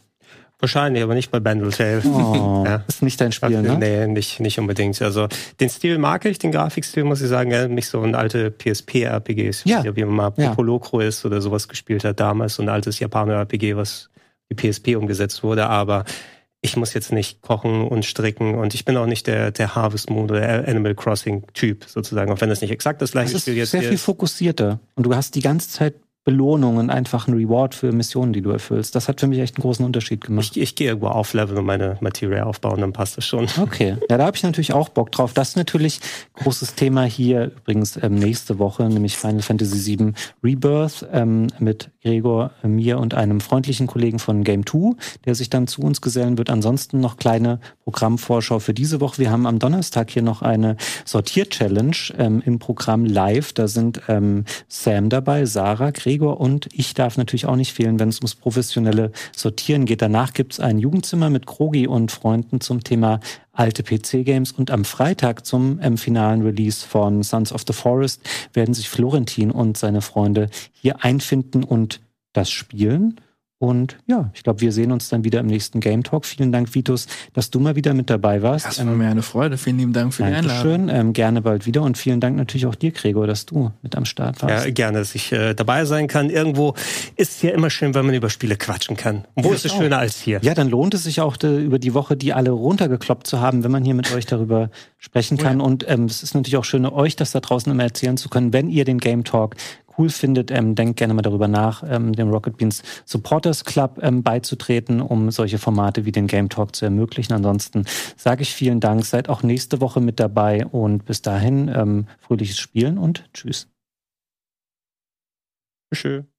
Wahrscheinlich, aber nicht bei Bandle Oh, ja. Ist nicht dein Spiel, ne? Nee, nicht, nicht unbedingt. Also den Stil mag ich, den Grafikstil muss ich sagen, ja, nicht so ein alte PSP-RPGs, ja. wie man mal ja. Popolocro ist oder sowas gespielt hat damals, so ein altes Japaner-RPG, was die PSP umgesetzt wurde, aber ich muss jetzt nicht kochen und stricken und ich bin auch nicht der, der Harvest Moon oder Animal Crossing Typ sozusagen, auch wenn das nicht exakt das gleiche das Spiel jetzt ist. Sehr viel fokussierter und du hast die ganze Zeit Belohnung und einfach ein Reward für Missionen, die du erfüllst. Das hat für mich echt einen großen Unterschied gemacht. Ich, ich gehe irgendwo aufleveln und meine Materie aufbauen, dann passt das schon. Okay, ja, da habe ich natürlich auch Bock drauf. Das ist natürlich großes Thema hier übrigens ähm, nächste Woche, nämlich Final Fantasy VII Rebirth ähm, mit Gregor, mir und einem freundlichen Kollegen von Game 2, der sich dann zu uns gesellen wird. Ansonsten noch kleine Programmvorschau für diese Woche. Wir haben am Donnerstag hier noch eine Sortier-Challenge ähm, im Programm live. Da sind ähm, Sam dabei, Sarah, Gregor und ich darf natürlich auch nicht fehlen, wenn es ums professionelle Sortieren geht. Danach gibt's ein Jugendzimmer mit Krogi und Freunden zum Thema alte PC-Games und am Freitag zum ähm, finalen Release von Sons of the Forest werden sich Florentin und seine Freunde hier einfinden und das spielen. Und ja, ich glaube, wir sehen uns dann wieder im nächsten Game Talk. Vielen Dank, Vitus, dass du mal wieder mit dabei warst. Das war mir eine Freude. Vielen lieben Dank für die Einladung. Schön, ähm, gerne bald wieder. Und vielen Dank natürlich auch dir, Gregor, dass du mit am Start warst. Ja, gerne, dass ich äh, dabei sein kann. Irgendwo ist es ja immer schön, wenn man über Spiele quatschen kann. Und wo ja, ist es auch. schöner als hier? Ja, dann lohnt es sich auch, de, über die Woche die alle runtergekloppt zu haben, wenn man hier mit euch darüber sprechen kann. Oh ja. Und ähm, es ist natürlich auch schön, euch das da draußen immer erzählen zu können, wenn ihr den Game Talk cool findet, ähm, denkt gerne mal darüber nach, ähm, dem Rocket Beans Supporters Club ähm, beizutreten, um solche Formate wie den Game Talk zu ermöglichen. Ansonsten sage ich vielen Dank, seid auch nächste Woche mit dabei und bis dahin ähm, fröhliches Spielen und tschüss. Tschüss.